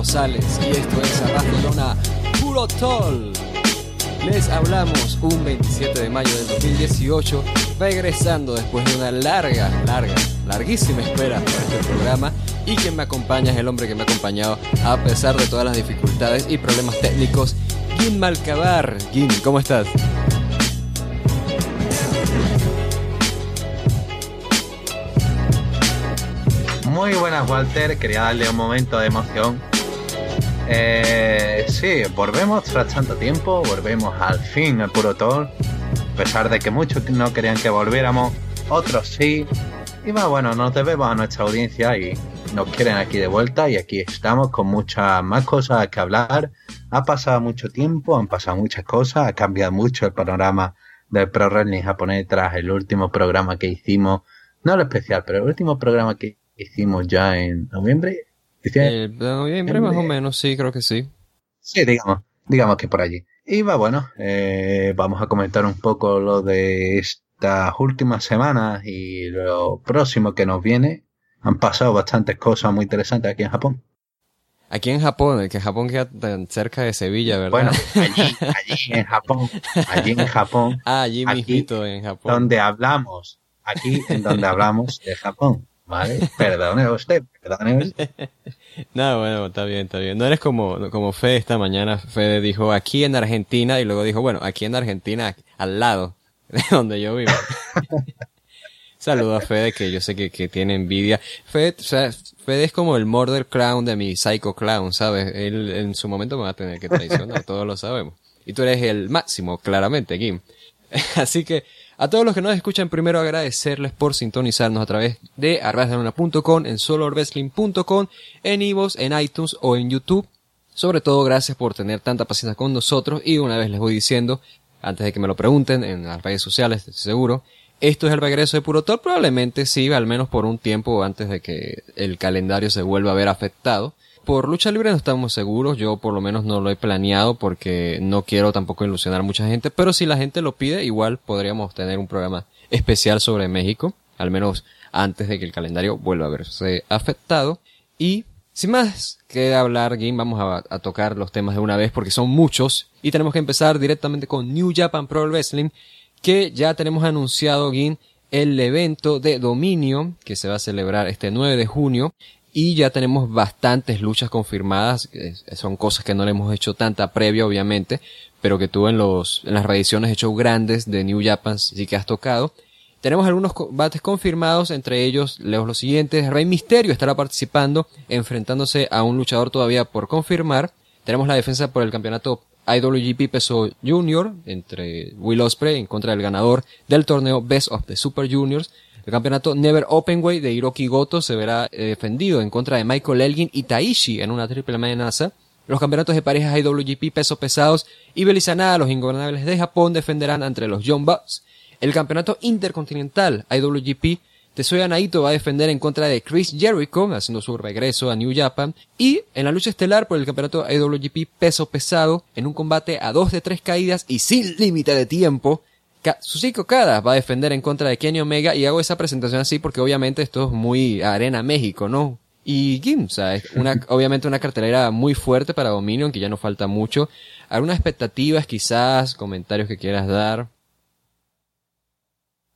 Rosales y esto es Arras de Lona Puro Toll. Les hablamos un 27 de mayo del 2018, regresando después de una larga, larga, larguísima espera para este programa. Y quien me acompaña es el hombre que me ha acompañado a pesar de todas las dificultades y problemas técnicos, Gin Malcabar. Gin, ¿cómo estás? Muy buenas, Walter. Quería darle un momento de emoción. Eh, sí, volvemos tras tanto tiempo, volvemos al fin al Puro Tour. A pesar de que muchos no querían que volviéramos, otros sí. Y bueno, nos debemos a nuestra audiencia y nos quieren aquí de vuelta y aquí estamos con muchas más cosas que hablar. Ha pasado mucho tiempo, han pasado muchas cosas, ha cambiado mucho el panorama del Pro Wrestling japonés tras el último programa que hicimos, no lo especial, pero el último programa que hicimos ya en noviembre. Eh, noviembre más o menos, sí, creo que sí. Sí, digamos, digamos que por allí. Y va bueno, eh, vamos a comentar un poco lo de estas últimas semanas y lo próximo que nos viene. Han pasado bastantes cosas muy interesantes aquí en Japón. Aquí en Japón, que Japón queda tan cerca de Sevilla, ¿verdad? Bueno, allí, allí en Japón, allí en Japón. ah, allí mismito en Japón. Donde hablamos, aquí en donde hablamos de Japón. ¿Vale? Perdone usted, perdone usted. no, bueno, está bien, está bien. No eres como, como Fede esta mañana. Fede dijo aquí en Argentina y luego dijo, bueno, aquí en Argentina, al lado de donde yo vivo. Saludo a Fede que yo sé que, que tiene envidia. Fede, o sea, Fede es como el murder clown de mi psycho clown, ¿sabes? Él en su momento me va a tener que traicionar, todos lo sabemos. Y tú eres el máximo, claramente, Kim. Así que a todos los que nos escuchan, primero agradecerles por sintonizarnos a través de arrasdeluna.com, en solorwrestling.com, en Ivos, en iTunes o en YouTube. Sobre todo, gracias por tener tanta paciencia con nosotros y una vez les voy diciendo, antes de que me lo pregunten en las redes sociales, seguro, esto es el regreso de Puro Tor, probablemente sí, al menos por un tiempo antes de que el calendario se vuelva a ver afectado. Por lucha libre no estamos seguros, yo por lo menos no lo he planeado porque no quiero tampoco ilusionar a mucha gente, pero si la gente lo pide, igual podríamos tener un programa especial sobre México, al menos antes de que el calendario vuelva a verse afectado. Y sin más que hablar, Game, vamos a, tocar los temas de una vez porque son muchos y tenemos que empezar directamente con New Japan Pro Wrestling, que ya tenemos anunciado, Gin, el evento de dominio que se va a celebrar este 9 de junio y ya tenemos bastantes luchas confirmadas, son cosas que no le hemos hecho tanta previa obviamente, pero que tú en los, en las reediciones hecho grandes de New Japan sí que has tocado. Tenemos algunos combates confirmados, entre ellos leo los siguientes, Rey Misterio estará participando, enfrentándose a un luchador todavía por confirmar. Tenemos la defensa por el campeonato IWGP Peso Junior entre Will Ospreay en contra del ganador del torneo Best of the Super Juniors. El campeonato Never Openweight de Hiroki Goto se verá eh, defendido en contra de Michael Elgin y Taishi en una triple amenaza. Los campeonatos de parejas IWGP pesos pesados y Belizanada, los ingobernables de Japón, defenderán entre los Young Bucks. El campeonato intercontinental IWGP Tetsuya Naito va a defender en contra de Chris Jericho, haciendo su regreso a New Japan. Y en la lucha estelar por el campeonato IWGP peso pesado, en un combate a dos de tres caídas y sin límite de tiempo, Susiko Kada va a defender en contra de Kenny Omega y hago esa presentación así porque obviamente esto es muy Arena México, ¿no? Y Gim, o sea, es una, obviamente una cartelera muy fuerte para Dominion, que ya no falta mucho. ¿Algunas expectativas quizás, comentarios que quieras dar?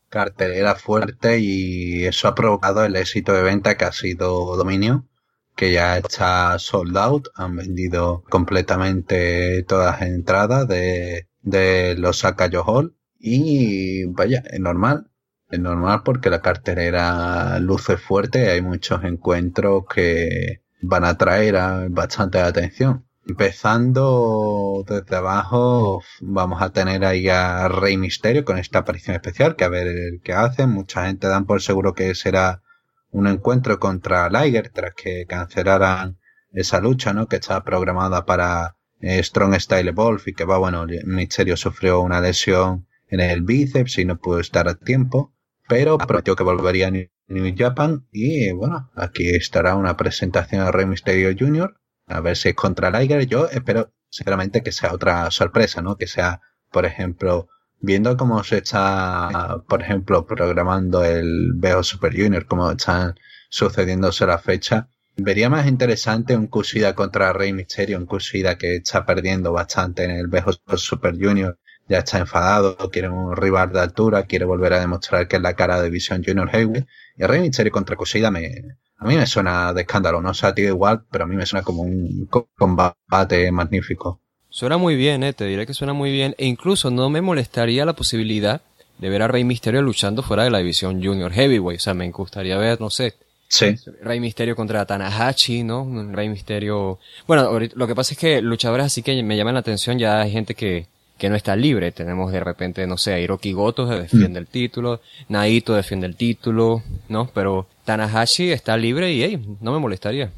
Cartelera fuerte y eso ha provocado el éxito de venta que ha sido Dominion, que ya está sold out, han vendido completamente todas las entradas de, de los Sakayo Hall y vaya, es normal. Es normal porque la cartelera luce fuerte. Hay muchos encuentros que van a traer a bastante atención. Empezando desde abajo, vamos a tener ahí a Rey Misterio con esta aparición especial, que a ver el que hace. Mucha gente dan por seguro que será un encuentro contra Liger tras que cancelaran esa lucha, ¿no? Que estaba programada para eh, Strong Style Evolve y que va, bueno, Misterio sufrió una lesión en el bíceps y no pudo estar a tiempo, pero prometió que volvería a New Japan y bueno, aquí estará una presentación de Rey Mysterio Jr. A ver si es contra Liger. Yo espero sinceramente que sea otra sorpresa, ¿no? Que sea, por ejemplo, viendo cómo se está, por ejemplo, programando el BO Super Junior, cómo están sucediéndose la fecha. Vería más interesante un Kushida contra Rey Mysterio, un Kushida que está perdiendo bastante en el Bejo Super Junior, ya está enfadado, quiere un rival de altura, quiere volver a demostrar que es la cara de Vision Junior Heavyweight. Y Rey Mysterio contra Kushida me, a mí me suena de escándalo, no sé a ti igual, pero a mí me suena como un combate magnífico. Suena muy bien, eh, te diré que suena muy bien, e incluso no me molestaría la posibilidad de ver a Rey Mysterio luchando fuera de la división Junior Heavyweight, o sea, me gustaría ver, no sé, Sí. Rey Misterio contra Tanahashi, ¿no? Rey Misterio. Bueno, lo que pasa es que luchadores así que me llaman la atención ya hay gente que, que no está libre. Tenemos de repente, no sé, Hiroki Goto defiende mm. el título, Naito defiende el título, ¿no? Pero Tanahashi está libre y, hey, no me molestaría.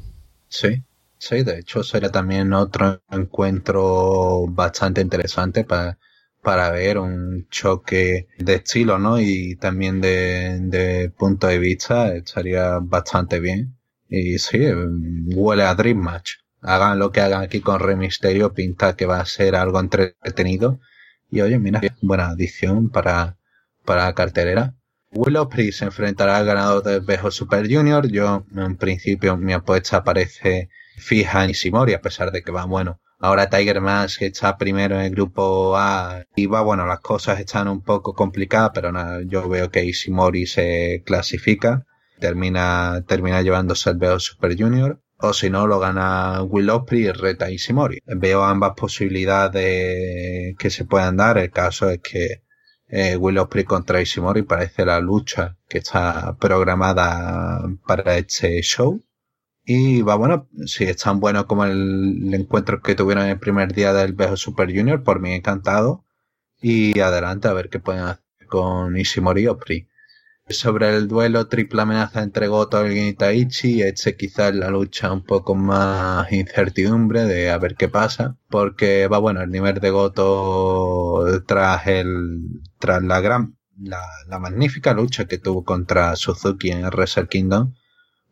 Sí, sí, de hecho será también otro encuentro bastante interesante para para ver un choque de estilo, ¿no? Y también de, punto de vista estaría bastante bien. Y sí, huele a Dream Match. Hagan lo que hagan aquí con Rey Misterio, pinta que va a ser algo entretenido. Y oye, mira, buena adición para, para la cartelera. Willow Priest se enfrentará al ganador del Bejo Super Junior. Yo, en principio, mi apuesta parece fija en Ishimori, a pesar de que va bueno Ahora Tiger Mask está primero en el grupo A y va, bueno, las cosas están un poco complicadas, pero nada, yo veo que Ishimori se clasifica, termina, termina llevándose el Veo Super Junior, o si no, lo gana Will Ospreay y reta Ishimori. Veo ambas posibilidades que se puedan dar. El caso es que eh, Will Ospreay contra Ishimori parece la lucha que está programada para este show. Y va bueno, si es tan bueno como el, encuentro que tuvieron el primer día del Bejo Super Junior, por mí encantado. Y adelante a ver qué pueden hacer con Ishimori y Opri. Sobre el duelo triple amenaza entre Goto y Taichi, este quizás la lucha un poco más incertidumbre de a ver qué pasa, porque va bueno, el nivel de Goto tras el, tras la gran, la, la magnífica lucha que tuvo contra Suzuki en Wrestle Kingdom,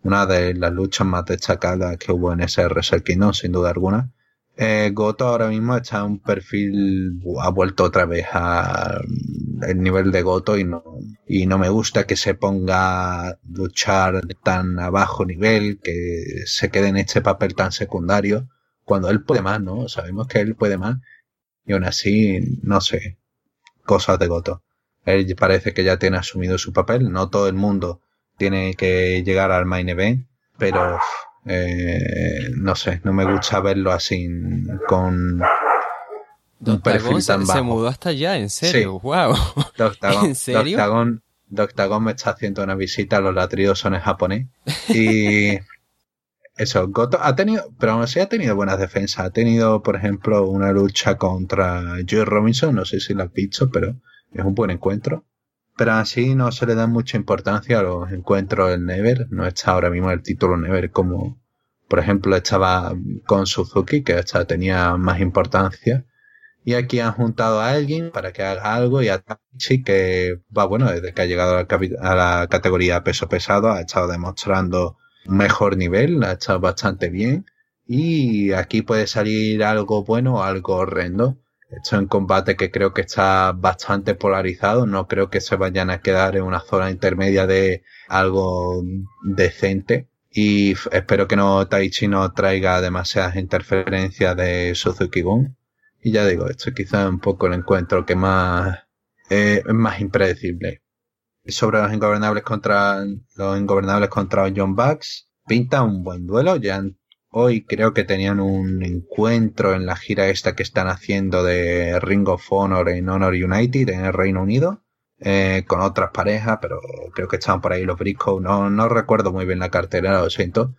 una de las luchas más destacadas que hubo en ese Wrestle Kingdom, sin duda alguna. Eh, Goto ahora mismo está en un perfil, ha vuelto otra vez al nivel de Goto y no, y no me gusta que se ponga a luchar tan a bajo nivel, que se quede en este papel tan secundario, cuando él puede más, ¿no? Sabemos que él puede más y aún así, no sé, cosas de Goto. Él parece que ya tiene asumido su papel, no todo el mundo tiene que llegar al main event, pero eh, no sé, no me gusta verlo así con un perfil tan bajo. Se mudó hasta allá, en serio, wow. ¿En serio? Doctagon, me está haciendo una visita a los latridos son en japonés y eso, Goto ha tenido, pero aún así ha tenido buenas defensas. Ha tenido, por ejemplo, una lucha contra Joey Robinson, no sé si lo has visto, pero es un buen encuentro pero así no se le da mucha importancia a los encuentros del Never. No está ahora mismo el título Never como, por ejemplo, estaba con Suzuki, que esta tenía más importancia. Y aquí han juntado a alguien para que haga algo y a Tachi, que va bueno, desde que ha llegado a la, categoría peso pesado, ha estado demostrando mejor nivel, ha estado bastante bien. Y aquí puede salir algo bueno o algo horrendo. Esto es un combate que creo que está bastante polarizado. No creo que se vayan a quedar en una zona intermedia de algo decente. Y espero que no Taichi no traiga demasiadas interferencias de Suzuki-gun. Y ya digo, esto quizás es un poco el encuentro que más eh, es más impredecible. Sobre los ingobernables contra los ingobernables contra John Bucks, pinta un buen duelo. Ya Hoy creo que tenían un encuentro en la gira esta que están haciendo de Ring of Honor en Honor United en el Reino Unido. Eh, con otras parejas, pero creo que estaban por ahí los Briscoe. No, no recuerdo muy bien la cartera, lo siento.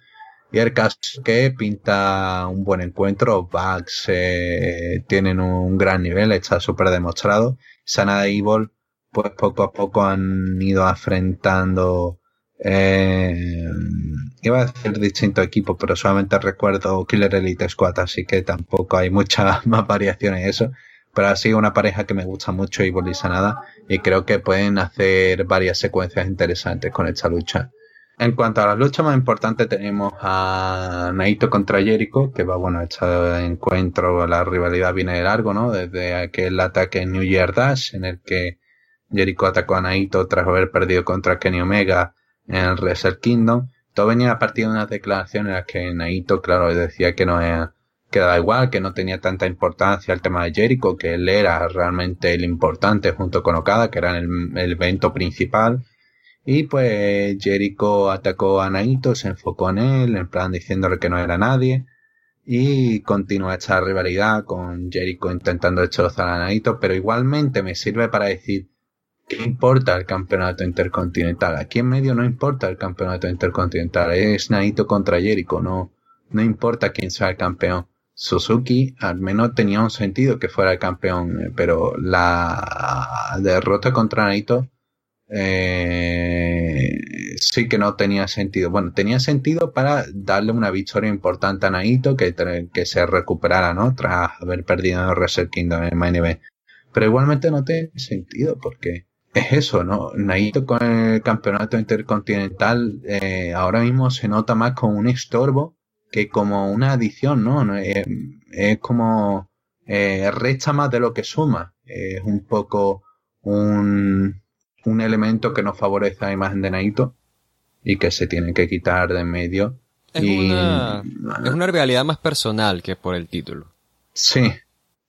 Y el caso que pinta un buen encuentro. Bugs eh, tienen un gran nivel, está súper demostrado. Sana Evil, pues poco a poco han ido afrontando eh, iba a decir distinto equipo, pero solamente recuerdo Killer Elite Squad, así que tampoco hay mucha más variación en eso. Pero ha sido una pareja que me gusta mucho y nada y creo que pueden hacer varias secuencias interesantes con esta lucha. En cuanto a la lucha más importante tenemos a Naito contra Jericho, que va, bueno, este encuentro, la rivalidad viene de largo, ¿no? Desde aquel ataque en New Year Dash, en el que Jericho atacó a Naito tras haber perdido contra Kenny Omega en el Wrestle Kingdom. todo venía a partir de unas declaraciones en las que Naito, claro, decía que no era, que daba igual, que no tenía tanta importancia el tema de Jericho, que él era realmente el importante junto con Okada, que era el, el evento principal. Y pues Jericho atacó a Naito, se enfocó en él, en plan diciéndole que no era nadie. Y continúa esta rivalidad con Jericho intentando destrozar a Naito, pero igualmente me sirve para decir ¿Qué importa el campeonato intercontinental? Aquí en medio no importa el campeonato intercontinental. Es Naito contra Jericho. No, no importa quién sea el campeón. Suzuki al menos tenía un sentido que fuera el campeón, eh, pero la derrota contra Naito eh, sí que no tenía sentido. Bueno, tenía sentido para darle una victoria importante a Naito que, que se recuperara, ¿no? Tras haber perdido en el Wrestle Kingdom en MNB. Pero igualmente no tiene sentido porque es eso, ¿no? Naito con el campeonato intercontinental eh, ahora mismo se nota más como un estorbo que como una adición, ¿no? Es, como eh, resta más de lo que suma. Es un poco un, un elemento que no favorece a la imagen de Naito y que se tiene que quitar de en medio. Es, una, es una realidad más personal que por el título. Sí,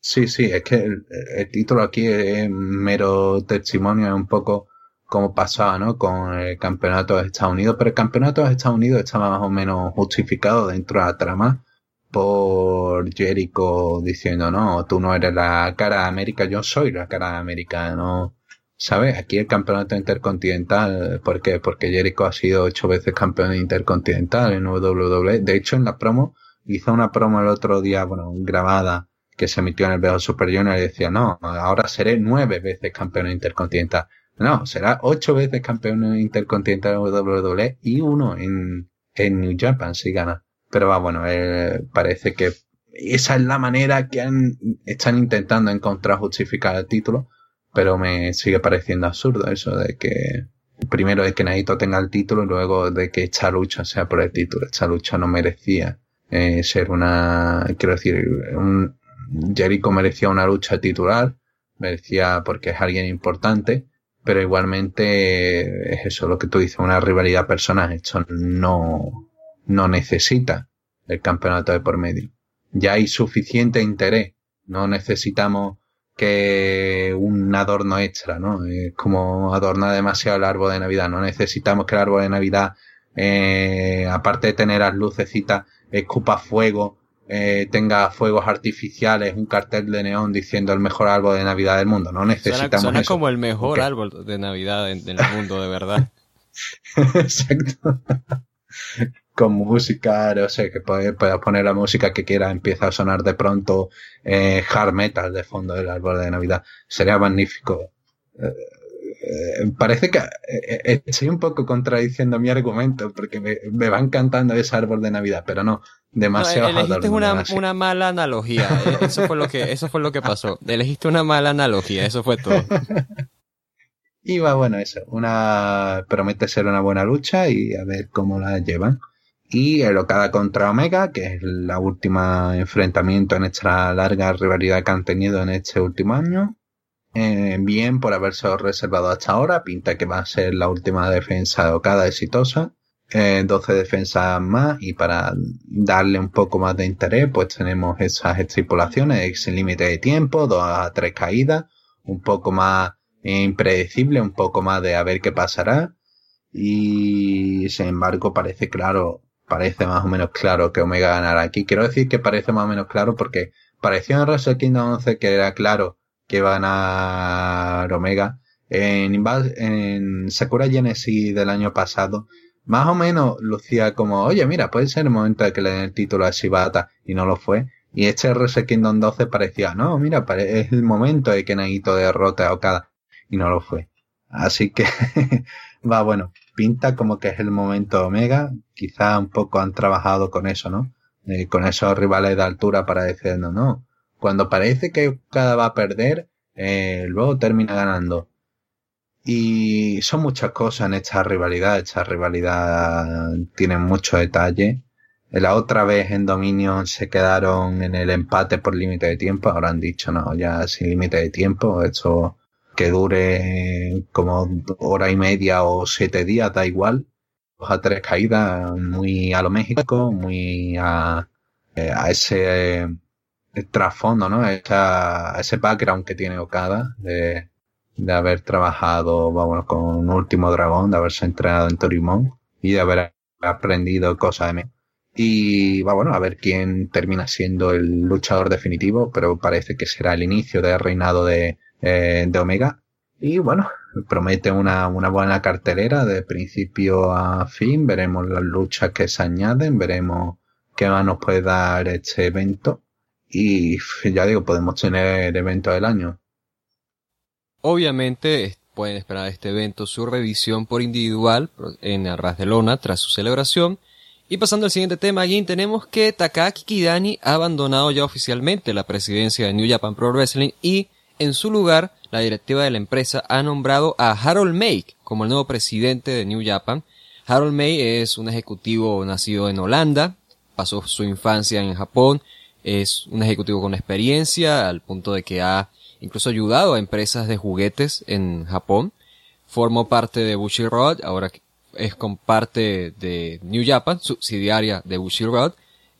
Sí, sí, es que el, título aquí es mero testimonio, es un poco como pasaba, ¿no? Con el campeonato de Estados Unidos, pero el campeonato de Estados Unidos estaba más o menos justificado dentro de la trama por Jericho diciendo, no, tú no eres la cara de América, yo soy la cara de América, ¿no? ¿Sabes? Aquí el campeonato intercontinental, ¿por qué? Porque Jericho ha sido ocho veces campeón intercontinental en WWE. De hecho, en la promo, hizo una promo el otro día, bueno, grabada, que se emitió en el Super Superior y decía, no, ahora seré nueve veces campeón intercontinental. No, será ocho veces campeón intercontinental en WWE y uno en, en New Japan si gana. Pero va, bueno, eh, parece que esa es la manera que han, están intentando encontrar justificar el título, pero me sigue pareciendo absurdo eso de que primero de que Naito tenga el título y luego de que esta lucha sea por el título. Esta lucha no merecía eh, ser una, quiero decir, un, Jericho merecía una lucha titular, merecía porque es alguien importante, pero igualmente es eso lo que tú dices, una rivalidad personal. Esto no, no necesita el campeonato de por medio. Ya hay suficiente interés. No necesitamos que un adorno extra, ¿no? Es como adornar demasiado el árbol de Navidad. No necesitamos que el árbol de Navidad, eh, aparte de tener las lucecitas, escupa fuego eh, tenga fuegos artificiales, un cartel de neón diciendo el mejor árbol de Navidad del mundo. No necesitamos suena, como el mejor árbol de Navidad en, el mundo, de verdad. Exacto. Con música, no sé, que puedes poner la música que quiera, empieza a sonar de pronto eh, hard metal de fondo del árbol de Navidad. Sería magnífico. Eh, eh, parece que estoy un poco contradiciendo mi argumento porque me, me va encantando ese árbol de Navidad, pero no, demasiado. No, elegiste una, una, mala analogía. Eh, eso fue lo que, eso fue lo que pasó. Elegiste una mala analogía, eso fue todo. y va bueno eso. Una promete ser una buena lucha y a ver cómo la llevan. Y el Okada contra Omega, que es la última enfrentamiento en esta larga rivalidad que han tenido en este último año. Eh, bien por haberse reservado hasta ahora. Pinta que va a ser la última defensa de Okada exitosa eh, 12 defensas más y para darle un poco más de interés pues tenemos esas estipulaciones sin límite de tiempo, dos a tres caídas, un poco más impredecible, un poco más de a ver qué pasará y sin embargo parece claro, parece más o menos claro que Omega ganará aquí. Quiero decir que parece más o menos claro porque pareció en Wrestle Kingdom 11 que era claro que iba a Omega. En, en Sakura Genesis del año pasado más o menos lucía como, oye, mira, puede ser el momento de que le den el título a Shibata y no lo fue. Y este RS Kingdom 12 parecía, no, mira, es el momento de que Nagito derrote a Okada y no lo fue. Así que va, bueno, pinta como que es el momento Omega. Quizá un poco han trabajado con eso, ¿no? Eh, con esos rivales de altura para decir, no, no. Cuando parece que Okada va a perder, eh, luego termina ganando. Y son muchas cosas en esta rivalidad. Esta rivalidad tiene mucho detalle. La otra vez en Dominion se quedaron en el empate por límite de tiempo. Ahora han dicho, no, ya sin límite de tiempo. Esto que dure como hora y media o siete días, da igual. a tres caídas, muy a lo México, muy a, eh, a ese eh, trasfondo, ¿no? Esa, ese background que tiene Okada de, de haber trabajado, vamos, con Último Dragón, de haberse entrenado en Torimón y de haber aprendido cosas de mí. Y va bueno, a ver quién termina siendo el luchador definitivo, pero parece que será el inicio del reinado de, eh, de Omega. Y bueno, promete una, una buena cartelera de principio a fin. Veremos las luchas que se añaden, veremos qué más nos puede dar este evento. Y ya digo, podemos tener evento del año. Obviamente pueden esperar este evento su revisión por individual en Arras de Lona tras su celebración y pasando al siguiente tema, aquí tenemos que Takaki Kidani ha abandonado ya oficialmente la presidencia de New Japan Pro Wrestling y, en su lugar, la directiva de la empresa ha nombrado a Harold May como el nuevo presidente de New Japan. Harold May es un ejecutivo nacido en Holanda, pasó su infancia en Japón, es un ejecutivo con experiencia al punto de que ha incluso ayudado a empresas de juguetes en Japón. Formó parte de Bushiroad, ahora es con parte de New Japan, subsidiaria de Bushiroad,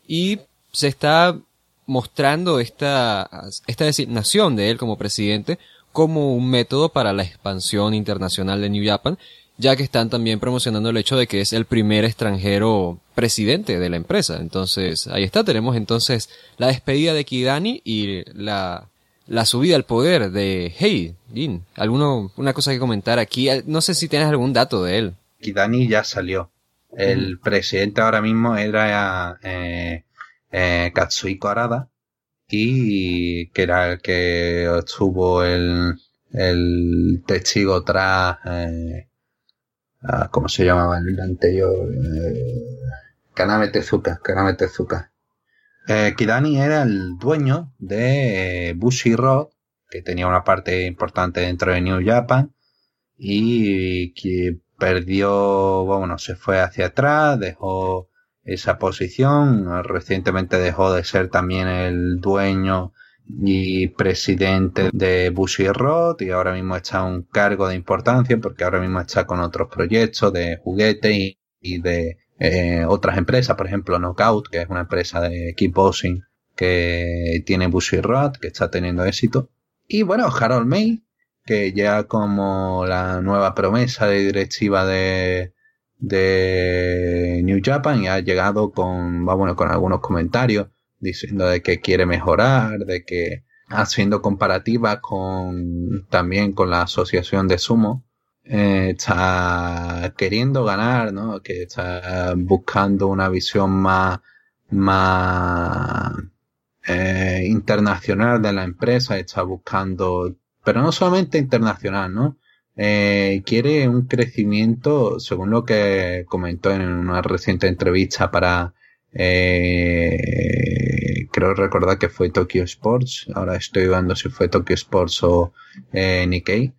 y se está mostrando esta, esta designación de él como presidente como un método para la expansión internacional de New Japan, ya que están también promocionando el hecho de que es el primer extranjero presidente de la empresa. Entonces, ahí está, tenemos entonces la despedida de Kidani y la, la subida al poder de Hey, Jin. ¿Alguno, una cosa que comentar aquí? No sé si tienes algún dato de él. Kidani ya salió. El presidente ahora mismo era eh, eh, Katsuhiko Arada y que era el que obtuvo el, el testigo tras eh, ah, ¿cómo se llamaba el anterior? Eh, Kaname Tezuka, Kaname Tezuka. Eh, Kidani era el dueño de Bushi Road, que tenía una parte importante dentro de New Japan, y que perdió, bueno, se fue hacia atrás, dejó esa posición, recientemente dejó de ser también el dueño y presidente de Bushy Road y ahora mismo está un cargo de importancia porque ahora mismo está con otros proyectos de juguete y, de eh, otras empresas, por ejemplo Knockout, que es una empresa de kickboxing que tiene Bushy Road, que está teniendo éxito. Y bueno, Harold May, que ya como la nueva promesa de directiva de, de New Japan y ha llegado con, bueno, con algunos comentarios diciendo de que quiere mejorar, de que haciendo comparativas con también con la asociación de sumo, eh, está queriendo ganar, ¿no? Que está buscando una visión más, más eh, internacional de la empresa, está buscando pero no solamente internacional, ¿no? Eh, quiere un crecimiento, según lo que comentó en una reciente entrevista para, eh, creo recordar que fue Tokyo Sports, ahora estoy dudando si fue Tokyo Sports o eh, Nikkei,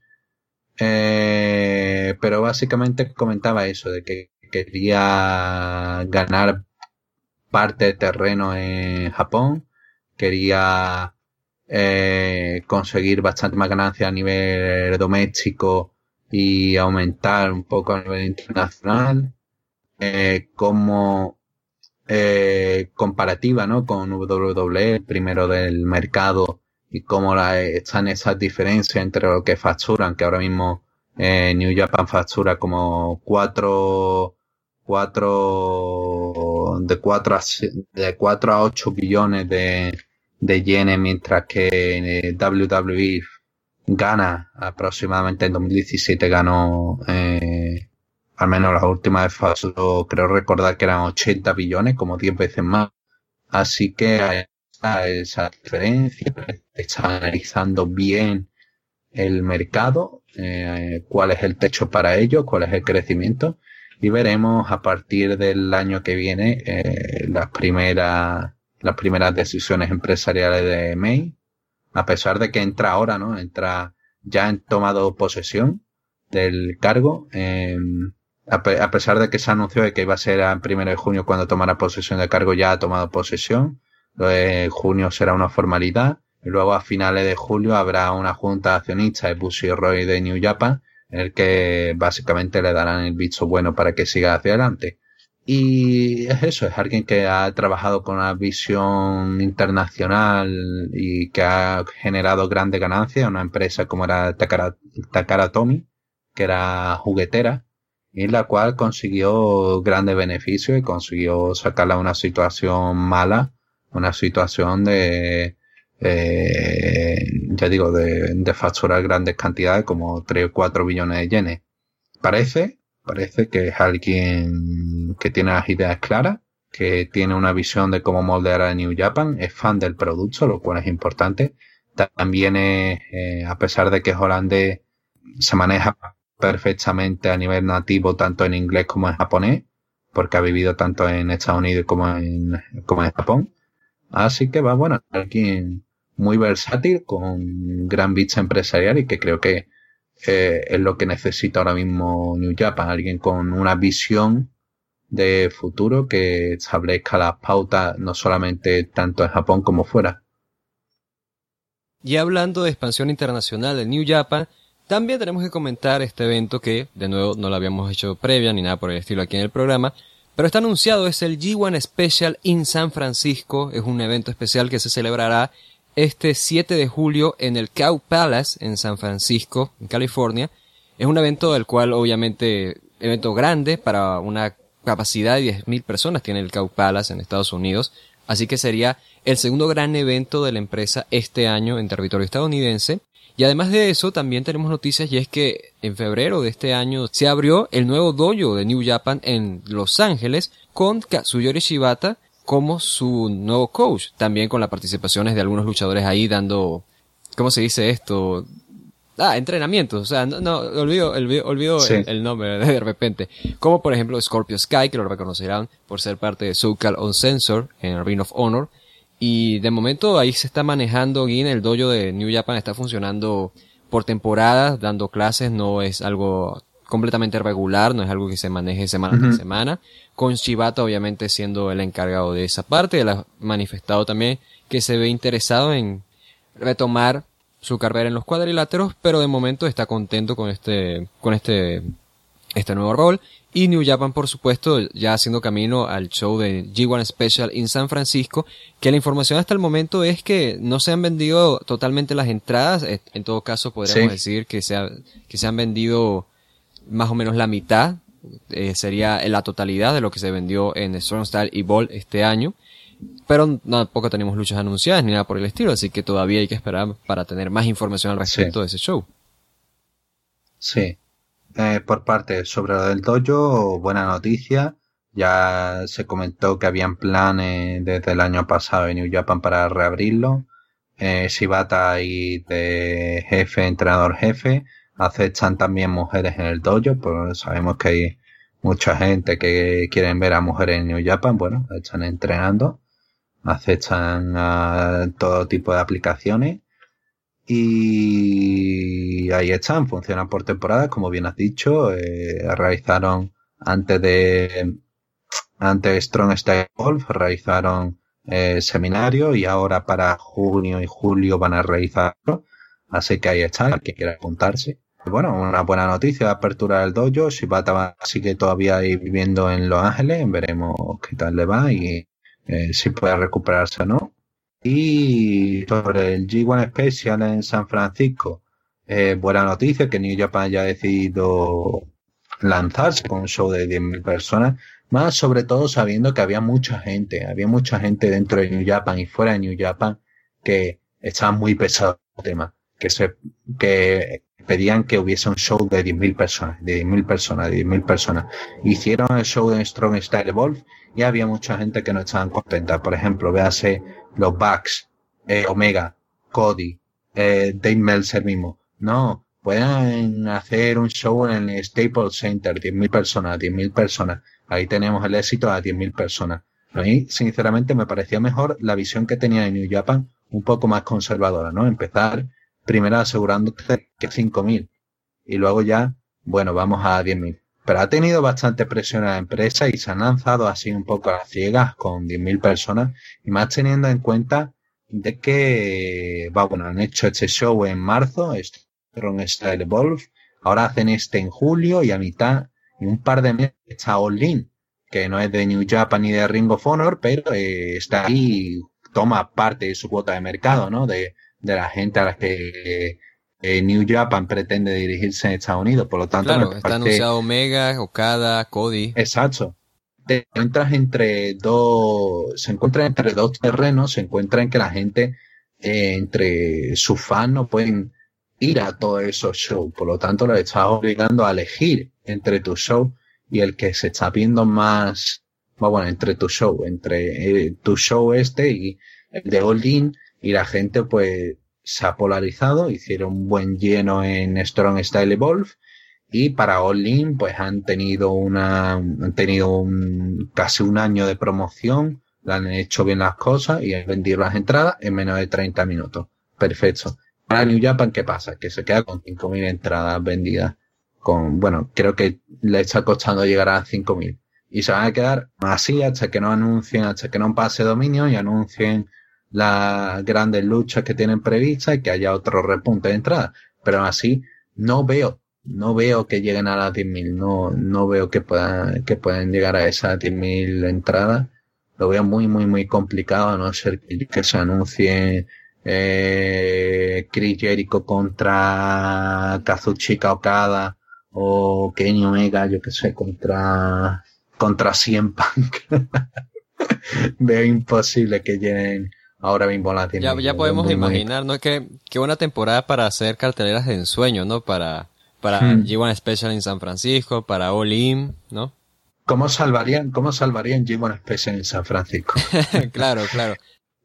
eh, pero básicamente comentaba eso, de que quería ganar parte de terreno en Japón, quería eh, conseguir bastante más ganancias a nivel doméstico y aumentar un poco a nivel internacional, eh, como eh, comparativa ¿no? con WWE, primero del mercado, y cómo la, están esas diferencias entre lo que facturan, que ahora mismo eh, New Japan factura como cuatro, cuatro, de cuatro a, de cuatro a ocho billones de, de yenes, mientras que WWE gana aproximadamente en 2017 ganó eh, al menos la última vez creo recordar que eran 80 billones, como 10 veces más. Así que esa diferencia, está analizando bien el mercado, eh, cuál es el techo para ello, cuál es el crecimiento y veremos a partir del año que viene eh, las primeras las primeras decisiones empresariales de May, a pesar de que entra ahora, ¿no? Entra, ya han tomado posesión del cargo, em, a, pesar de que se anunció de que iba a ser el primero de junio cuando tomara posesión del cargo, ya ha tomado posesión, junio será una formalidad, y luego a finales de julio habrá una junta accionista de Bushi Roy de New Japan, en el que básicamente le darán el bicho bueno para que siga hacia adelante. Y es eso, es alguien que ha trabajado con una visión internacional y que ha generado grandes ganancias, una empresa como era Takara, Takara Tomy, que era juguetera, y la cual consiguió grandes beneficios y consiguió sacarla a una situación mala, una situación de, eh, ya digo, de, de facturar grandes cantidades como 3 o 4 billones de yenes. Parece Parece que es alguien que tiene las ideas claras, que tiene una visión de cómo moldear a New Japan, es fan del producto, lo cual es importante. También es, eh, a pesar de que es holandés, se maneja perfectamente a nivel nativo tanto en inglés como en japonés, porque ha vivido tanto en Estados Unidos como en, como en Japón. Así que va, bueno, alguien muy versátil, con gran vista empresarial y que creo que eh, es lo que necesita ahora mismo New Japan, alguien con una visión de futuro que establezca las pautas no solamente tanto en Japón como fuera. Y hablando de expansión internacional de New Japan, también tenemos que comentar este evento que, de nuevo, no lo habíamos hecho previa ni nada por el estilo aquí en el programa, pero está anunciado, es el G1 Special in San Francisco, es un evento especial que se celebrará este 7 de julio en el Cow Palace en San Francisco, en California. Es un evento del cual obviamente, evento grande para una capacidad de 10.000 personas tiene el Cow Palace en Estados Unidos. Así que sería el segundo gran evento de la empresa este año en territorio estadounidense. Y además de eso, también tenemos noticias y es que en febrero de este año se abrió el nuevo dojo de New Japan en Los Ángeles con Katsuyori Shibata, como su nuevo coach, también con las participaciones de algunos luchadores ahí dando, ¿cómo se dice esto? Ah, entrenamientos, o sea, no, no olvido, olvido, el, nombre de repente. Como por ejemplo Scorpio Sky, que lo reconocerán por ser parte de Soul On Sensor en Ring of Honor. Y de momento ahí se está manejando bien el dojo de New Japan está funcionando por temporadas, dando clases, no es algo completamente regular, no es algo que se maneje semana tras semana. Con Shibata obviamente siendo el encargado de esa parte, él ha manifestado también que se ve interesado en retomar su carrera en los cuadriláteros, pero de momento está contento con este, con este, este nuevo rol. Y New Japan, por supuesto, ya haciendo camino al show de G1 Special en San Francisco, que la información hasta el momento es que no se han vendido totalmente las entradas, en todo caso podríamos decir que se, que se han vendido más o menos la mitad, eh, sería la totalidad de lo que se vendió en Strong Style y Ball este año. Pero tampoco tenemos luchas anunciadas ni nada por el estilo, así que todavía hay que esperar para tener más información al respecto de ese show. Sí. Eh, por parte sobre lo del dojo, buena noticia. Ya se comentó que habían planes desde el año pasado en New Japan para reabrirlo. Eh, Shibata y de jefe, entrenador jefe aceptan también mujeres en el dojo, pues sabemos que hay mucha gente que quieren ver a mujeres en New Japan, bueno, están entrenando, aceptan todo tipo de aplicaciones y ahí están, funcionan por temporadas, como bien has dicho, eh, realizaron antes de antes de Strong Style Golf, realizaron eh, seminario y ahora para junio y julio van a realizarlo, así que ahí están, el que quiera apuntarse bueno, una buena noticia, apertura del dojo. Shibata sigue todavía ahí viviendo en Los Ángeles. Veremos qué tal le va y eh, si puede recuperarse o no. Y sobre el G1 Special en San Francisco, eh, buena noticia que New Japan haya decidido lanzarse con un show de 10.000 personas. Más sobre todo sabiendo que había mucha gente, había mucha gente dentro de New Japan y fuera de New Japan que estaba muy pesado el tema. Que se, que pedían que hubiese un show de 10.000 personas, de 10.000 personas, de 10.000 personas. Hicieron el show de Strong Style Evolve y había mucha gente que no estaban contenta. Por ejemplo, véase los Bucks, eh, Omega, Cody, eh, Dave Meltzer mismo. No, pueden hacer un show en el Staples Center, 10.000 personas, 10.000 personas. Ahí tenemos el éxito a 10.000 personas. A mí, sinceramente, me parecía mejor la visión que tenía en New Japan, un poco más conservadora, ¿no? Empezar primero asegurándote que 5.000 y luego ya, bueno, vamos a 10.000. Pero ha tenido bastante presión a la empresa y se han lanzado así un poco a las ciegas con 10.000 personas y más teniendo en cuenta de que, bueno, han hecho este show en marzo, Strong Style Evolve, Ahora hacen este en julio y a mitad, y un par de meses está All In, que no es de New Japan ni de Ring of Honor, pero eh, está ahí, toma parte de su cuota de mercado, ¿no? De, de la gente a la que eh, New Japan pretende dirigirse en Estados Unidos. Por lo tanto, claro, está anunciado Omega, Okada, Cody. Exacto. Te encuentras entre dos, se encuentra entre dos terrenos, se encuentra en que la gente, eh, entre sus fans no pueden ir a todos esos shows. Por lo tanto, lo estás obligando a elegir entre tu show y el que se está viendo más, bueno, entre tu show, entre eh, tu show este y el de All y la gente pues se ha polarizado, hicieron un buen lleno en Strong Style Evolve y para All In pues han tenido una, han tenido un, casi un año de promoción, han hecho bien las cosas y han vendido las entradas en menos de 30 minutos. Perfecto. Para New Japan, ¿qué pasa? Que se queda con 5.000 entradas vendidas. Con, bueno, creo que le está costando llegar a 5.000. Y se van a quedar así hasta que no anuncien, hasta que no pase dominio y anuncien las grandes luchas que tienen previstas y que haya otro repunte de entrada. Pero así no veo, no veo que lleguen a las 10.000, no, no veo que puedan, que puedan llegar a esas 10.000 entradas. Lo veo muy, muy, muy complicado, a no ser que, se anuncie eh, Chris Jericho contra Kazuchika Okada o Kenny Omega, yo que sé, contra, contra Cien Punk. veo imposible que lleguen ahora mismo la tiene. Ya, ya podemos imaginar, ¿no? Que, qué buena temporada para hacer carteleras de ensueño, ¿no? Para, para hmm. G1 Special en San Francisco, para All In, ¿no? ¿Cómo salvarían, cómo salvarían G1 Special en San Francisco? claro, claro.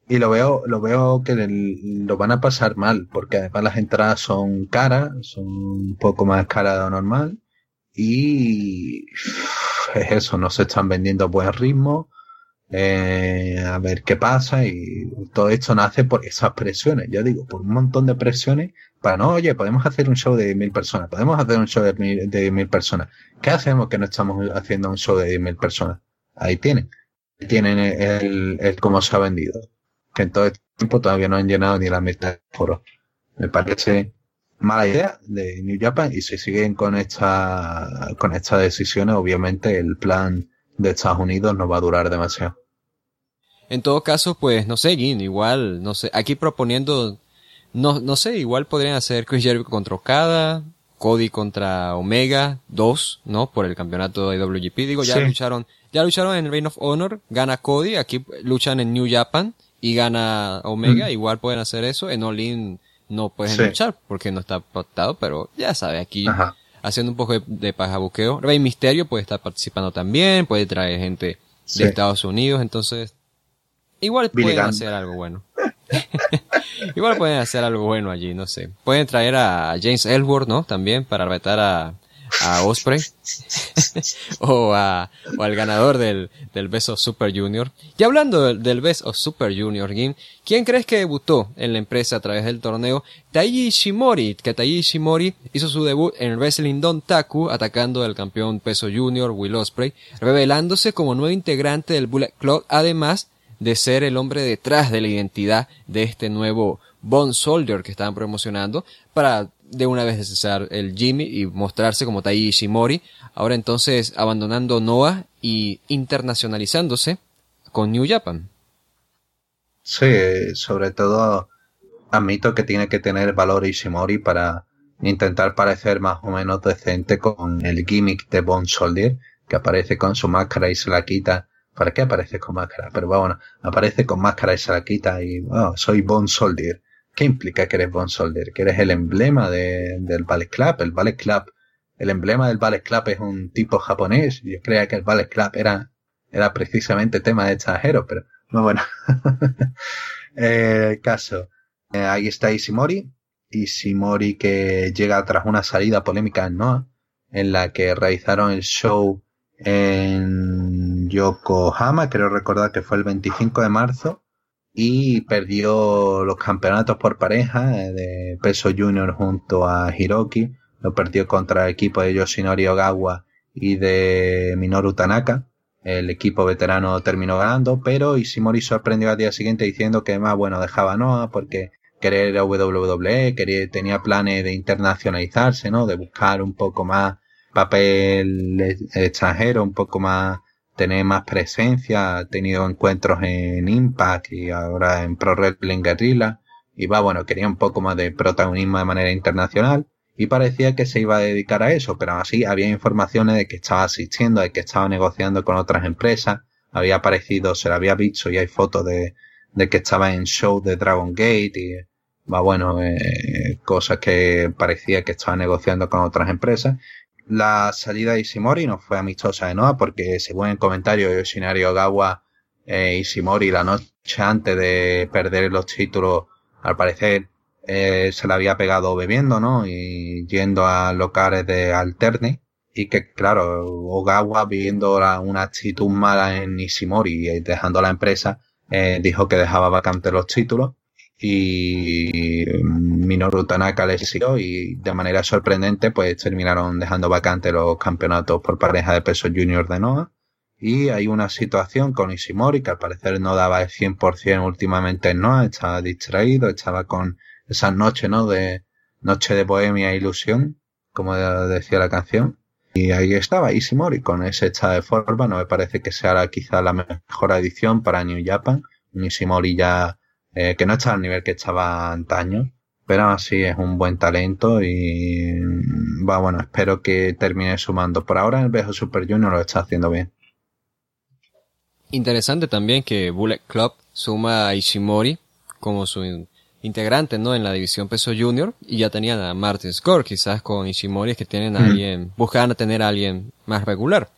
Y lo veo, lo veo que lo van a pasar mal, porque además las entradas son caras, son un poco más caras de lo normal, y es eso, no se están vendiendo a buen ritmo, eh, a ver qué pasa y todo esto nace por esas presiones, ya digo, por un montón de presiones para no, oye, podemos hacer un show de mil personas, podemos hacer un show de mil, de mil personas. ¿Qué hacemos que no estamos haciendo un show de mil personas? Ahí tienen, tienen el, el, cómo se ha vendido, que en todo este tiempo todavía no han llenado ni la mitad de foro. Me parece mala idea de New Japan y si siguen con esta, con estas decisiones, obviamente el plan de Estados Unidos no va a durar demasiado. En todo caso, pues, no sé, Gin, igual, no sé, aquí proponiendo, no, no sé, igual podrían hacer Chris Jericho contra Okada, Cody contra Omega 2, ¿no? Por el campeonato de WGP. Digo, ya lucharon, ya lucharon en Reign of Honor, gana Cody, aquí luchan en New Japan y gana Omega, mm. igual pueden hacer eso, en All In no pueden luchar porque no está pactado, pero ya sabe, aquí haciendo un poco de, de pajabuqueo. Rey Misterio puede estar participando también, puede traer gente de Estados Unidos, entonces Igual pueden hacer algo bueno. Igual pueden hacer algo bueno allí, no sé. Pueden traer a James Ellsworth, ¿no? También para retar a, a Osprey. o, a, o al ganador del, del Best of Super Junior. Y hablando del, del Best of Super Junior Game, ¿quién crees que debutó en la empresa a través del torneo? Taiji Shimori, que Taiji Shimori hizo su debut en Wrestling Don Taku, atacando al campeón peso junior Will Osprey, revelándose como nuevo integrante del Bullet Club, además de ser el hombre detrás de la identidad de este nuevo Bond Soldier que estaban promocionando para de una vez cesar el Jimmy y mostrarse como Tai Ishimori, ahora entonces abandonando Noah y internacionalizándose con New Japan. Sí, sobre todo admito que tiene que tener valor Ishimori para intentar parecer más o menos decente con el gimmick de Bond Soldier, que aparece con su máscara y se la quita ¿Para qué aparece con máscara? Pero bueno, aparece con máscara y se la quita y, oh, soy Bone Soldier. ¿Qué implica que eres Bone Soldier? Que eres el emblema de, del Ballet Club. El Ballet Club, el emblema del Ballet Club es un tipo japonés. Yo creía que el Ballet Club era, era precisamente tema de extranjeros, pero no bueno. eh, caso. Eh, ahí está Ishimori. Ishimori que llega tras una salida polémica en Noah, en la que realizaron el show en Yokohama, creo recordar que fue el 25 de marzo, y perdió los campeonatos por pareja eh, de peso junior junto a Hiroki, lo perdió contra el equipo de Yoshinori Ogawa y de Minoru Tanaka. El equipo veterano terminó ganando, pero Ishimori sorprendió al día siguiente diciendo que más bueno dejaba Noah porque querer a WWE, quería, tenía planes de internacionalizarse, ¿no? De buscar un poco más papel extranjero, un poco más, tener más presencia, ha tenido encuentros en Impact y ahora en Pro Wrestling Guerrilla, y va, bueno, quería un poco más de protagonismo de manera internacional, y parecía que se iba a dedicar a eso, pero así había informaciones de que estaba asistiendo, de que estaba negociando con otras empresas, había aparecido, se lo había visto y hay fotos de, de que estaba en show de Dragon Gate y va bueno, eh, cosas que parecía que estaba negociando con otras empresas. La salida de Ishimori no fue amistosa de Noah porque según el comentario de Yoshinari Ogawa, eh, Ishimori la noche antes de perder los títulos, al parecer eh, se la había pegado bebiendo, ¿no? Y yendo a locales de alterne. Y que, claro, Ogawa viendo una actitud mala en Ishimori y dejando la empresa, eh, dijo que dejaba vacante los títulos y Minoru Tanaka les siguió y de manera sorprendente pues terminaron dejando vacante los campeonatos por pareja de peso junior de Noah y hay una situación con Ishimori que al parecer no daba el 100% últimamente en Noah, estaba distraído, estaba con esas noches, ¿no? De noche de bohemia e ilusión, como decía la canción. Y ahí estaba Ishimori con ese estado de forma, no me parece que sea quizá la mejor edición para New Japan. Ishimori ya eh, que no está al nivel que estaba antaño, pero así es un buen talento y va bueno, espero que termine sumando. Por ahora el viejo Super Junior lo está haciendo bien. Interesante también que Bullet Club suma a Ishimori como su integrante, ¿no? En la división peso junior y ya tenían a Martin Score, quizás con Ishimori es que tienen a alguien, buscaban a tener a alguien más regular.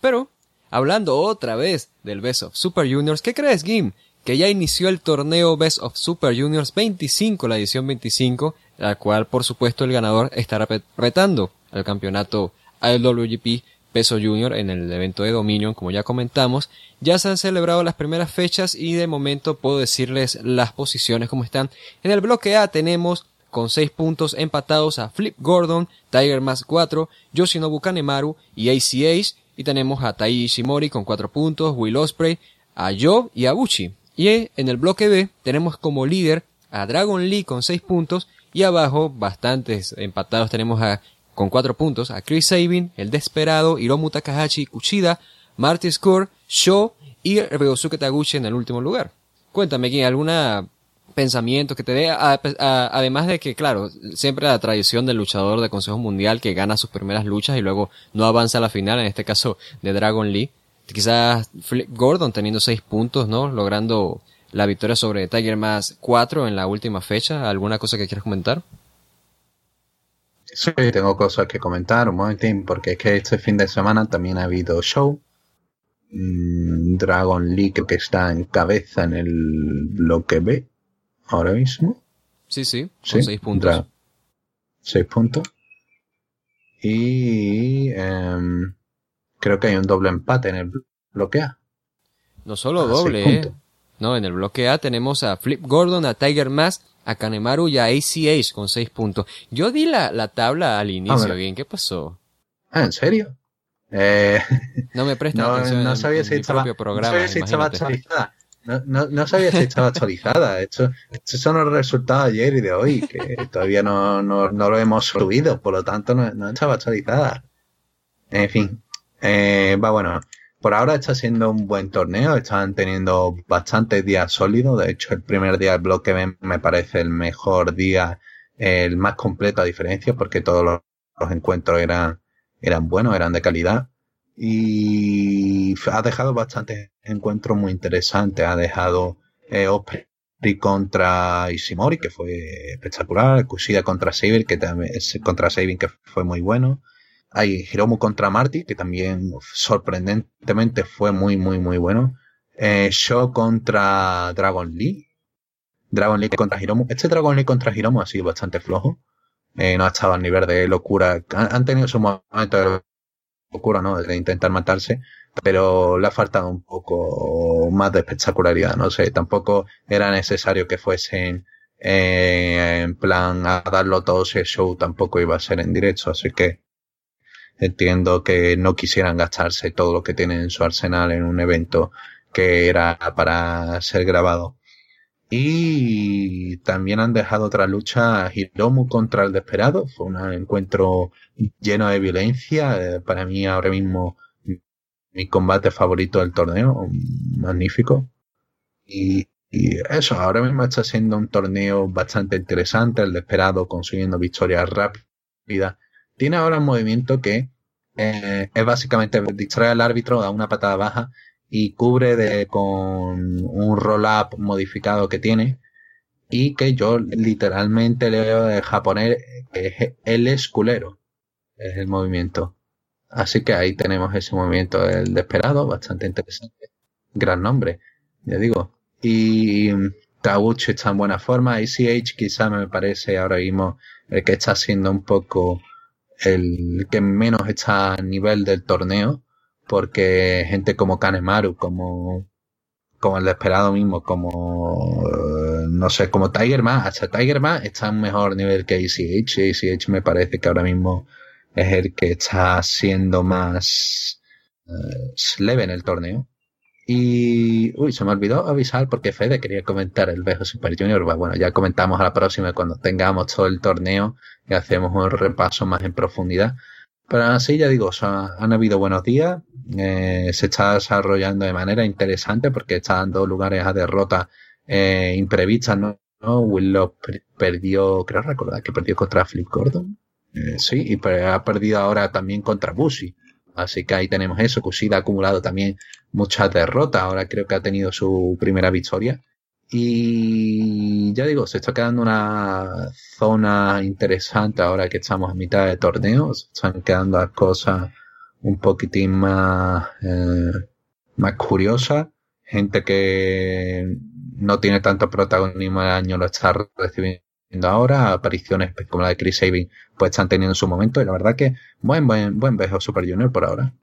Pero, hablando otra vez del Best of Super Juniors, ¿qué crees, Gim? Que ya inició el torneo Best of Super Juniors 25, la edición 25, la cual por supuesto el ganador estará retando al campeonato IWGP peso junior en el evento de Dominion, como ya comentamos. Ya se han celebrado las primeras fechas y de momento puedo decirles las posiciones como están. En el bloque A tenemos con 6 puntos empatados a Flip Gordon, Tiger Mask 4, Yoshinobu Kanemaru y ACH. Y tenemos a Tai Ishimori con 4 puntos, Will Osprey, a Joe y a Buchi. Y en el bloque B tenemos como líder a Dragon Lee con 6 puntos y abajo bastantes empatados tenemos a con cuatro puntos a Chris Sabin, El Desperado, Hiromu Takahashi, Kuchida, Marty Score, Sho y Ryosuke Taguchi en el último lugar. Cuéntame, ¿quién alguna pensamiento que te dé, además de que, claro, siempre la tradición del luchador de Consejo Mundial que gana sus primeras luchas y luego no avanza a la final, en este caso de Dragon Lee. Quizás Flip Gordon teniendo seis puntos, ¿no? Logrando la victoria sobre Tiger Mask 4 en la última fecha. ¿Alguna cosa que quieras comentar? Sí, tengo cosas que comentar un momentín, porque es que este fin de semana también ha habido show. Mm, Dragon League que está en cabeza en el bloque B ahora mismo. Sí, sí, son seis puntos. seis puntos. Y em, creo que hay un doble empate en el bloque A. No solo ah, doble, eh. No, en el bloque A tenemos a Flip Gordon, a Tiger Mask, a Kanemaru y a ACH con 6 puntos. Yo di la, la tabla al inicio, bien, ¿qué pasó? Ah, ¿en serio? Eh, no me prestas no, atención no sabía si estaba, programa, no sabía si estaba actualizada. No, no, no, sabía si estaba actualizada. Estos son los resultados de ayer y de hoy, que todavía no, no, no lo hemos subido, por lo tanto no, no estaba actualizada. En fin, eh, va bueno. Por ahora está siendo un buen torneo, están teniendo bastantes días sólidos. De hecho, el primer día del bloque me parece el mejor día, el más completo a diferencia, porque todos los, encuentros eran, eran buenos, eran de calidad. Y ha dejado bastantes encuentros muy interesantes. Ha dejado eh, contra Ishimori, que fue espectacular. Kushida contra Sabin, que también, contra Sabin, que fue muy bueno. Hay Hiromu contra Marty, que también sorprendentemente fue muy, muy, muy bueno. Eh, Sho contra Dragon Lee. Dragon Lee contra Hiromu. Este Dragon Lee contra Hiromu ha sido bastante flojo. Eh, no ha estado al nivel de locura. Han, tenido su momento de locura, ¿no? De intentar matarse. Pero le ha faltado un poco más de espectacularidad. No sé, tampoco era necesario que fuesen eh, en plan a darlo todo si el show tampoco iba a ser en directo. Así que Entiendo que no quisieran gastarse todo lo que tienen en su arsenal en un evento que era para ser grabado. Y también han dejado otra lucha Hiromu contra el Desperado. Fue un encuentro lleno de violencia. Eh, para mí ahora mismo mi combate favorito del torneo. Magnífico. Y, y, eso, ahora mismo está siendo un torneo bastante interesante. El Desperado consiguiendo victorias rápidas. Tiene ahora un movimiento que eh, es básicamente distraer al árbitro, da una patada baja y cubre de, con un roll-up modificado que tiene y que yo literalmente leo de japonés que es el esculero, es el movimiento. Así que ahí tenemos ese movimiento del desesperado, bastante interesante. Gran nombre, ya digo. Y Tabuchi está en buena forma. ICH quizá me parece ahora mismo el que está siendo un poco el que menos está a nivel del torneo, porque gente como Kanemaru, como, como el esperado mismo, como, eh, no sé, como Tiger Man, hasta Tiger Man está en mejor nivel que ACH. ACH me parece que ahora mismo es el que está siendo más uh, leve en el torneo. Y, uy, se me olvidó avisar porque Fede quería comentar el Bejo Super Junior. Bueno, ya comentamos a la próxima cuando tengamos todo el torneo y hacemos un repaso más en profundidad. Pero así ya digo, han habido buenos días, eh, se está desarrollando de manera interesante porque está dando lugares a derrotas eh, imprevistas, ¿no? Willow perdió, creo recordar que perdió contra Flip Gordon. Eh, sí, y ha perdido ahora también contra Bushi. Así que ahí tenemos eso. Kushida ha acumulado también muchas derrotas. Ahora creo que ha tenido su primera victoria. Y ya digo, se está quedando una zona interesante ahora que estamos a mitad de torneo. Se están quedando las cosas un poquitín más, eh, más curiosas. Gente que no tiene tanto protagonismo el año lo está recibiendo ahora. Apariciones como la de Chris Sabin pues están teniendo su momento. Y la verdad que buen, buen, buen beso Super Junior por ahora.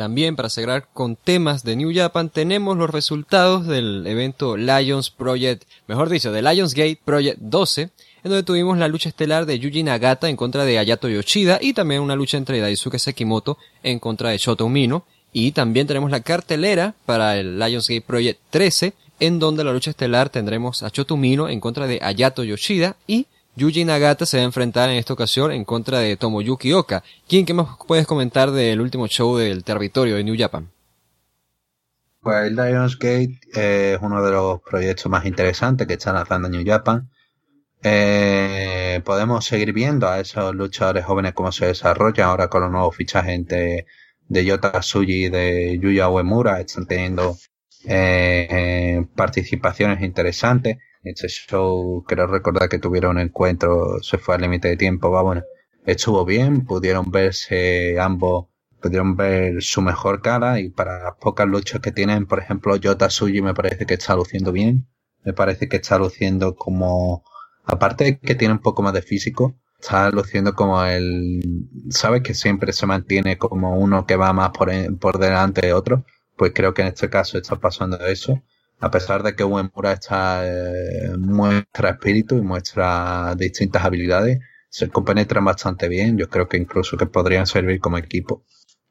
También para cerrar con temas de New Japan tenemos los resultados del evento Lions Project, mejor dicho, de Lions Gate Project 12, en donde tuvimos la lucha estelar de Yuji Nagata en contra de Ayato Yoshida y también una lucha entre Daisuke Sekimoto en contra de Shota Umino. Y también tenemos la cartelera para el Lions Gate Project 13, en donde la lucha estelar tendremos a Shota Umino en contra de Ayato Yoshida y Yuji Nagata se va a enfrentar en esta ocasión en contra de Tomoyuki Oka. ¿Quién qué más puedes comentar del último show del territorio de New Japan? Pues Lionsgate es uno de los proyectos más interesantes que está lanzando New Japan. Eh, podemos seguir viendo a esos luchadores jóvenes cómo se desarrollan ahora con los nuevos fichajes de, de Yota Suji y de Yuya Uemura. Están teniendo eh, eh, participaciones interesantes este show, creo recordar que tuvieron un encuentro, se fue al límite de tiempo, va bueno, estuvo bien, pudieron verse ambos, pudieron ver su mejor cara y para las pocas luchas que tienen, por ejemplo, Yota Suji me parece que está luciendo bien, me parece que está luciendo como, aparte de que tiene un poco más de físico, está luciendo como el, sabes que siempre se mantiene como uno que va más por, por delante de otro, pues creo que en este caso está pasando eso a pesar de que Uemura está, eh, muestra espíritu y muestra distintas habilidades, se compenetran bastante bien. Yo creo que incluso que podrían servir como equipo.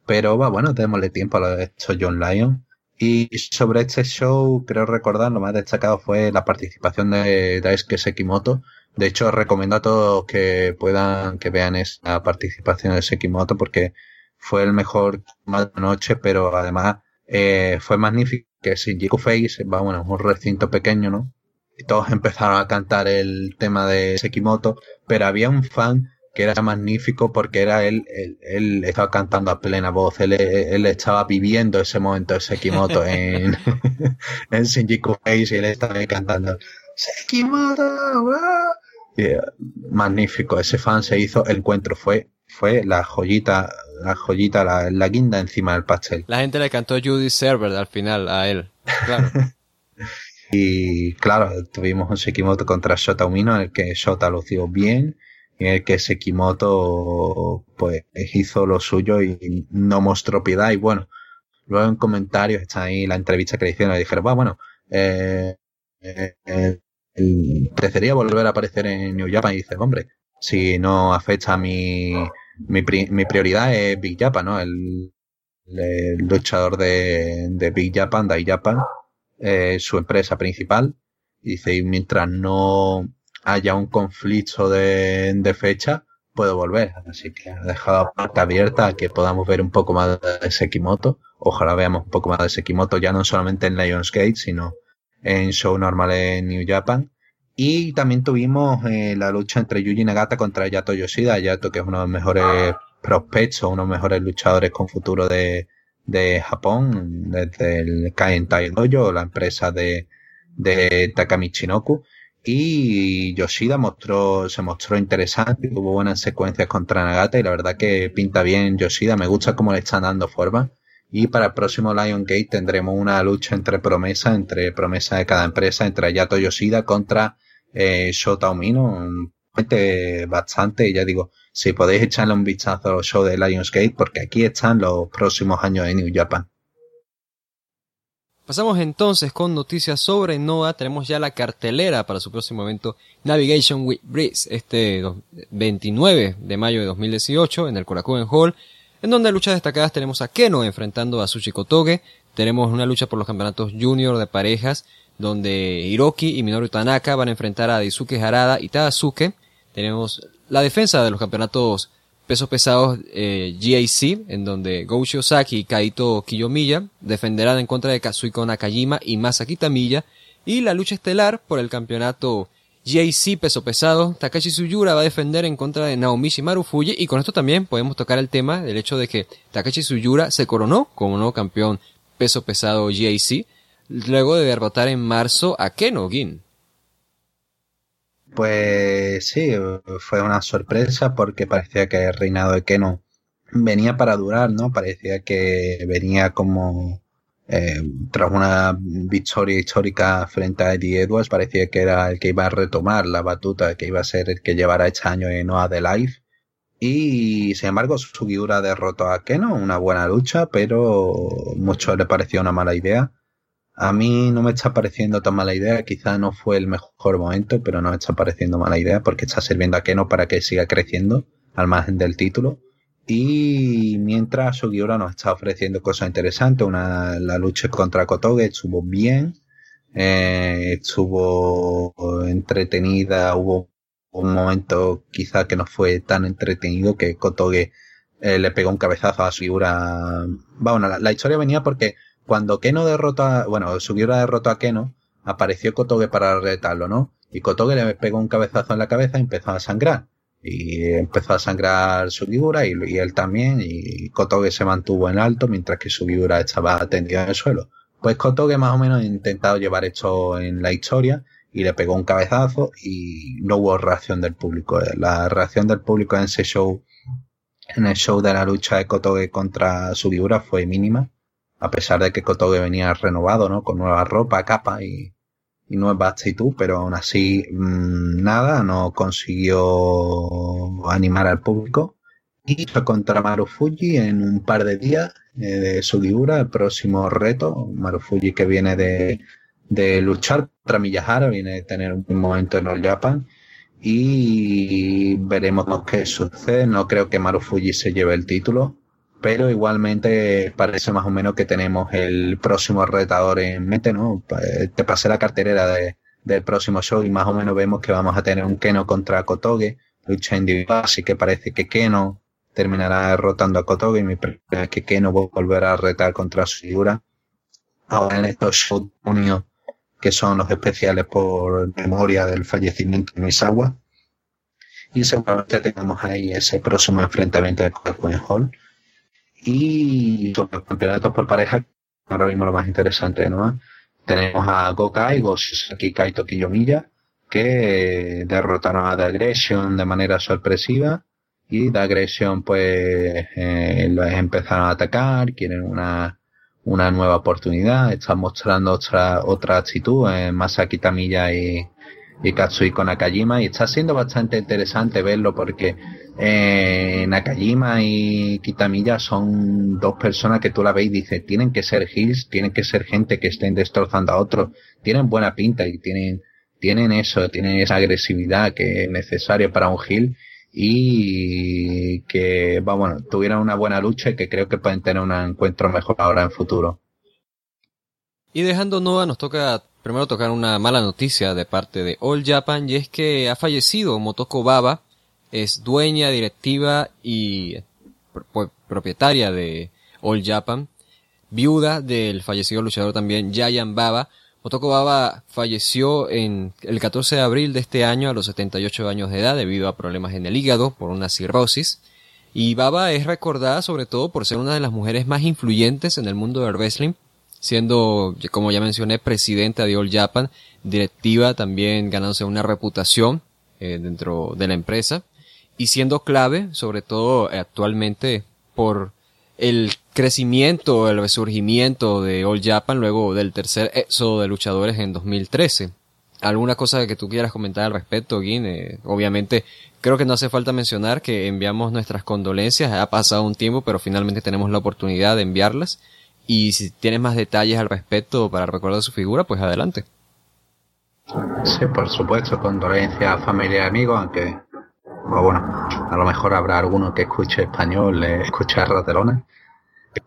Pero va, bueno, démosle tiempo a lo de esto John Lyon. Y sobre este show, creo recordar, lo más destacado fue la participación de Daisuke Sekimoto. De hecho, recomiendo a todos que puedan, que vean esa participación de Sekimoto porque fue el mejor más de noche, pero además eh, fue magnífico que Shinjuku Face, va, bueno, es un recinto pequeño, ¿no? Y todos empezaron a cantar el tema de Sekimoto, pero había un fan que era magnífico porque era él, él, estaba cantando a plena voz, él, él estaba viviendo ese momento de Sekimoto en, en Shinjuku Face y él estaba cantando Sekimoto, eh, magnífico, ese fan se hizo, el encuentro fue, fue la joyita la joyita, la, guinda encima del pastel. La gente le cantó Judy Server al final a él. Claro. y claro, tuvimos un Sekimoto contra Shota Umino en el que Shota lució bien y en el que Sekimoto pues hizo lo suyo y no mostró piedad y bueno, luego en comentarios está ahí la entrevista que le hicieron y dijeron, bueno, eh, eh, eh volver a aparecer en New Japan y dice, hombre, si no afecta a mi mi, mi prioridad es Big Japan, ¿no? El, luchador de, de, Big Japan, Dai Japan. eh, su empresa principal. Dice, y mientras no haya un conflicto de, de fecha, puedo volver. Así que ha dejado la puerta abierta a que podamos ver un poco más de Sekimoto. Ojalá veamos un poco más de Sekimoto, ya no solamente en Lionsgate, sino en show normal en New Japan. Y también tuvimos eh, la lucha entre Yuji Nagata contra Yato Yoshida. Yato, que es uno de los mejores prospectos, uno de los mejores luchadores con futuro de, de Japón, desde el Kaien Tai Dojo, la empresa de, de Takami Chinoku. Y Yoshida mostró, se mostró interesante, tuvo buenas secuencias contra Nagata y la verdad que pinta bien Yoshida, me gusta cómo le están dando forma. Y para el próximo Lion Gate tendremos una lucha entre promesas, entre promesas de cada empresa, entre Yato Yoshida contra eh, Shota Umino, bastante, y ya digo, si podéis echarle un vistazo al show de Lionsgate, porque aquí están los próximos años de New Japan. Pasamos entonces con noticias sobre Noah. Tenemos ya la cartelera para su próximo evento Navigation with Breeze, este 29 de mayo de 2018 en el Korakuen Hall, en donde luchas destacadas tenemos a Keno enfrentando a Sushi Kotoge. Tenemos una lucha por los campeonatos junior de parejas, donde Hiroki y Minoru Tanaka van a enfrentar a Daisuke Harada y Tadasuke. Tenemos la defensa de los campeonatos pesos pesados eh, GAC, en donde Go Shiozaki y Kaito Kiyomiya defenderán en contra de Kazuhiko Nakajima y Masaki Tamiya, y la lucha estelar por el campeonato GAC peso pesado, Takashi Suyura va a defender en contra de Naomichi Marufuji, y con esto también podemos tocar el tema del hecho de que Takashi Suyura se coronó como nuevo campeón peso pesado GAC, luego de derrotar en marzo a Keno Gin. Pues sí, fue una sorpresa porque parecía que el reinado de Keno venía para durar, ¿no? Parecía que venía como eh, tras una victoria histórica frente a Eddie Edwards, parecía que era el que iba a retomar la batuta, que iba a ser el que llevara este año en Noah de Life. Y sin embargo, Sugiura derrotó a Keno, una buena lucha, pero mucho le pareció una mala idea. A mí no me está pareciendo tan mala idea, quizá no fue el mejor momento, pero no me está pareciendo mala idea porque está sirviendo a Keno para que siga creciendo al margen del título. Y mientras Sugiura nos está ofreciendo cosas interesantes, una, la lucha contra Kotoge estuvo bien, eh, estuvo entretenida, hubo un momento quizá que no fue tan entretenido que Kotoge eh, le pegó un cabezazo a Sugiura. Bueno, la historia venía porque cuando Keno derrota, bueno, Sugiura derrotó a Keno, apareció Kotoge para retarlo, ¿no? Y Kotoge le pegó un cabezazo en la cabeza y empezó a sangrar. Y empezó a sangrar Sugiura y, y él también, y Kotoge se mantuvo en alto mientras que Sugiura estaba tendido en el suelo. Pues Kotoge más o menos ha intentado llevar esto en la historia y le pegó un cabezazo y no hubo reacción del público. La reacción del público en ese show, en el show de la lucha de Kotoge contra Sugiura fue mínima a pesar de que Kotoge venía renovado, ¿no? Con nueva ropa, capa y, y nueva actitud, pero aún así mmm, nada, no consiguió animar al público. Y contra Marufuji en un par de días eh, de Sugiura, el próximo reto. Marufuji que viene de, de luchar contra Miyahara, viene de tener un momento en All Japan. Y veremos qué sucede. No creo que Marufuji se lleve el título pero igualmente parece más o menos que tenemos el próximo retador en mente, ¿no? Te pasé la carterera de, del próximo show y más o menos vemos que vamos a tener un Keno contra Kotoge, lucha individual, así que parece que Keno terminará derrotando a Kotoge y mi pregunta es que Keno volverá a retar contra su figura. Ahora en estos shows de que son los especiales por memoria del fallecimiento de Misawa. Y seguramente tenemos ahí ese próximo enfrentamiento de Kotoge Hall y sobre los campeonatos por pareja, ahora mismo lo más interesante, ¿no? Tenemos a Gokai, Gosaki Kaito Kiyomiya, que derrotaron a The Aggression de manera sorpresiva y The Aggression pues eh, los empezaron a atacar, quieren una, una nueva oportunidad, están mostrando otra, otra actitud en Masaki Tamiya y, y Katsuhiko Nakajima y está siendo bastante interesante verlo porque eh, Nakajima y Kitamiya son dos personas que tú la ves y dices tienen que ser heels, tienen que ser gente que estén destrozando a otros, tienen buena pinta y tienen tienen eso, tienen esa agresividad que es necesaria para un heel y que, bueno, tuvieran una buena lucha y que creo que pueden tener un encuentro mejor ahora en futuro. Y dejando Noah nos toca primero tocar una mala noticia de parte de All Japan y es que ha fallecido Motoko Baba, es dueña, directiva y propietaria de All Japan, viuda del fallecido luchador también Giant Baba. Motoko Baba falleció en el 14 de abril de este año a los 78 años de edad debido a problemas en el hígado por una cirrosis. Y Baba es recordada sobre todo por ser una de las mujeres más influyentes en el mundo del wrestling, siendo, como ya mencioné, presidenta de All Japan, directiva también ganándose una reputación eh, dentro de la empresa y siendo clave, sobre todo actualmente, por el crecimiento, el resurgimiento de All Japan luego del tercer éxodo de luchadores en 2013. ¿Alguna cosa que tú quieras comentar al respecto, Guin? Eh, obviamente, creo que no hace falta mencionar que enviamos nuestras condolencias. Ha pasado un tiempo, pero finalmente tenemos la oportunidad de enviarlas. Y si tienes más detalles al respecto para recordar su figura, pues adelante. Sí, por supuesto, condolencias a familia y amigos, aunque, bueno, a lo mejor habrá alguno que escuche español, eh, escuche a Ratelona.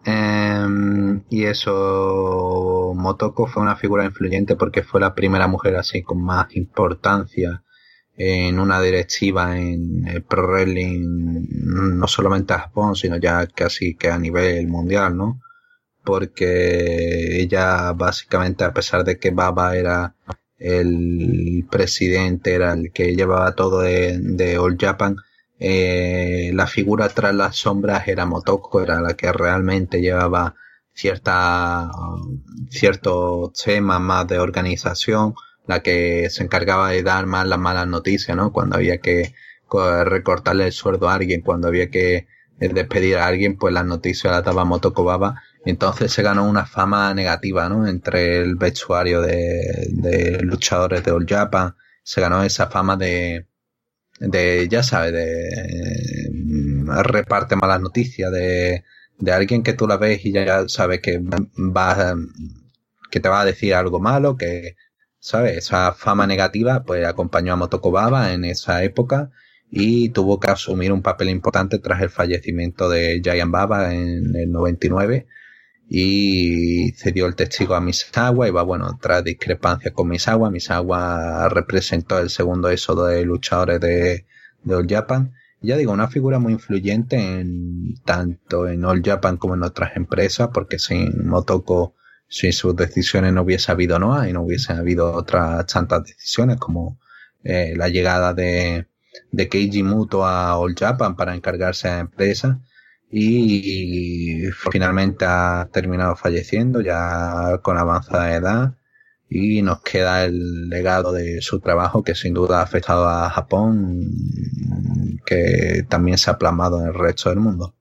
Em, y eso, Motoko fue una figura influyente porque fue la primera mujer así con más importancia en una directiva en el Pro Wrestling, no solamente a Japón, sino ya casi que a nivel mundial, ¿no? porque ella básicamente a pesar de que Baba era el presidente, era el que llevaba todo de, de All Japan, eh, la figura tras las sombras era Motoko, era la que realmente llevaba cierta, ciertos temas más de organización, la que se encargaba de dar más las malas noticias, ¿no? Cuando había que recortarle el sueldo a alguien, cuando había que despedir a alguien, pues las noticias las daba Motoko Baba entonces se ganó una fama negativa, ¿no? Entre el vestuario de, luchadores de All Japan. Se ganó esa fama de, de ya sabes, de mm, reparte malas noticias, de, de alguien que tú la ves y ya sabes que va, que te va a decir algo malo, que, ¿sabes? Esa fama negativa, pues acompañó a Motoko Baba en esa época y tuvo que asumir un papel importante tras el fallecimiento de Giant Baba en el 99 y cedió el testigo a Misawa y va, bueno, tras discrepancias con Misawa, Misawa representó el segundo éxodo de luchadores de, de All Japan. ya digo, una figura muy influyente en tanto en All Japan como en otras empresas, porque sin Motoko, sin sus decisiones no hubiese habido Noah y no hubiese habido otras tantas decisiones como eh, la llegada de, Keiji Muto a All Japan para encargarse a empresas y finalmente ha terminado falleciendo ya con avanzada edad y nos queda el legado de su trabajo que sin duda ha afectado a Japón que también se ha plasmado en el resto del mundo.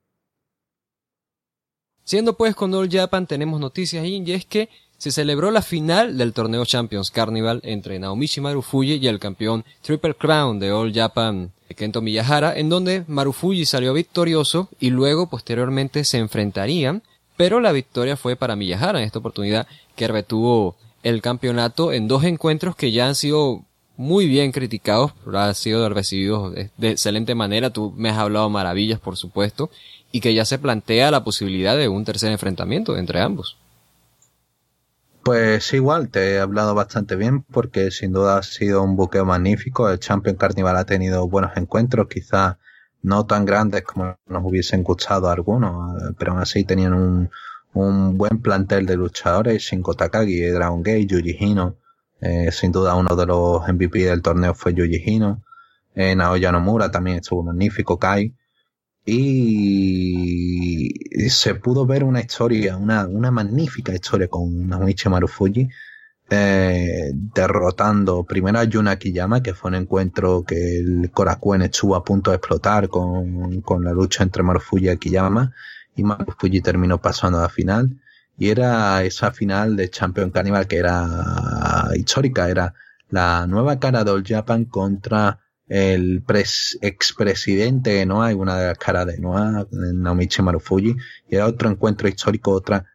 Siendo pues con All Japan tenemos noticias y es que se celebró la final del torneo Champions Carnival entre Naomichi Marufuji y el campeón Triple Crown de All Japan Kento Miyahara, en donde Marufuji salió victorioso y luego posteriormente se enfrentarían, pero la victoria fue para Miyahara en esta oportunidad que retuvo el campeonato en dos encuentros que ya han sido muy bien criticados, han sido recibidos de excelente manera, tú me has hablado maravillas por supuesto, y que ya se plantea la posibilidad de un tercer enfrentamiento entre ambos. Pues igual, te he hablado bastante bien porque sin duda ha sido un buqueo magnífico. El Champion Carnival ha tenido buenos encuentros, quizás no tan grandes como nos hubiesen gustado algunos, eh, pero aún así tenían un, un buen plantel de luchadores, Shinko Takagi, Dragon Gate, Yuji Hino. Eh, sin duda uno de los MVP del torneo fue Yuji Hino. Eh, Naoya Nomura también estuvo magnífico, Kai y se pudo ver una historia, una, una magnífica historia con Naomichi Marufuji eh, derrotando primero a Yuna Kiyama, que fue un encuentro que el Korakuen estuvo a punto de explotar con, con la lucha entre Marufuji y Kiyama, y Marufuji terminó pasando a la final. Y era esa final de Champion Carnival que era histórica, era la nueva cara de All Japan contra el expresidente de Noah una de las caras de Noah, Naomichi Marufuji, y era otro encuentro histórico, otra,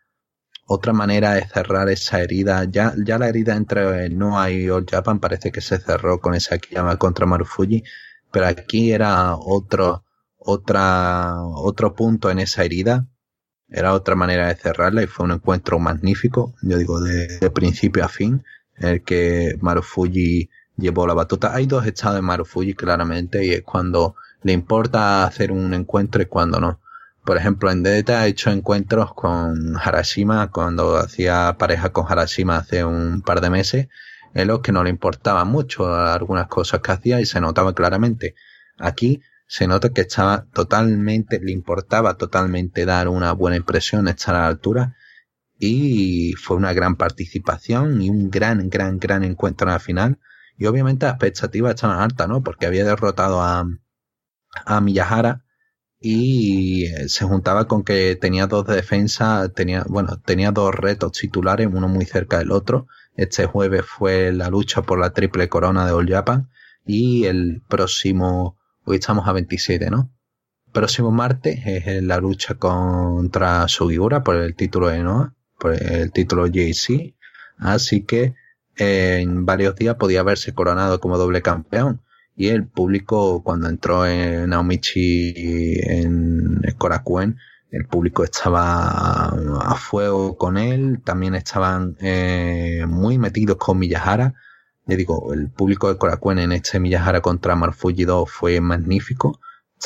otra manera de cerrar esa herida. Ya, ya la herida entre Noah y All Japan parece que se cerró con esa llama contra Marufuji, pero aquí era otro, otra, otro punto en esa herida. Era otra manera de cerrarla y fue un encuentro magnífico, yo digo, de, principio a fin, en el que Marufuji llevó la batuta. Hay dos estados de Marufuji claramente y es cuando le importa hacer un encuentro y cuando no. Por ejemplo, en DDT ha hecho encuentros con Harashima cuando hacía pareja con Harashima hace un par de meses, en los que no le importaba mucho algunas cosas que hacía y se notaba claramente. Aquí se nota que estaba totalmente, le importaba totalmente dar una buena impresión, estar a la altura y fue una gran participación y un gran, gran, gran encuentro en la final. Y obviamente las expectativas estaban altas, ¿no? Porque había derrotado a, a Miyahara y se juntaba con que tenía dos defensas, tenía, bueno, tenía dos retos titulares, uno muy cerca del otro. Este jueves fue la lucha por la triple corona de All Japan y el próximo Hoy estamos a 27, ¿no? Próximo martes es la lucha contra Sugiura por el título de Noah, por el título JC. Así que en varios días podía haberse coronado como doble campeón. Y el público, cuando entró en Naomichi en Korakuen, el público estaba a fuego con él, también estaban eh, muy metidos con Miyahara le digo, el público de Korakuen en este Miyahara contra Marfuji 2 fue magnífico.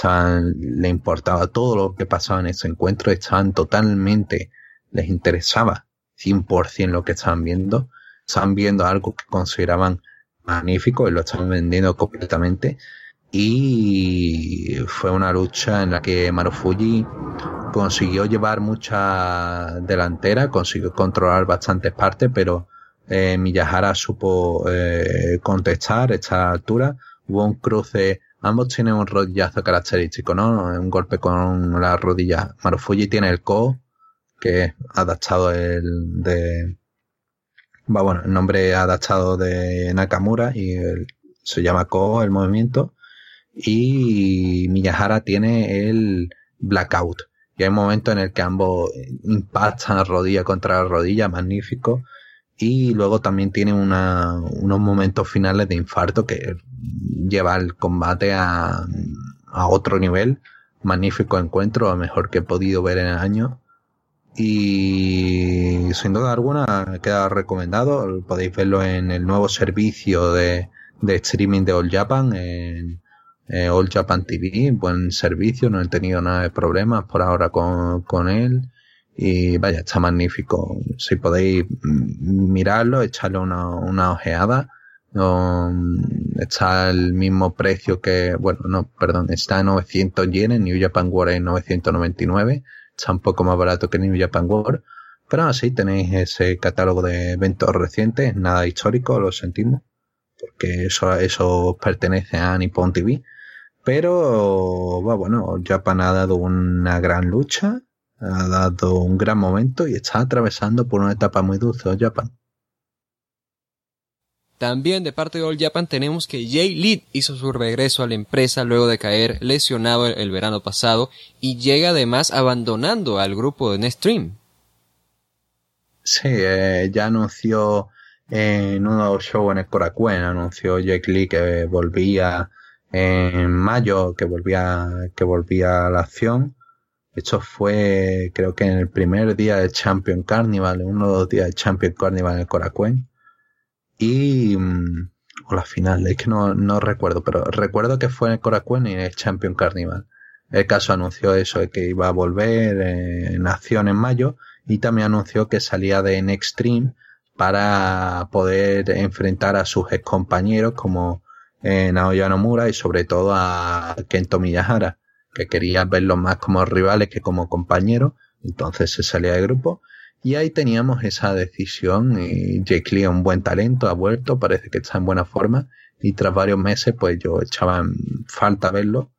le importaba todo lo que pasaba en ese encuentro, estaban totalmente, les interesaba 100% lo que estaban viendo, estaban viendo algo que consideraban magnífico y lo estaban vendiendo completamente. Y fue una lucha en la que Marufuji consiguió llevar mucha delantera, consiguió controlar bastantes partes, pero eh, Miyahara supo eh, contestar esta altura. Hubo un cruce, ambos tienen un rodillazo característico, ¿no? Un golpe con la rodilla. Marufuji tiene el Ko, que es adaptado el de... Bueno, el nombre adaptado de Nakamura y se llama Ko el movimiento. Y Miyahara tiene el Blackout. Y hay un momento en el que ambos impactan rodilla contra rodilla, magnífico y luego también tiene una, unos momentos finales de infarto que lleva el combate a, a otro nivel. Magnífico encuentro, lo mejor que he podido ver en el año. Y sin duda alguna queda recomendado. Podéis verlo en el nuevo servicio de, de streaming de All Japan, en All Japan TV. Buen servicio, no he tenido nada de problemas por ahora con, con él. Y vaya, está magnífico. Si podéis mirarlo, echarle una, una ojeada. está al mismo precio que, bueno, no, perdón, está a 900 yenes, New Japan World en 999. Está un poco más barato que New Japan World. Pero así tenéis ese catálogo de eventos recientes, nada histórico, lo sentimos. Porque eso, eso pertenece a Nippon TV. Pero, bueno, Japan ha dado una gran lucha ha dado un gran momento y está atravesando por una etapa muy dulce Japan. También de parte de All Japan tenemos que Jay Lead hizo su regreso a la empresa luego de caer lesionado el, verano pasado y llega además abandonando al grupo de Nestream. Sí, eh, ya anunció en uno de los shows en el Korakuen, anunció Jake Lee que volvía en mayo, que volvía, que volvía a la acción esto fue, creo que en el primer día de Champion Carnival, en uno o dos días de Champion Carnival en el Coracuen. Y, mm, o la final, es que no, no recuerdo, pero recuerdo que fue en el y en el Champion Carnival. El caso anunció eso, de que iba a volver en acción en mayo y también anunció que salía de Nextstream para poder enfrentar a sus ex compañeros como eh, Naoya Nomura y sobre todo a Kento Miyahara que quería verlos más como rivales que como compañeros, entonces se salía del grupo. Y ahí teníamos esa decisión y Jake Lee es un buen talento, ha vuelto, parece que está en buena forma y tras varios meses pues yo echaba falta verlo.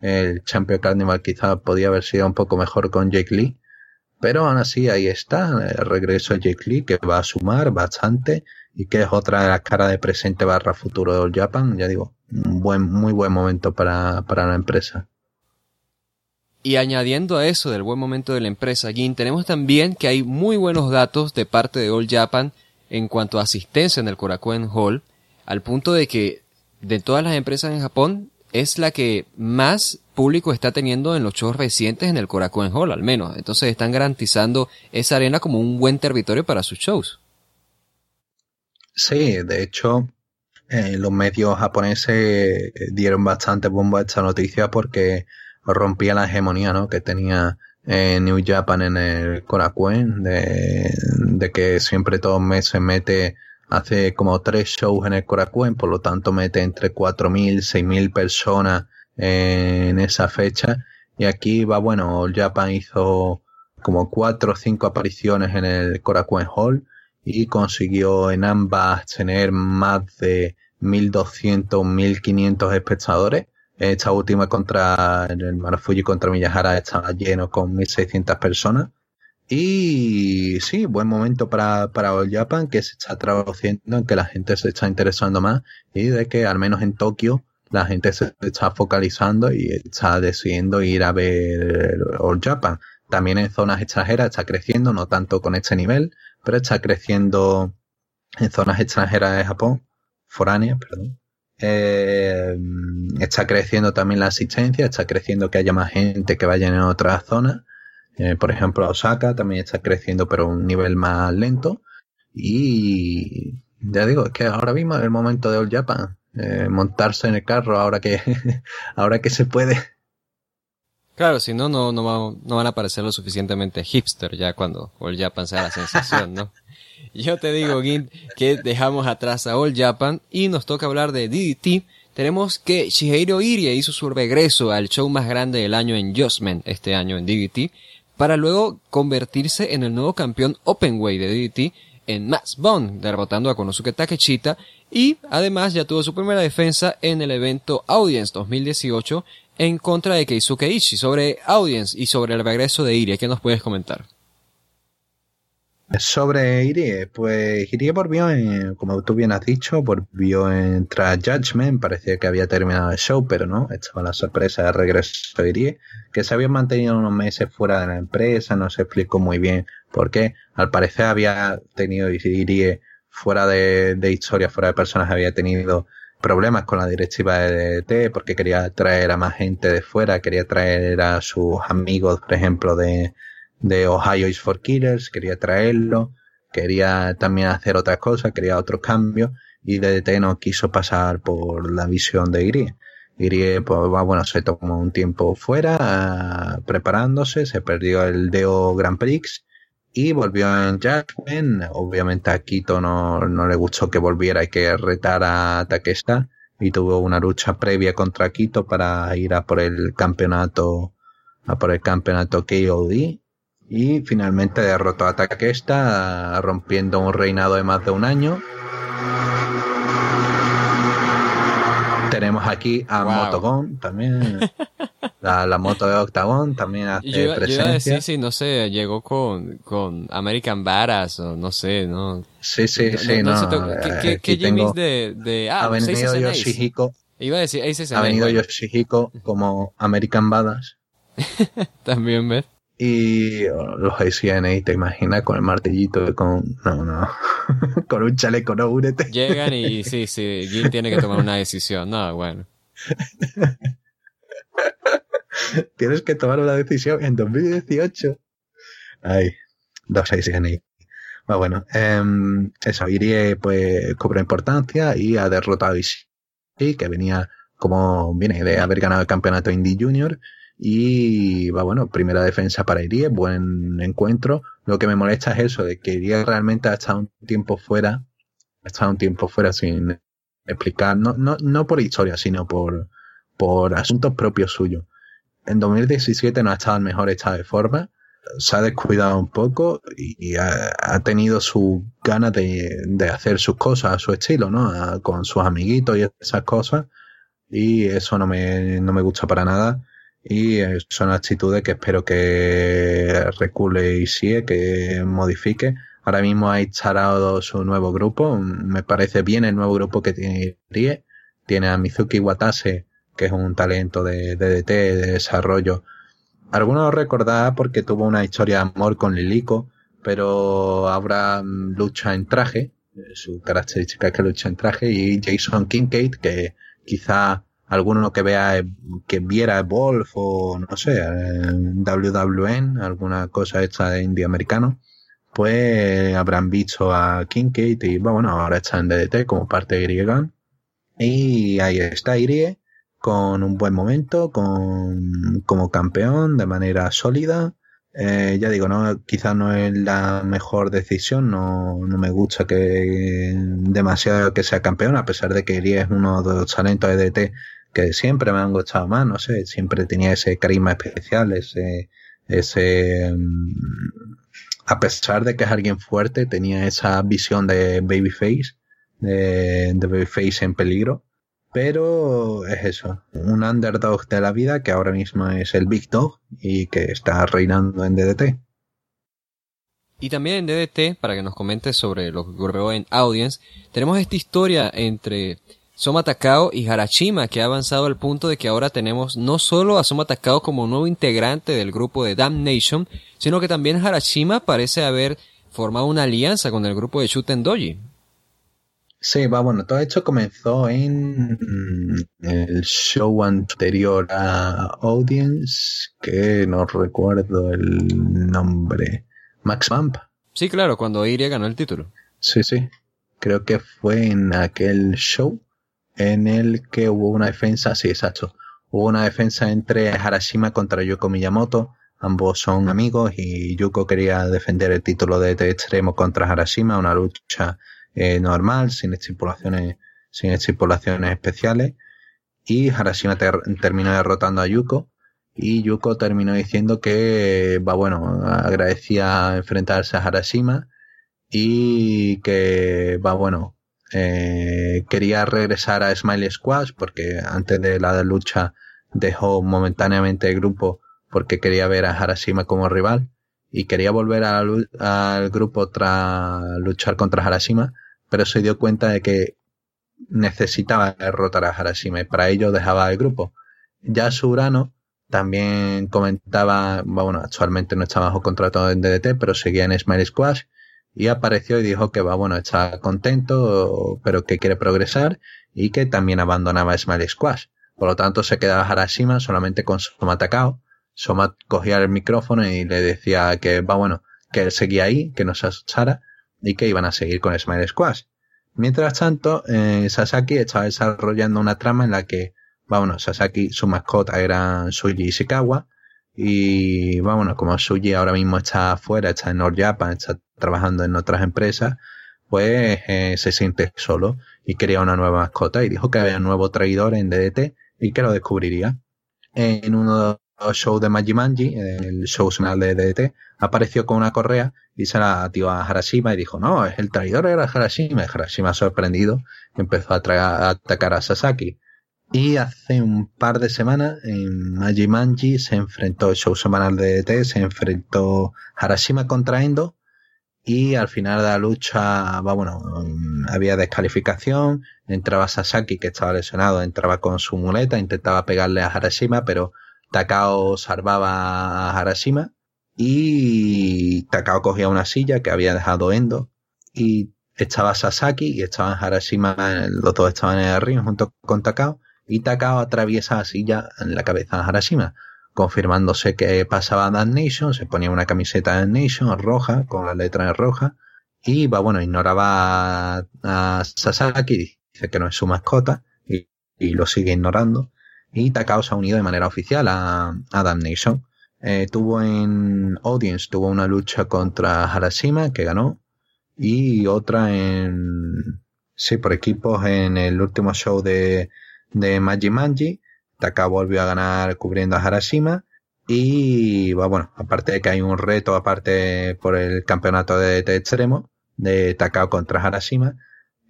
El Champion Carnival quizá podía haber sido un poco mejor con Jake Lee, pero aún así ahí está, el regreso de Jake Lee que va a sumar bastante y que es otra de las caras de presente barra futuro de All Japan, ya digo, un buen, muy buen momento para, para la empresa. Y añadiendo a eso del buen momento de la empresa Gin, tenemos también que hay muy buenos datos de parte de All Japan en cuanto a asistencia en el Korakuen Hall, al punto de que de todas las empresas en Japón, es la que más público está teniendo en los shows recientes en el Korakuen Hall, al menos. Entonces están garantizando esa arena como un buen territorio para sus shows. Sí, de hecho, eh, los medios japoneses dieron bastante bombo a esta noticia porque rompía la hegemonía ¿no? que tenía eh, New Japan en el Korakuen, de, de que siempre todos meses mete hace como tres shows en el Korakuen, por lo tanto mete entre 4.000, 6.000 personas en esa fecha. Y aquí va, bueno, Japan hizo como cuatro o cinco apariciones en el Korakuen Hall y consiguió en ambas tener más de 1.200, 1.500 espectadores. Esta última contra el Marufuji contra Miyahara estaba lleno con 1.600 personas. Y sí, buen momento para, para All Japan que se está traduciendo en que la gente se está interesando más y de que al menos en Tokio la gente se está focalizando y está decidiendo ir a ver All Japan. También en zonas extranjeras está creciendo, no tanto con este nivel, pero está creciendo en zonas extranjeras de Japón, foráneas, perdón. Eh, está creciendo también la asistencia, está creciendo que haya más gente que vaya en otras zonas eh, por ejemplo, Osaka también está creciendo, pero a un nivel más lento. Y ya digo, es que ahora mismo es el momento de All Japan. Eh, montarse en el carro ahora que, ahora que se puede. Claro, si no, no, no, van a parecer lo suficientemente hipster ya cuando All Japan sea la sensación, ¿no? Yo te digo, Gint, que dejamos atrás a All Japan y nos toca hablar de DDT. Tenemos que Shigeru Irie hizo su regreso al show más grande del año en Judgment este año en DDT para luego convertirse en el nuevo campeón Openweight de DDT en Max Bond, derrotando a Konosuke Takechita y además ya tuvo su primera defensa en el evento Audience 2018 en contra de Keisuke Ishii. Sobre Audience y sobre el regreso de Irie, ¿qué nos puedes comentar? Sobre Irie, pues Irie volvió, en, como tú bien has dicho, volvió en tras Judgment, parecía que había terminado el show, pero no, estaba la sorpresa de regreso de Irie, que se había mantenido unos meses fuera de la empresa, no se explicó muy bien por qué, al parecer había tenido Irie fuera de, de historia, fuera de personas, había tenido problemas con la directiva de DDT porque quería traer a más gente de fuera, quería traer a sus amigos, por ejemplo, de de Ohio is for Killers, quería traerlo, quería también hacer otras cosas, quería otros cambios y DDT no quiso pasar por la visión de Irie. Irie, pues bueno, se tomó un tiempo fuera preparándose, se perdió el Deo Grand Prix y volvió en Jackman. Obviamente a Quito no, no le gustó que volviera y que retara a Takesta y tuvo una lucha previa contra Quito para ir a por el campeonato, a por el campeonato KOD y finalmente derrotó a Takesta rompiendo un reinado de más de un año. Tenemos aquí a Motogon también. La, moto de Octagon también hace yo, presencia. Yo decir, sí, no sé, llegó con, con American Varas o no sé, ¿no? Sí, sí, sí, no. ¿Qué, qué, de, de, ah, ha venido Yoshihiko. Iba a decir Ace Ha venido Yoshihiko como American Badass. también ves. Y los ACNA, te imaginas, con el martillito, con. No, no. con un chaleco, no, únete. Llegan y sí, sí, Gil tiene que tomar una decisión. No, bueno. Tienes que tomar una decisión en 2018. Ay, dos ACNA. Bueno, bueno eh, eso, Irie pues cobra importancia y ha derrotado a Ishii, que venía como viene de haber ganado el campeonato Indie Junior y va bueno, primera defensa para Irie, buen encuentro. Lo que me molesta es eso, de que Irie realmente ha estado un tiempo fuera, ha estado un tiempo fuera sin explicar, no, no, no por historia, sino por, por asuntos propios suyos. En 2017 no ha estado en mejor estado de forma, se ha descuidado un poco y, ha, ha, tenido su ganas de, de, hacer sus cosas a su estilo, ¿no? con sus amiguitos y esas cosas. Y eso no me, no me gusta para nada y son actitudes que espero que recule y sigue, que modifique. Ahora mismo ha instalado su nuevo grupo, me parece bien el nuevo grupo que tiene Rie. Tiene a Mizuki Watase, que es un talento de DDT, de, desarrollo. Algunos lo recordarán porque tuvo una historia de amor con Lilico, pero ahora lucha en traje, su característica es que lucha en traje, y Jason Kincaid, que quizá alguno que vea, que viera Wolf o no sé, WWN, alguna cosa hecha de indie americano, pues habrán visto a Kincaid y bueno, ahora está en DDT como parte de Griega. Y ahí está Irie con un buen momento, con, como campeón de manera sólida. Eh, ya digo, no, quizás no es la mejor decisión, no, no me gusta que demasiado que sea campeón, a pesar de que Irie es uno de los talentos de DT que siempre me han gustado más, no sé, siempre tenía ese carisma especial, ese, ese, mm, a pesar de que es alguien fuerte, tenía esa visión de babyface, de, de babyface en peligro, pero es eso, un underdog de la vida que ahora mismo es el Big Dog y que está reinando en DDT. Y también en DDT, para que nos comentes sobre lo que ocurrió en Audience, tenemos esta historia entre Soma Takao y Harashima, que ha avanzado al punto de que ahora tenemos no solo a Soma Takao como nuevo integrante del grupo de Damnation, sino que también Harashima parece haber formado una alianza con el grupo de Shuten Doji. Sí, va, bueno, todo esto comenzó en el show anterior a Audience, que no recuerdo el nombre. Max Vamp. Sí, claro, cuando Iria ganó el título. Sí, sí. Creo que fue en aquel show en el que hubo una defensa, sí, exacto. Hubo una defensa entre Harashima contra Yuko Miyamoto. Ambos son amigos y Yuko quería defender el título de, extremo contra Harashima, una lucha eh, normal, sin estipulaciones, sin estipulaciones especiales. Y Harashima terminó derrotando a Yuko. Y Yuko terminó diciendo que, va bueno, agradecía enfrentarse a Harashima y que, va bueno, eh, quería regresar a Smiley Squash porque antes de la lucha dejó momentáneamente el grupo porque quería ver a Harashima como rival y quería volver al grupo tras luchar contra Harashima, pero se dio cuenta de que necesitaba derrotar a Harashima y para ello dejaba el grupo. Ya Surano también comentaba, bueno, actualmente no está bajo contrato en DDT, pero seguía en Smiley Squash y apareció y dijo que va, bueno, está contento, pero que quiere progresar y que también abandonaba Smiley Squash. Por lo tanto, se quedaba Harashima solamente con Soma Takao. Soma cogía el micrófono y le decía que va, bueno, que él seguía ahí, que no se asustara y que iban a seguir con Smiley Squash. Mientras tanto, eh, Sasaki estaba desarrollando una trama en la que, bueno, Sasaki, su mascota eran Suji y Shikawa, y bueno, como Suji ahora mismo está afuera, está en North Japan, está trabajando en otras empresas, pues eh, se siente solo y quería una nueva mascota y dijo que había un nuevo traidor en DDT y que lo descubriría. En uno de los shows de Majimanji, el show semanal de DDT, apareció con una correa y se la dio a Harashima y dijo, no, es el traidor era Harashima. Y Harashima sorprendido empezó a, a atacar a Sasaki. Y hace un par de semanas en Majimanji se enfrentó el show semanal de DDT, se enfrentó Harashima contra Endo y al final de la lucha, bueno, mm, había descalificación, entraba Sasaki que estaba lesionado, entraba con su muleta, intentaba pegarle a Harashima, pero Takao salvaba a Harashima y Takao cogía una silla que había dejado Endo y estaba Sasaki y estaba Harashima, los dos estaban en el ring junto con Takao y Takao atraviesa la silla en la cabeza de Harashima confirmándose que pasaba Dan Nation, se ponía una camiseta de Nation roja, con la letra roja, y va, bueno, ignoraba a, Sasaki, dice que no es su mascota, y, lo sigue ignorando, y Takao se ha unido de manera oficial a, a Damnation. Eh, tuvo en Audience, tuvo una lucha contra Harashima, que ganó, y otra en, sí, por equipos en el último show de, de Manji, Takao volvió a ganar cubriendo a Harashima. Y bueno, aparte de que hay un reto, aparte por el campeonato de, extremo, de Takao contra Harashima,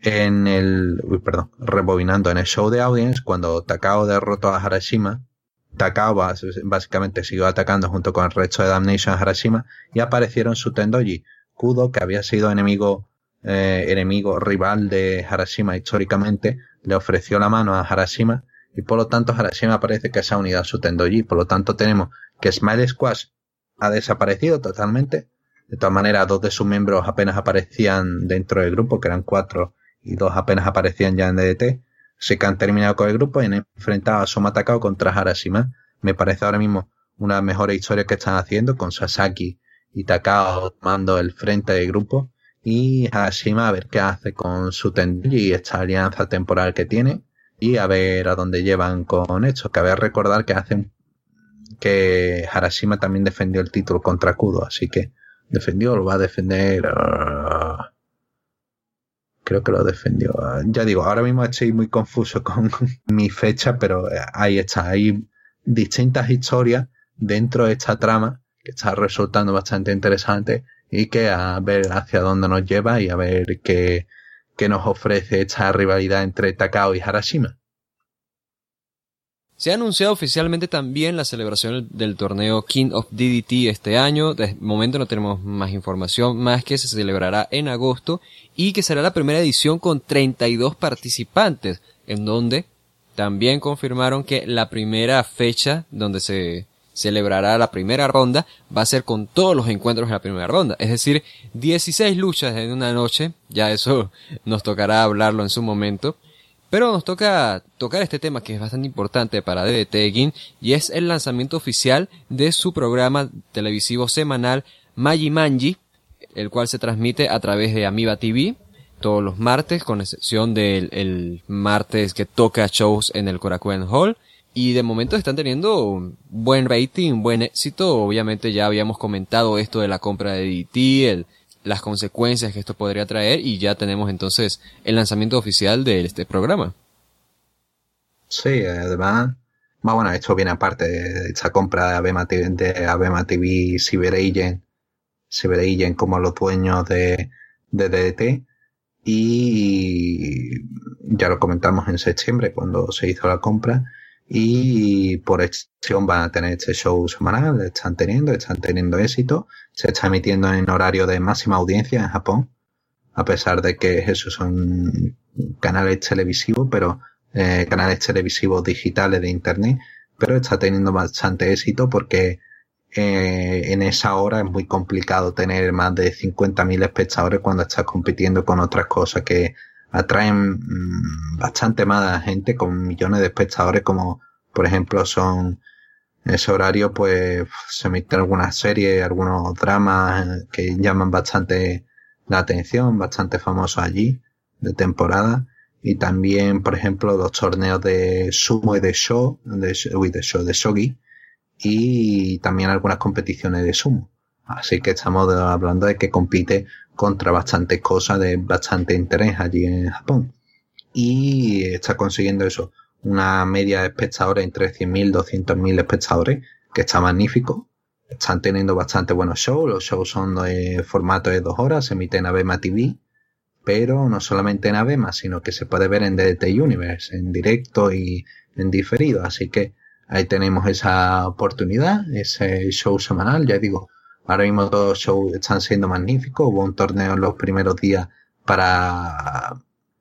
en el, perdón, rebobinando en el show de audience, cuando Takao derrotó a Harashima, Takao básicamente siguió atacando junto con el resto de Damnation a Harashima y aparecieron su Tendoji, Kudo, que había sido enemigo, eh, enemigo rival de Harashima históricamente, le ofreció la mano a Harashima y por lo tanto Harashima parece que se ha unido a su Tendoji. Por lo tanto tenemos que Smile Squash ha desaparecido totalmente. De todas maneras, dos de sus miembros apenas aparecían dentro del grupo, que eran cuatro, y dos apenas aparecían ya en DDT. Así que han terminado con el grupo y han enfrentado a Soma Takao contra Harashima. Me parece ahora mismo una de las mejores historias que están haciendo con Sasaki y Takao tomando el frente del grupo y Harashima a ver qué hace con su Tenji y esta alianza temporal que tiene y a ver a dónde llevan con esto. Cabe recordar que hacen que Harashima también defendió el título contra Kudo, así que defendió, lo va a defender. Creo que lo defendió. Ya digo, ahora mismo estoy muy confuso con mi fecha, pero ahí está. Hay distintas historias dentro de esta trama que está resultando bastante interesante y que a ver hacia dónde nos lleva y a ver qué, qué nos ofrece esta rivalidad entre Takao y Harashima. Se ha anunciado oficialmente también la celebración del torneo King of DDT este año. De momento no tenemos más información, más que se celebrará en agosto y que será la primera edición con 32 participantes, en donde también confirmaron que la primera fecha donde se celebrará la primera ronda va a ser con todos los encuentros de la primera ronda. Es decir, 16 luchas en una noche. Ya eso nos tocará hablarlo en su momento. Pero nos toca tocar este tema que es bastante importante para DDT y es el lanzamiento oficial de su programa televisivo semanal Magi Manji, el cual se transmite a través de Amiba TV todos los martes, con excepción del martes que toca shows en el Korakuen Hall. Y de momento están teniendo buen rating, buen éxito. Obviamente ya habíamos comentado esto de la compra de DDT, el, las consecuencias que esto podría traer y ya tenemos entonces el lanzamiento oficial de este programa. Sí, además, bueno, esto viene aparte de esta compra de Abema TV, de Abema TV como los dueños de DDT y ya lo comentamos en septiembre cuando se hizo la compra y por excepción van a tener este show semanal, están teniendo, están teniendo éxito, se está emitiendo en horario de máxima audiencia en Japón, a pesar de que esos son canales televisivos, pero eh, canales televisivos digitales de internet, pero está teniendo bastante éxito porque eh, en esa hora es muy complicado tener más de 50.000 espectadores cuando estás compitiendo con otras cosas que atraen mm, bastante más gente con millones de espectadores como por ejemplo son en ese horario pues se emiten algunas series, algunos dramas que llaman bastante la atención, bastante famosos allí de temporada y también por ejemplo los torneos de sumo y de show, de, de show, de shogi y también algunas competiciones de sumo. Así que estamos hablando de que compite contra bastantes cosas de bastante interés allí en Japón. Y está consiguiendo eso, una media de espectadores entre 100.000 y 200.000 espectadores, que está magnífico. Están teniendo bastante buenos shows, los shows son de formato de dos horas, se emiten en Abema TV, pero no solamente en Abema, sino que se puede ver en DDT Universe, en directo y en diferido. Así que ahí tenemos esa oportunidad, ese show semanal, ya digo, Ahora mismo todos los shows están siendo magníficos. Hubo un torneo en los primeros días para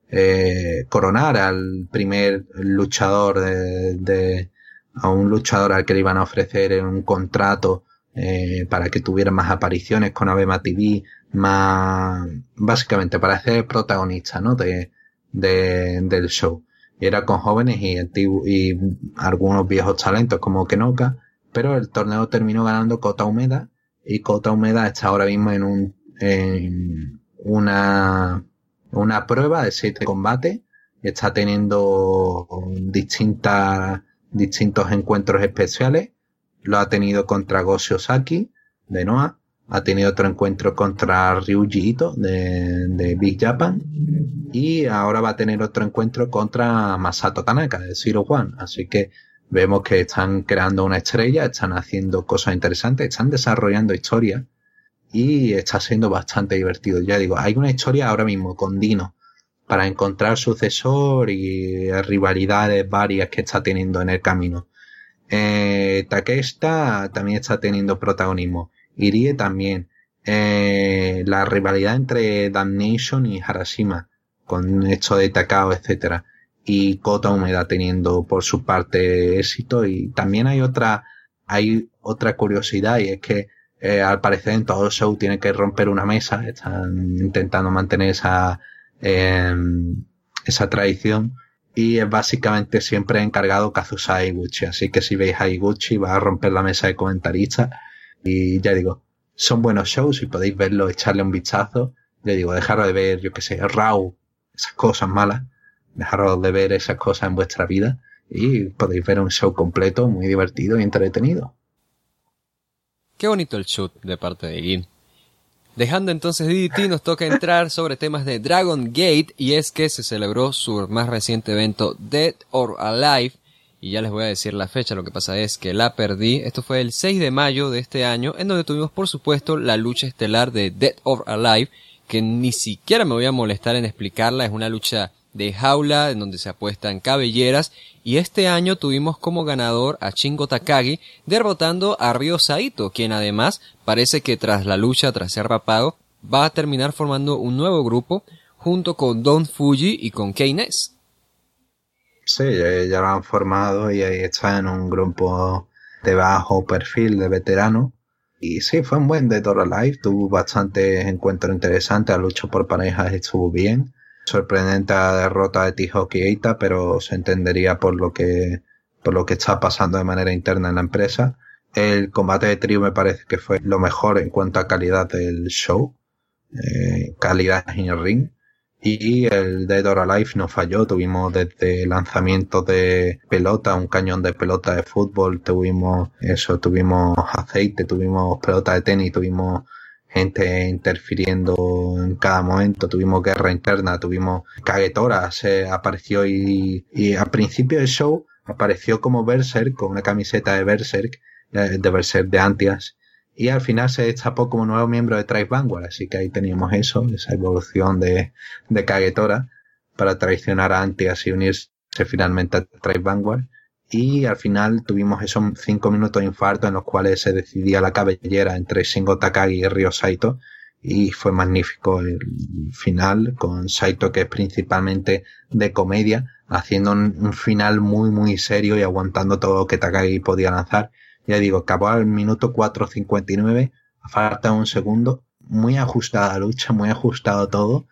eh, coronar al primer luchador de, a un luchador al que le iban a ofrecer un contrato eh, para que tuviera más apariciones con Abema TV, más básicamente para ser protagonista, ¿no? De, de, del show. Era con jóvenes y, y algunos viejos talentos como Kenoka, pero el torneo terminó ganando Cota Humeda y Cota Humedad está ahora mismo en un en una una prueba de siete combates. Está teniendo distintas distintos encuentros especiales. Lo ha tenido contra Goshi Osaki de Noah. Ha tenido otro encuentro contra Ryuji Ito de, de Big Japan. Y ahora va a tener otro encuentro contra Masato Tanaka de Zero One. Así que Vemos que están creando una estrella, están haciendo cosas interesantes, están desarrollando historias y está siendo bastante divertido. Ya digo, hay una historia ahora mismo con Dino para encontrar sucesor y rivalidades varias que está teniendo en el camino. Eh, Takesta también está teniendo protagonismo. Irie también. Eh, la rivalidad entre Damnation y Harashima con esto de Takao, etcétera y Kota Humeda teniendo por su parte éxito. Y también hay otra hay otra curiosidad y es que eh, al parecer en todo show tiene que romper una mesa. Están intentando mantener esa em, esa tradición. Y es básicamente siempre encargado Kazusa Iguchi. Así que si veis a Iguchi va a romper la mesa de comentaristas. Y ya digo, son buenos shows y podéis verlo, echarle un vistazo. Ya digo, dejaros de ver, yo que sé, Raw, esas cosas malas, dejaros de ver esas cosas en vuestra vida y podéis ver un show completo, muy divertido y entretenido. Qué bonito el shoot de parte de Gin. Dejando entonces DDT, nos toca entrar sobre temas de Dragon Gate y es que se celebró su más reciente evento Dead or Alive y ya les voy a decir la fecha, lo que pasa es que la perdí. Esto fue el 6 de mayo de este año en donde tuvimos por supuesto la lucha estelar de Dead or Alive que ni siquiera me voy a molestar en explicarla, es una lucha de jaula en donde se apuestan cabelleras y este año tuvimos como ganador a Shingo Takagi derrotando a Ryo Saito, quien además parece que tras la lucha, tras ser rapado, va a terminar formando un nuevo grupo junto con Don Fuji y con Keines. Sí, ya lo han formado y ahí está en un grupo de bajo perfil de veterano. Y sí, fue un buen de Dora Live, tuvo bastante encuentro interesante, la lucha por parejas estuvo bien sorprendente la derrota de T-Hockey Eita, pero se entendería por lo que por lo que está pasando de manera interna en la empresa. El combate de trío me parece que fue lo mejor en cuanto a calidad del show, eh, calidad en el ring. Y el Dead or Alive no falló, tuvimos desde lanzamiento de pelota, un cañón de pelota de fútbol, tuvimos eso, tuvimos aceite, tuvimos pelota de tenis, tuvimos gente interfiriendo en cada momento, tuvimos guerra interna, tuvimos Kagetora, se apareció y, y al principio del show apareció como Berserk, con una camiseta de Berserk, de Berserk de Antias, y al final se destapó como nuevo miembro de Tribe Vanguard, así que ahí teníamos eso, esa evolución de, de Kagetora para traicionar a Antias y unirse finalmente a Tribe Vanguard y al final tuvimos esos cinco minutos de infarto en los cuales se decidía la cabellera entre Shingo Takagi y Ryo Saito. Y fue magnífico el final con Saito que es principalmente de comedia haciendo un, final muy muy serio y aguantando todo lo que Takagi podía lanzar. Ya digo acabó al minuto 4.59 a falta un segundo. Muy ajustada la lucha muy ajustado todo.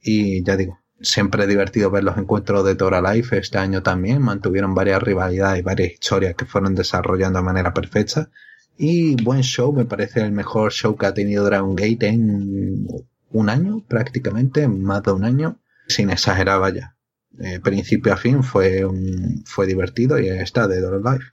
Y ya digo siempre divertido ver los encuentros de Tora Life. Este año también mantuvieron varias rivalidades y varias historias que fueron desarrollando de manera perfecta. Y buen show, me parece el mejor show que ha tenido Dragon Gate en un año, prácticamente, más de un año, sin exagerar, vaya. De principio a fin fue, un, fue divertido y está de Dora Life.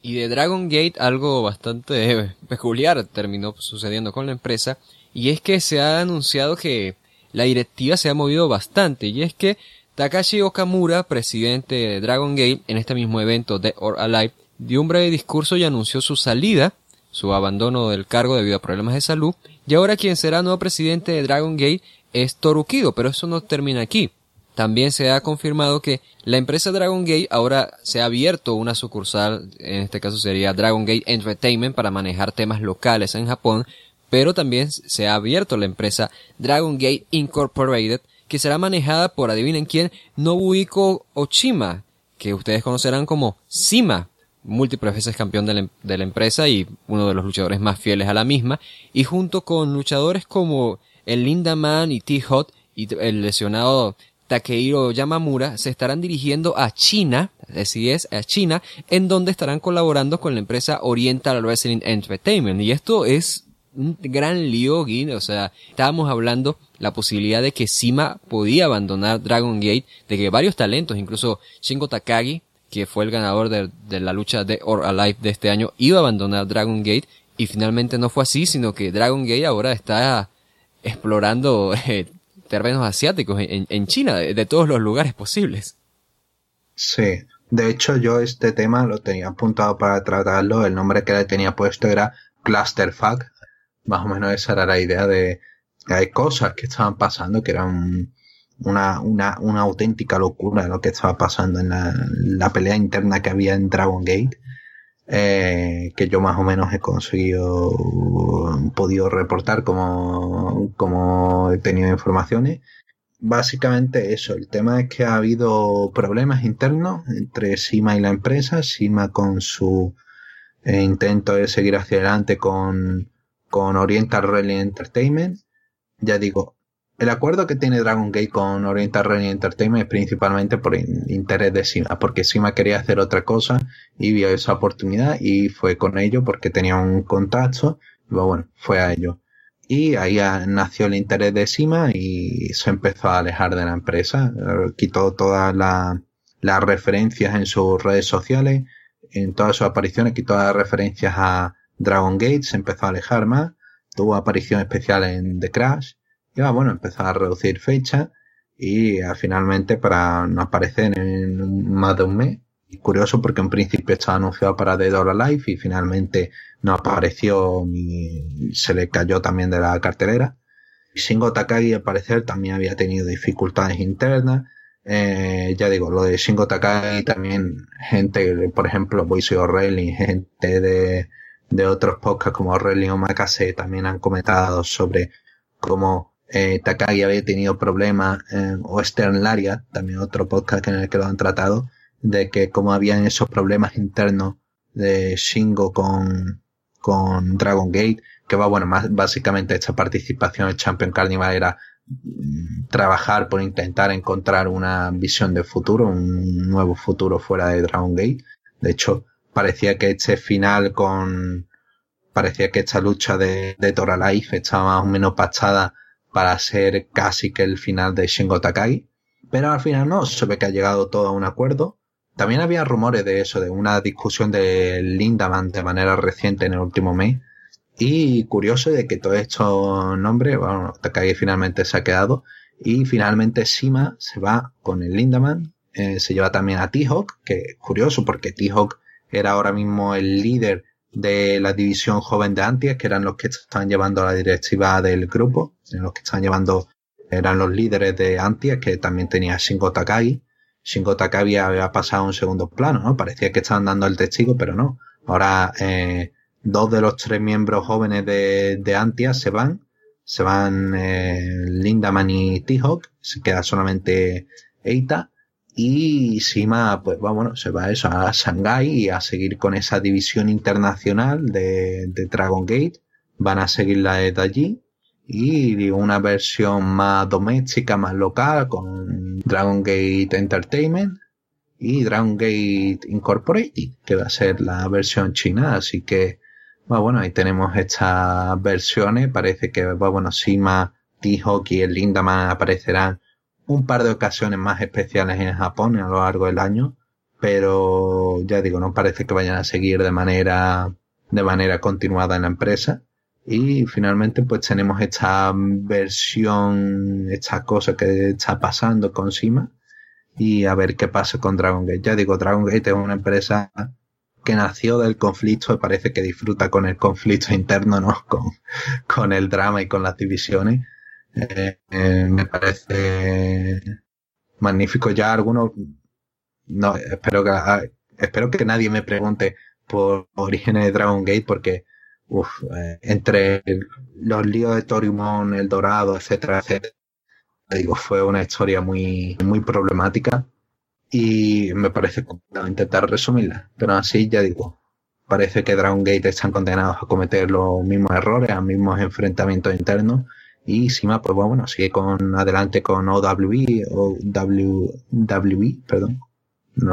Y de Dragon Gate algo bastante peculiar terminó sucediendo con la empresa y es que se ha anunciado que la directiva se ha movido bastante y es que Takashi Okamura, presidente de Dragon Gate, en este mismo evento de or Alive, dio un breve discurso y anunció su salida, su abandono del cargo debido a problemas de salud, y ahora quien será nuevo presidente de Dragon Gate es Torukido, pero eso no termina aquí. También se ha confirmado que la empresa Dragon Gate ahora se ha abierto una sucursal, en este caso sería Dragon Gate Entertainment para manejar temas locales en Japón, pero también se ha abierto la empresa Dragon Gate Incorporated, que será manejada por, adivinen quién, Nobuhiko Ochima, que ustedes conocerán como Sima, múltiples veces campeón de la, empresa y uno de los luchadores más fieles a la misma, y junto con luchadores como el Linda Man y T-Hot y el lesionado Takehiro Yamamura se estarán dirigiendo a China, así es, a China, en donde estarán colaborando con la empresa Oriental Wrestling Entertainment. Y esto es un gran lío, o sea, estábamos hablando la posibilidad de que Sima podía abandonar Dragon Gate, de que varios talentos, incluso Shingo Takagi, que fue el ganador de, la lucha de Or Alive de este año, iba a abandonar Dragon Gate, y finalmente no fue así, sino que Dragon Gate ahora está explorando eh, terrenos asiáticos en, China, de, todos los lugares posibles. Sí, de hecho yo este tema lo tenía apuntado para tratarlo, el nombre que le tenía puesto era Clusterfuck, más o menos esa era la idea de que hay cosas que estaban pasando que eran una, una, una auténtica locura lo que estaba pasando en la, pelea interna que había en Dragon Gate. Eh, que yo más o menos he conseguido, podido reportar como, como he tenido informaciones. Básicamente eso, el tema es que ha habido problemas internos entre Sima y la empresa, Sima con su eh, intento de seguir hacia adelante con, con Oriental Rally Entertainment. Ya digo, el acuerdo que tiene Dragon Gate con Oriental Rally Entertainment es principalmente por interés de Sima, porque Sima quería hacer otra cosa y vio esa oportunidad y fue con ello porque tenía un contacto, y bueno, fue a ello. Y ahí nació el interés de Sima y se empezó a alejar de la empresa, quitó todas las referencias en sus redes sociales, en todas sus apariciones, quitó las referencias a Dragon Gate, se empezó a alejar más, tuvo aparición especial en The Crash, y bueno, empezó a reducir fecha y ah, finalmente para no aparecer en más de un mes. Curioso porque en principio estaba anunciado para Dead or Alive y finalmente no apareció y se le cayó también de la cartelera. Shingo Takagi al parecer también había tenido dificultades internas. Eh, ya digo, lo de Shingo Takagi también gente, por ejemplo, Boise O'Reilly, gente de, de otros podcasts como O'Reilly o Makase también han comentado sobre cómo eh, Takagi había tenido problemas, eh, o Stern Laria, también otro podcast en el que lo han tratado, de que como habían esos problemas internos de Shingo con, con Dragon Gate, que va, bueno, más básicamente esta participación en Champion Carnival era mm, trabajar por intentar encontrar una visión de futuro, un nuevo futuro fuera de Dragon Gate. De hecho, parecía que este final con, parecía que esta lucha de, de Tora Life estaba más o menos pachada para ser casi que el final de Shingo Takagi. Pero al final no, se ve que ha llegado todo a un acuerdo. También había rumores de eso, de una discusión de Lindaman de manera reciente en el último mes. Y curioso de que todos estos nombres, bueno, Takagi finalmente se ha quedado. Y finalmente Sima se va con el Lindaman. Eh, se lleva también a T-Hawk, que curioso porque T-Hawk era ahora mismo el líder de la división joven de Antias, que eran los que estaban llevando la directiva del grupo, los que estaban llevando, eran los líderes de Antias, que también tenía Shingo Takagi. Shingo Takagi había pasado a un segundo plano, ¿no? Parecía que estaban dando el testigo, pero no. Ahora, eh, dos de los tres miembros jóvenes de, de Antias se van. Se van eh, Lindaman y T-Hawk. Se queda solamente Eita. Y Sima, pues bueno, se va eso, a Shanghai y a seguir con esa división internacional de, Dragon Gate. Van a seguirla desde allí. Y una versión más doméstica, más local, con Dragon Gate Entertainment y Dragon Gate Incorporated, que va a ser la versión china. Así que, bueno, ahí tenemos estas versiones. Parece que, bueno, Sima, T-Hawk y el Lindaman aparecerán un par de ocasiones más especiales en Japón a lo largo del año, pero ya digo, no parece que vayan a seguir de manera, de manera continuada en la empresa. Y finalmente pues tenemos esta versión, esta cosa que está pasando con Sima y a ver qué pasa con Dragon Gate. Ya digo, Dragon Gate es una empresa que nació del conflicto y parece que disfruta con el conflicto interno, ¿no? Con, con el drama y con las divisiones eh, eh, me parece magnífico. Ya algunos, no, espero que, ah, espero que nadie me pregunte por orígenes de Dragon Gate porque, uff, eh, entre los líos de Torimon, el Dorado, etcétera, etcétera, digo, fue una historia muy, muy problemática y me parece intentar resumirla. Pero así, ya digo, parece que Dragon Gate están condenados a cometer los mismos errores, a mismos enfrentamientos internos y Sima, pues bueno, sigue con adelante con OWE, o WWE, perdón.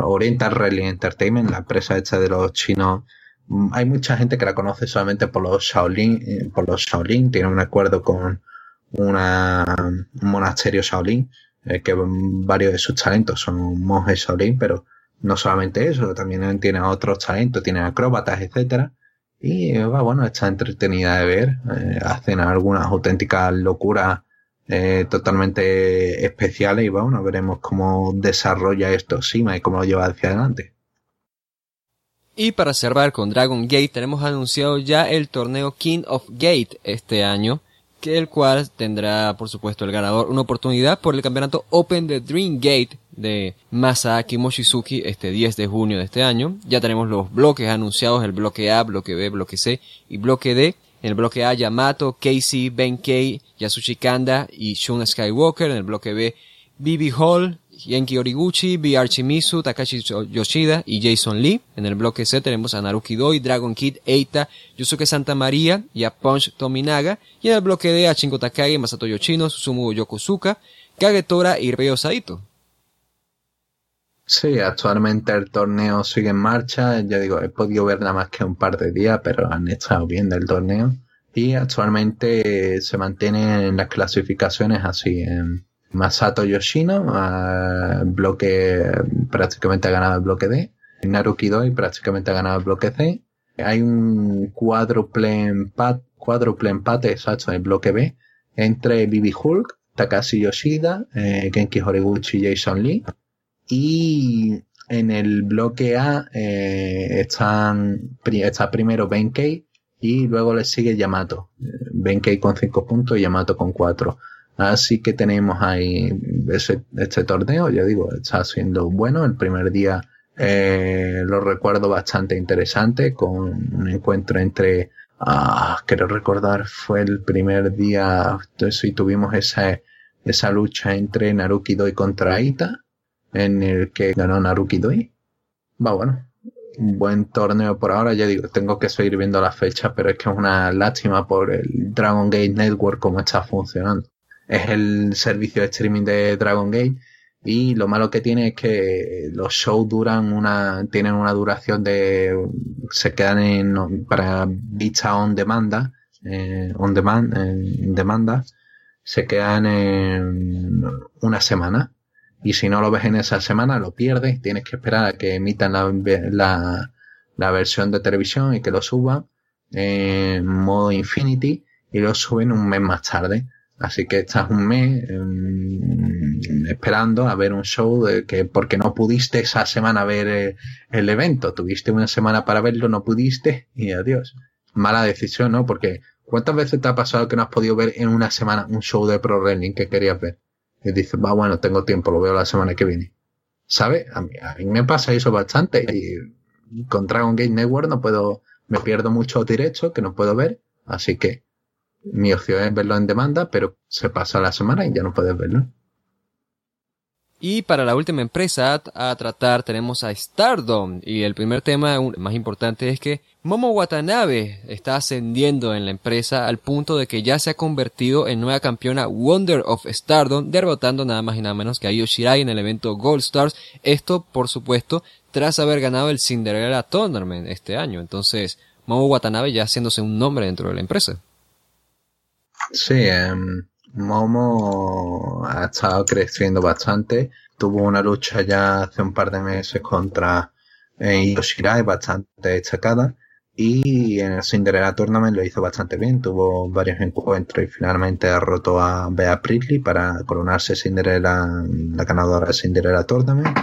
Oriental Rally Entertainment, la empresa hecha de los chinos. Hay mucha gente que la conoce solamente por los Shaolin, eh, por los Shaolin, tiene un acuerdo con una, un monasterio Shaolin, eh, que varios de sus talentos son monjes Shaolin, pero no solamente eso, también tiene otros talentos, tiene acróbatas, etcétera y va, bueno, está entretenida de ver. Eh, hacen algunas auténticas locuras eh, totalmente especiales y bueno, veremos cómo desarrolla esto Sima y cómo lo lleva hacia adelante. Y para cerrar con Dragon Gate tenemos anunciado ya el torneo King of Gate este año, que el cual tendrá por supuesto el ganador una oportunidad por el campeonato Open the Dream Gate de Masaaki Mochizuki este 10 de junio de este año. Ya tenemos los bloques anunciados, el bloque A, bloque B, bloque C y bloque D. En el bloque A, Yamato, Casey, Benkei, Yasushi Kanda y Shun Skywalker. En el bloque B, Bibi Hall, Genki Origuchi, B. Archimizu, Takashi Yoshida y Jason Lee. En el bloque C tenemos a Naruki Doi, Dragon Kid, Eita, Yusuke Santa María y a Punch Tominaga. Y en el bloque D a Shingo Takagi, Masato Yoshino, Susumu Yokosuka, Kagetora y Ryo Saito. Sí, actualmente el torneo sigue en marcha. Ya digo, he podido ver nada más que un par de días, pero han estado bien del torneo. Y actualmente se mantienen las clasificaciones así. En Masato Yoshino, bloque, prácticamente ha ganado el bloque D. Naruki Doi prácticamente ha ganado el bloque C. Hay un cuádruple empate, cuádruple empate exacto en el bloque B entre Bibi Hulk, Takashi Yoshida, eh, Genki Horiguchi y Jason Lee. Y en el bloque A eh, están, está primero Benkei y luego le sigue Yamato. Benkei con 5 puntos y Yamato con 4. Así que tenemos ahí ese, este torneo, ya digo, está siendo bueno. El primer día eh, lo recuerdo bastante interesante con un encuentro entre, ah, quiero recordar, fue el primer día, si tuvimos esa, esa lucha entre Naruki Doi contra Ita en el que ganó Naruki Doi. Va bueno, un buen torneo por ahora, ya digo, tengo que seguir viendo la fecha, pero es que es una lástima por el Dragon Gate Network como está funcionando. Es el servicio de streaming de Dragon Gate. Y lo malo que tiene es que los shows duran una, tienen una duración de, se quedan en, para vista on demanda, eh, on demand, en demanda, se quedan en una semana. Y si no lo ves en esa semana lo pierdes, tienes que esperar a que emitan la, la, versión de televisión y que lo suban en modo Infinity y lo suben un mes más tarde. Así que estás un mes em, esperando a ver un show de que porque no pudiste esa semana ver eh, el, evento, tuviste una semana para verlo, no pudiste y adiós. Mala decisión, ¿no? Porque ¿cuántas veces te ha pasado que no has podido ver en una semana un show de pro wrestling que querías ver? y dices, va, bueno, tengo tiempo, lo veo la semana que viene. ¿Sabes? A mí, a mí me pasa eso bastante. Y con Dragon Gate Network no puedo, me pierdo mucho directo que no puedo ver. Así que mi opción es verlo en demanda, pero se pasa la semana y ya no puedes verlo. Y para la última empresa a tratar tenemos a Stardom. Y el primer tema más importante es que Momo Watanabe está ascendiendo en la empresa al punto de que ya se ha convertido en nueva campeona Wonder of Stardom, derrotando nada más y nada menos que a Yoshirai en el evento Gold Stars. Esto, por supuesto, tras haber ganado el Cinderella Tournament este año. Entonces, Momo Watanabe ya haciéndose un nombre dentro de la empresa. Sí, um Momo ha estado creciendo bastante. Tuvo una lucha ya hace un par de meses contra eh, Yoshirai bastante destacada. Y en el Cinderella Tournament lo hizo bastante bien. Tuvo varios encuentros y finalmente derrotó a Bea Priestley para coronarse Cinderella, la ganadora de Cinderella Tournament.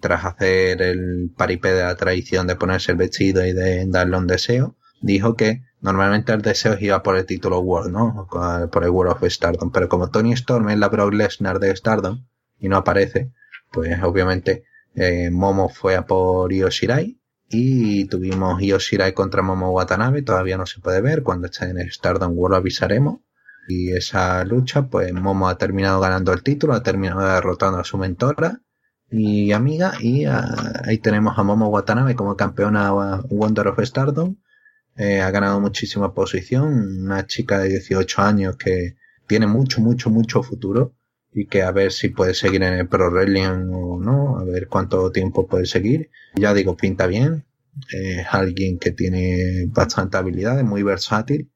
Tras hacer el paripé de la tradición de ponerse el vestido y de darle un deseo, dijo que normalmente el deseo iba por el título World, ¿no? Por el World of Stardom. Pero como Tony Storm es la Brock Lesnar de Stardom y no aparece, pues obviamente eh, Momo fue a por Io Shirai y tuvimos Io Shirai contra Momo Watanabe. Todavía no se puede ver. Cuando esté en Stardom World avisaremos. Y esa lucha, pues Momo ha terminado ganando el título, ha terminado derrotando a su mentora y amiga. Y ah, ahí tenemos a Momo Watanabe como campeona Wonder of Stardom eh, ha ganado muchísima posición, una chica de 18 años que tiene mucho, mucho, mucho futuro y que a ver si puede seguir en el Pro Wrestling o no, a ver cuánto tiempo puede seguir. Ya digo, pinta bien, es alguien que tiene bastante habilidad, es muy versátil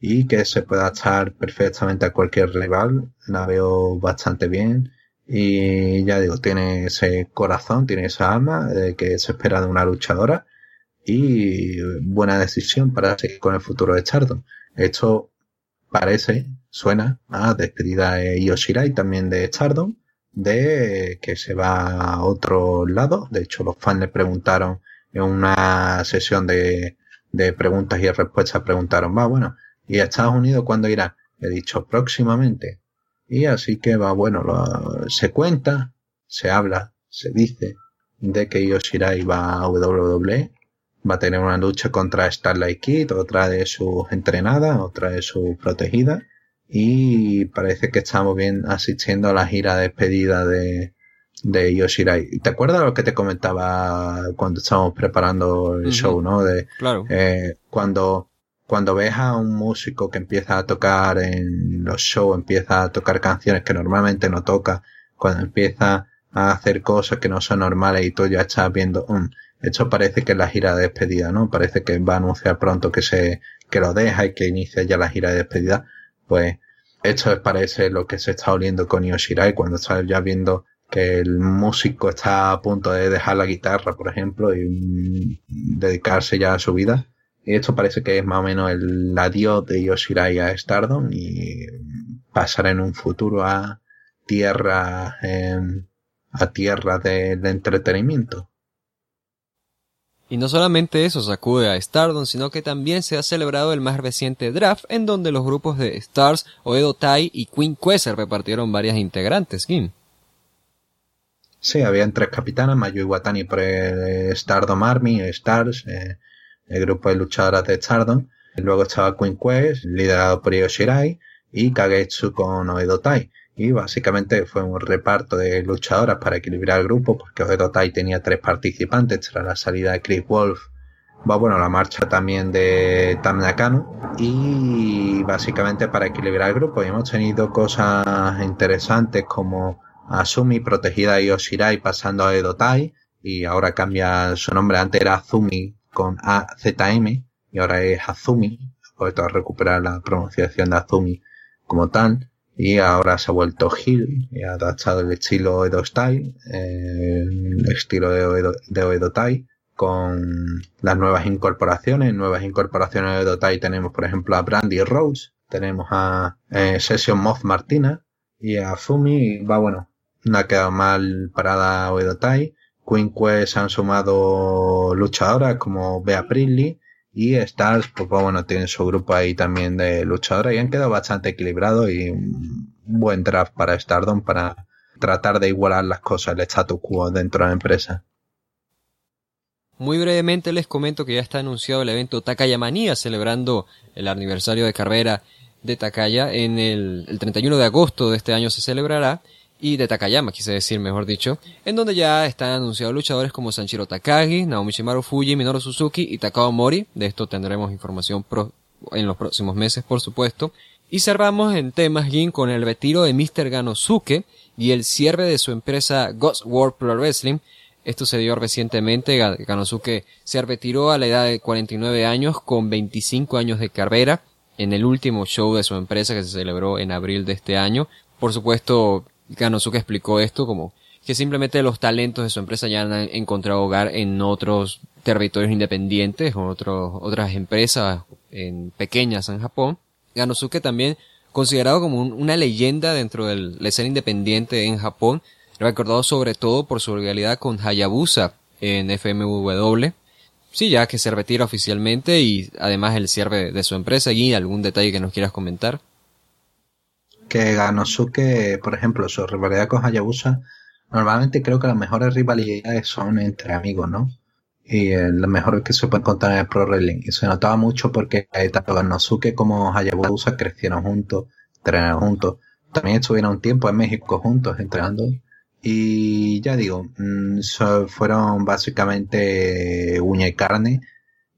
y que se puede adaptar perfectamente a cualquier rival, la veo bastante bien y ya digo, tiene ese corazón, tiene esa alma de que se espera de una luchadora y buena decisión para seguir con el futuro de Stardom. Esto parece, suena a despedida de Yoshirai también de Stardom, de que se va a otro lado. De hecho, los fans le preguntaron en una sesión de, de preguntas y respuestas, preguntaron, va, bueno, ¿y a Estados Unidos cuándo irá? He dicho, próximamente. Y así que va, bueno, se cuenta, se habla, se dice de que Yoshirai va a WWE va a tener una lucha contra Starlight Kid, otra de sus entrenadas, otra de sus protegidas. Y parece que estamos bien asistiendo a la gira de despedida de, de Yoshirai. ¿Te acuerdas lo que te comentaba cuando estábamos preparando el show, no? De, claro. Eh, cuando, cuando ves a un músico que empieza a tocar en los shows, empieza a tocar canciones que normalmente no toca, cuando empieza a hacer cosas que no son normales y tú ya estás viendo, um, esto parece que es la gira de despedida, ¿no? Parece que va a anunciar pronto que se, que lo deja y que inicia ya la gira de despedida. Pues, esto parece lo que se está oliendo con Yoshirai cuando estás ya viendo que el músico está a punto de dejar la guitarra, por ejemplo, y mm, dedicarse ya a su vida. Y esto parece que es más o menos el adiós de Yoshirai a Stardom y pasar en un futuro a tierra, em, a tierra de, entretenimiento. Y no solamente eso sacude a Stardom, sino que también se ha celebrado el más reciente draft en donde los grupos de Stars, Oedo Tai y Queen Quasar repartieron varias integrantes, Kim. Sí, habían tres capitanas, Mayu Iwatani por el Stardom Army, Stars, eh, el grupo de luchadoras de Stardom. Luego estaba Queen Quest, liderado por Io Shirai, y Kagetsu con Oedo Tai. Y básicamente fue un reparto de luchadoras para equilibrar el grupo, porque Oedo Tai tenía tres participantes tras la salida de Chris Wolf. Va bueno, la marcha también de Tam Nakano y básicamente para equilibrar el grupo. Y hemos tenido cosas interesantes como Azumi protegida de Yoshirai pasando a Edotai y ahora cambia su nombre. Antes era Azumi con AZM y ahora es Azumi. Puesto a recuperar la pronunciación de Azumi como tal. Y ahora se ha vuelto Hill y ha adaptado el estilo Edo Style, el estilo de Oedo, de Tai, con las nuevas incorporaciones. Nuevas incorporaciones de Edo Tai tenemos, por ejemplo, a Brandy Rose, tenemos a eh, Session Moth Martina y a Fumi. Va bueno, no ha quedado mal parada Oedo Tai. Queen Quest han sumado luchadoras como Bea Priestley y Stars, pues, bueno, tienen su grupo ahí también de luchadoras y han quedado bastante equilibrados y un buen draft para Stardom para tratar de igualar las cosas, el status quo dentro de la empresa. Muy brevemente les comento que ya está anunciado el evento Takaya Manía celebrando el aniversario de carrera de Takaya en el, el 31 de agosto de este año se celebrará y de Takayama, quise decir, mejor dicho, en donde ya están anunciados luchadores como Sanchiro Takagi, Naomi Shimaru Fuji, Minoru Suzuki y Takao Mori. De esto tendremos información en los próximos meses, por supuesto. Y cerramos en temas Gin con el retiro de Mr. Ganosuke y el cierre de su empresa Ghost World Pro Wrestling. Esto se dio recientemente. Ganosuke se retiró a la edad de 49 años con 25 años de carrera en el último show de su empresa que se celebró en abril de este año. Por supuesto, Ganosuke explicó esto como que simplemente los talentos de su empresa ya han encontrado hogar en otros territorios independientes o otras empresas en pequeñas en Japón. Ganosuke también considerado como una leyenda dentro del la independiente en Japón, recordado sobre todo por su rivalidad con Hayabusa en FMW. Sí, ya que se retira oficialmente y además el cierre de su empresa y algún detalle que nos quieras comentar que Ganosuke, por ejemplo, su rivalidad con Hayabusa, normalmente creo que las mejores rivalidades son entre amigos, ¿no? Y eh, lo mejor que se puede encontrar en el Pro Wrestling. Y se notaba mucho porque tanto Ganosuke como Hayabusa crecieron juntos, entrenaron juntos. También estuvieron un tiempo en México juntos entrenando. Y ya digo, mm, fueron básicamente uña y carne.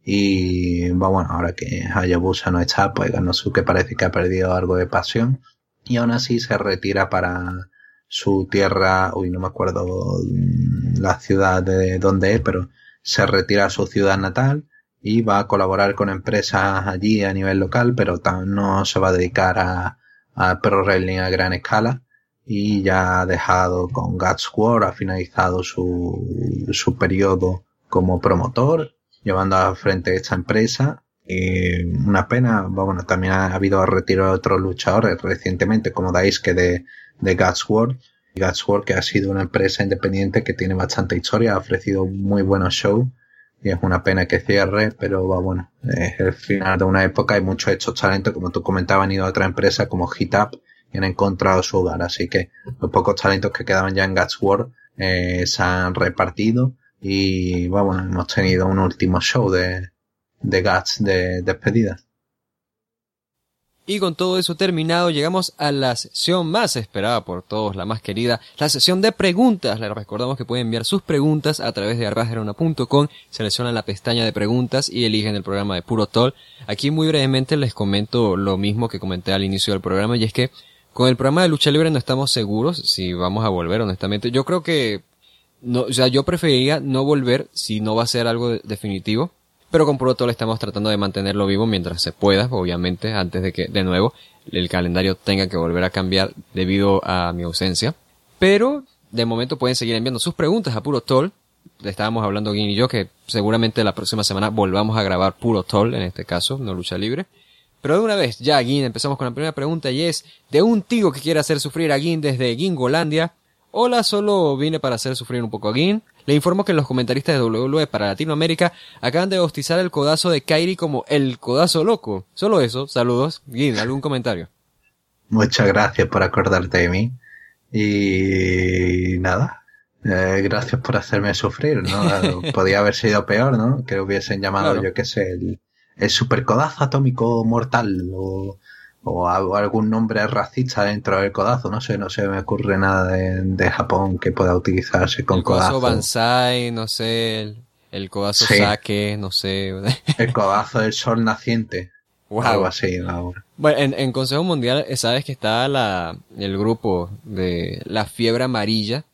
Y bueno, ahora que Hayabusa no está, pues Ganosuke parece que ha perdido algo de pasión y aún así se retira para su tierra, uy, no me acuerdo mm, la ciudad de donde es, pero se retira a su ciudad natal y va a colaborar con empresas allí a nivel local, pero no se va a dedicar a, a Pro Wrestling a gran escala y ya ha dejado con Guts War, ha finalizado su, su periodo como promotor, llevando a frente esta empresa y una pena, bueno, también ha habido retiro de otros luchadores recientemente, como Daisuke de, de. Guts World, que ha sido una empresa independiente que tiene bastante historia, ha ofrecido muy buenos shows. Y es una pena que cierre, pero va bueno, es el final de una época. Hay muchos hechos talentos, como tú comentabas, han ido a otra empresa como Hit Up y han encontrado su hogar. Así que los pocos talentos que quedaban ya en Guts World eh, se han repartido. Y bueno, hemos tenido un último show de, de Guts de despedida. Y con todo eso terminado, llegamos a la sesión más esperada por todos, la más querida, la sesión de preguntas. Les recordamos que pueden enviar sus preguntas a través de arrasgerona.com, seleccionan la pestaña de preguntas y eligen el programa de Puro Toll. Aquí muy brevemente les comento lo mismo que comenté al inicio del programa y es que con el programa de lucha libre no estamos seguros si vamos a volver, honestamente. Yo creo que, no, o sea, yo preferiría no volver si no va a ser algo definitivo pero con Puro estamos tratando de mantenerlo vivo mientras se pueda, obviamente, antes de que, de nuevo, el calendario tenga que volver a cambiar debido a mi ausencia. Pero, de momento pueden seguir enviando sus preguntas a Puro Toll. Estábamos hablando Gin y yo que seguramente la próxima semana volvamos a grabar Puro Toll, en este caso, no lucha libre. Pero de una vez, ya Gin, empezamos con la primera pregunta y es de un tío que quiere hacer sufrir a Gin desde Gingolandia. Hola, solo vine para hacer sufrir un poco a Gin. Le informo que los comentaristas de WWE para Latinoamérica acaban de bautizar el codazo de Kairi como el codazo loco. Solo eso, saludos. Gin, ¿algún comentario? Muchas gracias por acordarte de mí. Y nada, eh, gracias por hacerme sufrir, ¿no? Podía haber sido peor, ¿no? Que hubiesen llamado, yo qué sé, el, el supercodazo atómico mortal o o algún nombre racista dentro del codazo, no sé, no se me ocurre nada de, Japón que pueda utilizarse con el codazo. Bansai, no sé, el, codazo Sake, no sé. el codazo del sol naciente. Algo así, Bueno, en, en, Consejo Mundial eh, sabes que está la, el grupo de la fiebre amarilla,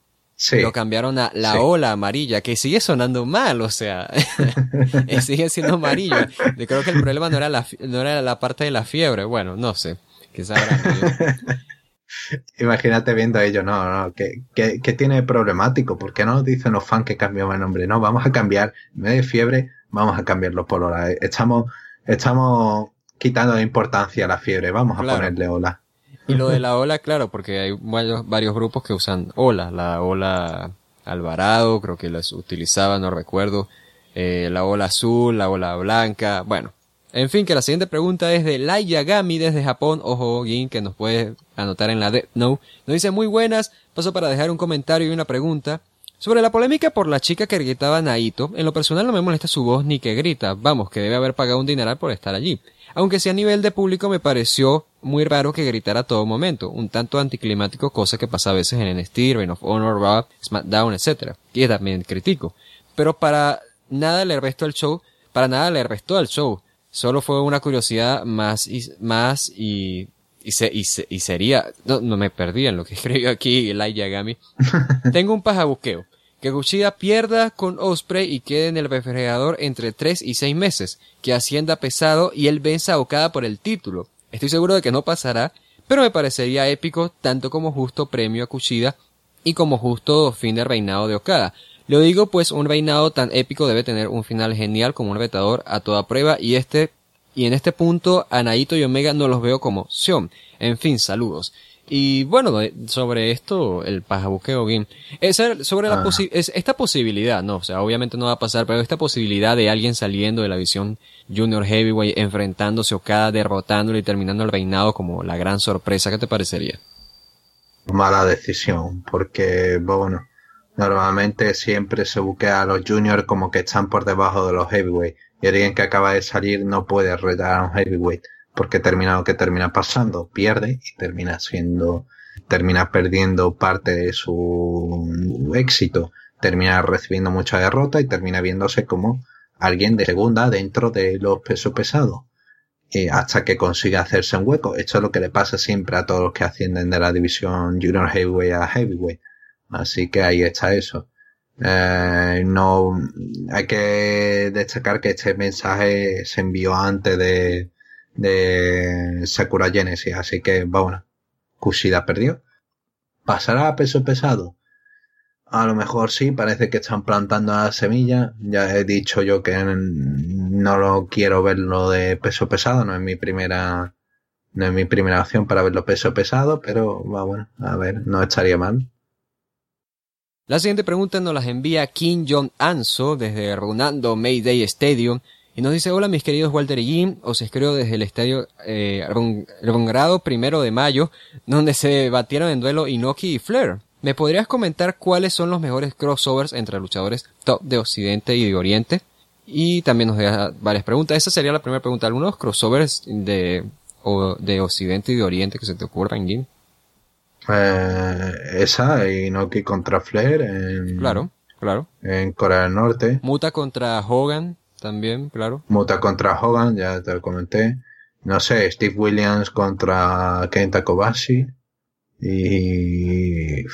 lo cambiaron a la ola amarilla, que sigue sonando mal, o sea, eh, sigue siendo amarillo. Yo creo que el problema no era la, no era la parte de la fiebre, bueno, no sé, Imagínate viendo ello, no, no, que, que, tiene problemático, ¿por qué no dicen los fans que cambiamos el nombre? No, vamos a cambiar, en vez de fiebre, vamos a cambiarlo por ola. Estamos, estamos quitando de importancia a la fiebre, vamos a ponerle ola. Y lo de la ola, claro, porque hay varios, grupos que usan ola. La ola Alvarado, creo que las utilizaba, no recuerdo. Eh, la ola azul, la ola blanca. Bueno, en fin, que la siguiente pregunta es de Lai Yagami desde Japón. Ojo, Gin, que nos puede anotar en la de no. Nos dice muy buenas. Paso para dejar un comentario y una pregunta. Sobre la polémica por la chica que gritaba Naito, en lo personal no me molesta su voz ni que grita, vamos, que debe haber pagado un dineral por estar allí. Aunque sea a nivel de público me pareció muy raro que gritara a todo momento, un tanto anticlimático, cosa que pasa a veces en NXT, Reign of Honor, Raw, SmackDown, etc. Y también critico. Pero para nada le restó al show, para nada le restó al show. Solo fue una curiosidad más y, más y, y, se, y, y sería, no, no me perdí en lo que escribió aquí Eli Yagami. Tengo un pajabuqueo que Kushida pierda con Osprey y quede en el refrigerador entre 3 y 6 meses, que ascienda pesado y él venza a Okada por el título. Estoy seguro de que no pasará, pero me parecería épico tanto como justo premio a Kushida y como justo fin del reinado de Okada. Lo digo pues un reinado tan épico debe tener un final genial como un retador a toda prueba y este y en este punto a Naito y Omega no los veo como opción. En fin, saludos. Y bueno, sobre esto, el pajabuqueo game, sobre la esta posibilidad, no, o sea, obviamente no va a pasar, pero esta posibilidad de alguien saliendo de la visión Junior Heavyweight, enfrentándose o cada derrotándolo y terminando el reinado como la gran sorpresa, ¿qué te parecería? Mala decisión, porque, bueno, normalmente siempre se buquea a los Juniors como que están por debajo de los Heavyweight, y alguien que acaba de salir no puede retar a un Heavyweight porque termina lo que termina pasando, pierde y termina siendo, termina perdiendo parte de su éxito, termina recibiendo mucha derrota y termina viéndose como alguien de segunda dentro de los pesos pesados. hasta que consiga hacerse un hueco. Esto es lo que le pasa siempre a todos los que ascienden de la división Junior Heavyweight a Heavyweight. Así que ahí está eso. Eh, no hay que destacar que este mensaje se envió antes de, de Sakura Genesis, así que bueno, Kushida perdió. ¿Pasará a peso pesado? A lo mejor sí, parece que están plantando la semilla. Ya he dicho yo que no lo quiero verlo de peso pesado, no es mi primera, no es mi primera opción para verlo peso pesado, pero bueno, a ver, no estaría mal. La siguiente pregunta nos la envía Kim Jong Anso desde Runando Mayday Stadium y nos dice, hola mis queridos Walter y Jim, os escribo desde el estadio eh, Rongrado primero de mayo, donde se batieron en duelo Inoki y Flair. ¿Me podrías comentar cuáles son los mejores crossovers entre luchadores top de Occidente y de Oriente? Y también nos deja varias preguntas. Esa sería la primera pregunta. ¿Algunos crossovers de o de Occidente y de Oriente que se te ocurra en Gin. Eh, esa, Inoki contra Flair en, Claro, claro. en Corea del Norte. Muta contra Hogan también, claro. Muta contra Hogan, ya te lo comenté. No sé, Steve Williams contra Kenta Kobashi. Y...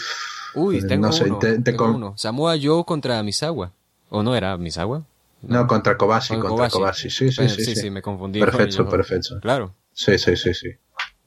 Uy, tengo no sé, uno, te- te tengo com- uno. Samoa Joe contra Misawa. ¿O no era Misawa? No, contra Kobashi, Con contra Kobashi. Kobashi. Sí, sí, Bueno, sí. sí, sí. sí, me confundí. con Perfecto, perfecto. Claro. Sí, sí, sí, sí.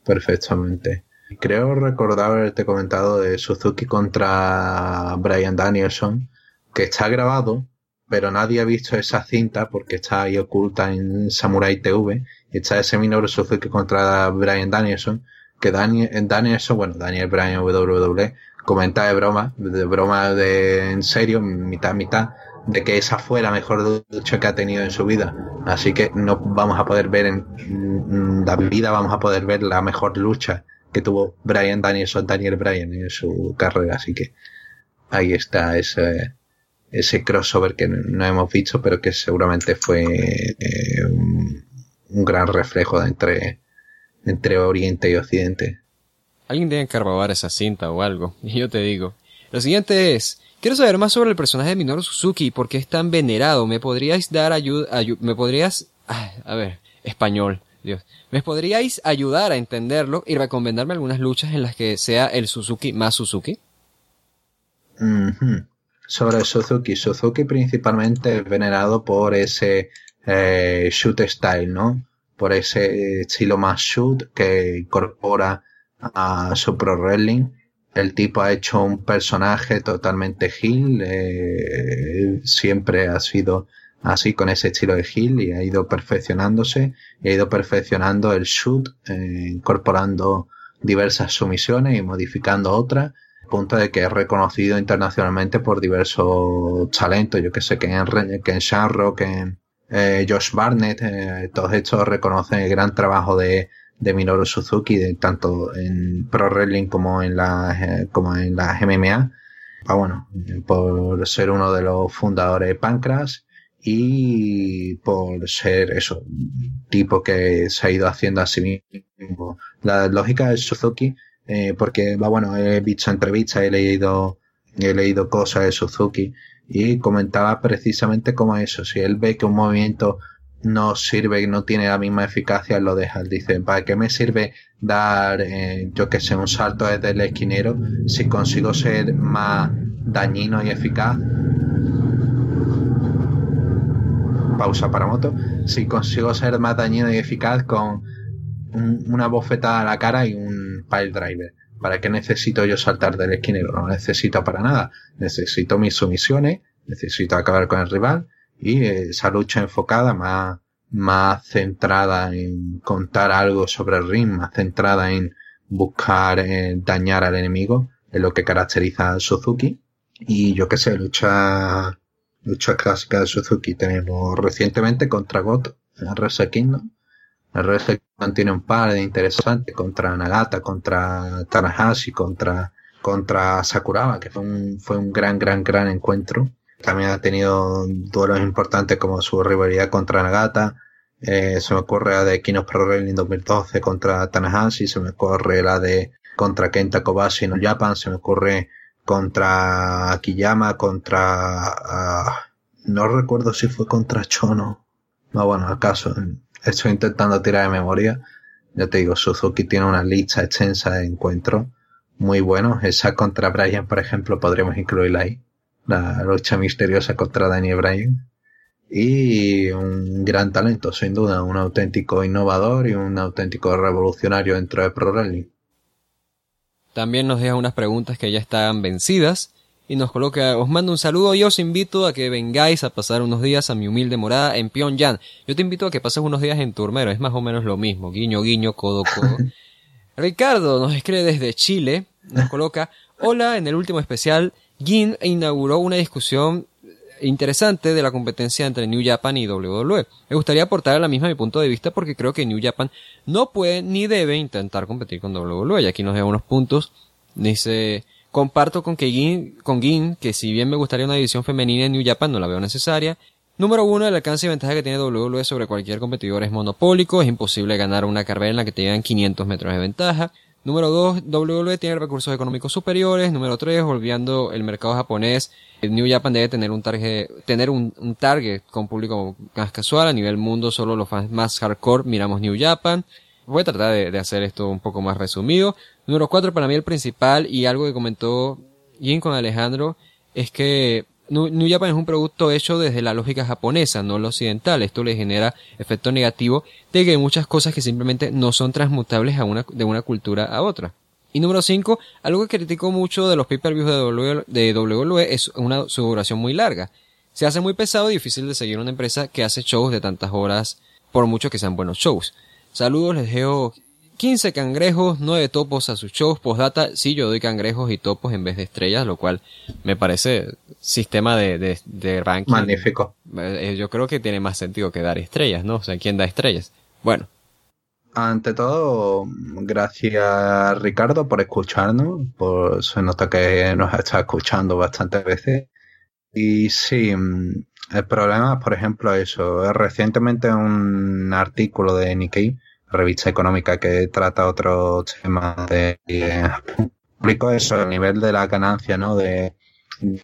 Perfectamente. Creo recordar haberte comentado de Suzuki contra Brian Danielson, que está grabado, pero nadie ha visto esa cinta porque está ahí oculta en Samurai TV. Y está ese Minoru Suzuki contra Brian Danielson, que Daniel, Danielson, bueno, Daniel Bryan WWE, comenta de broma, de broma de en serio, mitad, mitad, de que esa fue la mejor lucha que ha tenido en su vida. Así que no vamos a poder ver en la vida, vamos a poder ver la mejor lucha que tuvo Brian Danielson, Daniel Bryan en su carrera. Así que ahí está ese, ese crossover que no hemos visto, pero que seguramente fue eh, un, un gran reflejo de entre, entre Oriente y Occidente. Alguien tiene que esa cinta o algo. Y yo te digo. Lo siguiente es, quiero saber más sobre el personaje de Minoru Suzuki y por qué es tan venerado. ¿Me podríais dar ayuda, me podrías, ay, a ver, español, Dios. ¿Me podríais ayudar a entenderlo y recomendarme algunas luchas en las que sea el Suzuki más Suzuki? Ujú. Sobre Suzuki, Suzuki principalmente es venerado por ese eh, shoot style, ¿no? Por ese estilo más shoot que incorpora a su pro wrestling. El tipo ha hecho un personaje totalmente heel, eh, siempre ha sido así con ese estilo de heel y ha ido perfeccionándose y ha ido perfeccionando el shoot, eh, incorporando diversas sumisiones y modificando otras punto de que es reconocido internacionalmente por diversos talentos. Yo que sé que en, que en que en eh, Josh Barnett, eh, todos estos reconocen el gran trabajo de, de Minoru Suzuki, de, tanto en Pro Wrestling como en las eh, como en las MMA. Ah, bueno, por ser uno de los fundadores de Pancras y por ser eso, tipo que se ha ido haciendo a sí mismo. La lógica de Suzuki eh, porque bueno he visto entrevistas he leído he leído cosas de Suzuki y comentaba precisamente como eso. Si él ve que un movimiento no sirve y no tiene la misma eficacia lo deja. Dice para qué me sirve dar eh, yo que sé un salto desde el esquinero si consigo ser más dañino y eficaz pausa para moto. Si consigo ser más dañino y eficaz con un- una bofetada a la cara y un pile driver. ¿Para qué necesito yo saltar del esquinero? No necesito para nada. Necesito mis sumisiones, necesito acabar con el rival y esa lucha enfocada más, más centrada en contar algo sobre el ring, más centrada en buscar dañar al enemigo, es lo que caracteriza a Suzuki. Y yo qué sé, lucha, lucha clásica de Suzuki tenemos recientemente contra Goto en Wrestle Kingdom. El Wrestle Tiene un par de interesantes contra Nagata, contra Tanahashi, contra, contra Sakuraba, que fue un, fue un gran, gran, gran encuentro. También ha tenido duelos importantes como su rivalidad contra Nagata. Eh, se me ocurre la de Kinos Pro Wrestling 2012 contra Tanahashi, se me ocurre la de contra Kenta Kobashi en Japan, se me ocurre contra Akiyama, contra... ah, no recuerdo si fue contra Chono. No, bueno, al caso, estoy intentando tirar de memoria. Ya te digo, Suzuki tiene una lista extensa de encuentros muy buenos. Esa contra Bryan, por ejemplo, podríamos incluirla ahí. La lucha misteriosa contra Daniel Bryan. Y un gran talento, sin duda, un auténtico innovador y un auténtico revolucionario dentro de Pro Wrestling. También nos deja unas preguntas que ya están vencidas y nos coloca, os mando un saludo y os invito a que vengáis a pasar unos días a mi humilde morada en Pyongyang. Yo te invito a que pases unos días en Turmero, es más o menos lo mismo, guiño, guiño, codo, codo. Ricardo nos escribe desde Chile, nos coloca, hola, en el último especial, Gin inauguró una discusión interesante de la competencia entre New Japan y WWE. Me gustaría aportar a la misma mi punto de vista porque creo que New Japan no puede ni debe intentar competir con WWE. Y aquí nos da unos puntos. Dice, comparto con que Gin, con Gin, que si bien me gustaría una división femenina en New Japan, no la veo necesaria. Número uno, el alcance y ventaja que tiene WWE sobre cualquier competidor es monopólico, es imposible ganar una carrera en la que te llegan 500 metros de ventaja. Número dos, WWE tiene recursos económicos superiores. Número tres, volviendo el mercado japonés, New Japan debe tener un target, tener un, target con público más casual. A nivel mundo, solo los fans más hardcore miramos New Japan. Voy a tratar de hacer esto un poco más resumido. Número cuatro, para mí el principal y algo que comentó Jin con Alejandro es que New Japan es un producto hecho desde la lógica japonesa, no la occidental. Esto le genera efecto negativo de que hay muchas cosas que simplemente no son transmutables de una cultura a otra. Y número 5, algo que critico mucho de los pay-per-views de WWE es una, su duración muy larga. Se hace muy pesado y difícil de seguir una empresa que hace shows de tantas horas, por mucho que sean buenos shows. Saludos, les dejo 15 cangrejos, 9 topos a sus shows. Postdata, sí, yo doy cangrejos y topos en vez de estrellas, lo cual me parece sistema de, de, de ranking. Magnífico. Eh, yo creo que tiene más sentido que dar estrellas, ¿no? O sea, ¿quién da estrellas? Bueno. Ante todo, gracias Ricardo por escucharnos. Por, se nota que nos está escuchando bastantes veces. Y sí, mm, el problema, por ejemplo, eso. Recientemente un artículo de Nikkei revista económica que trata otros temas de, público eso, el nivel de la ganancia, ¿no? De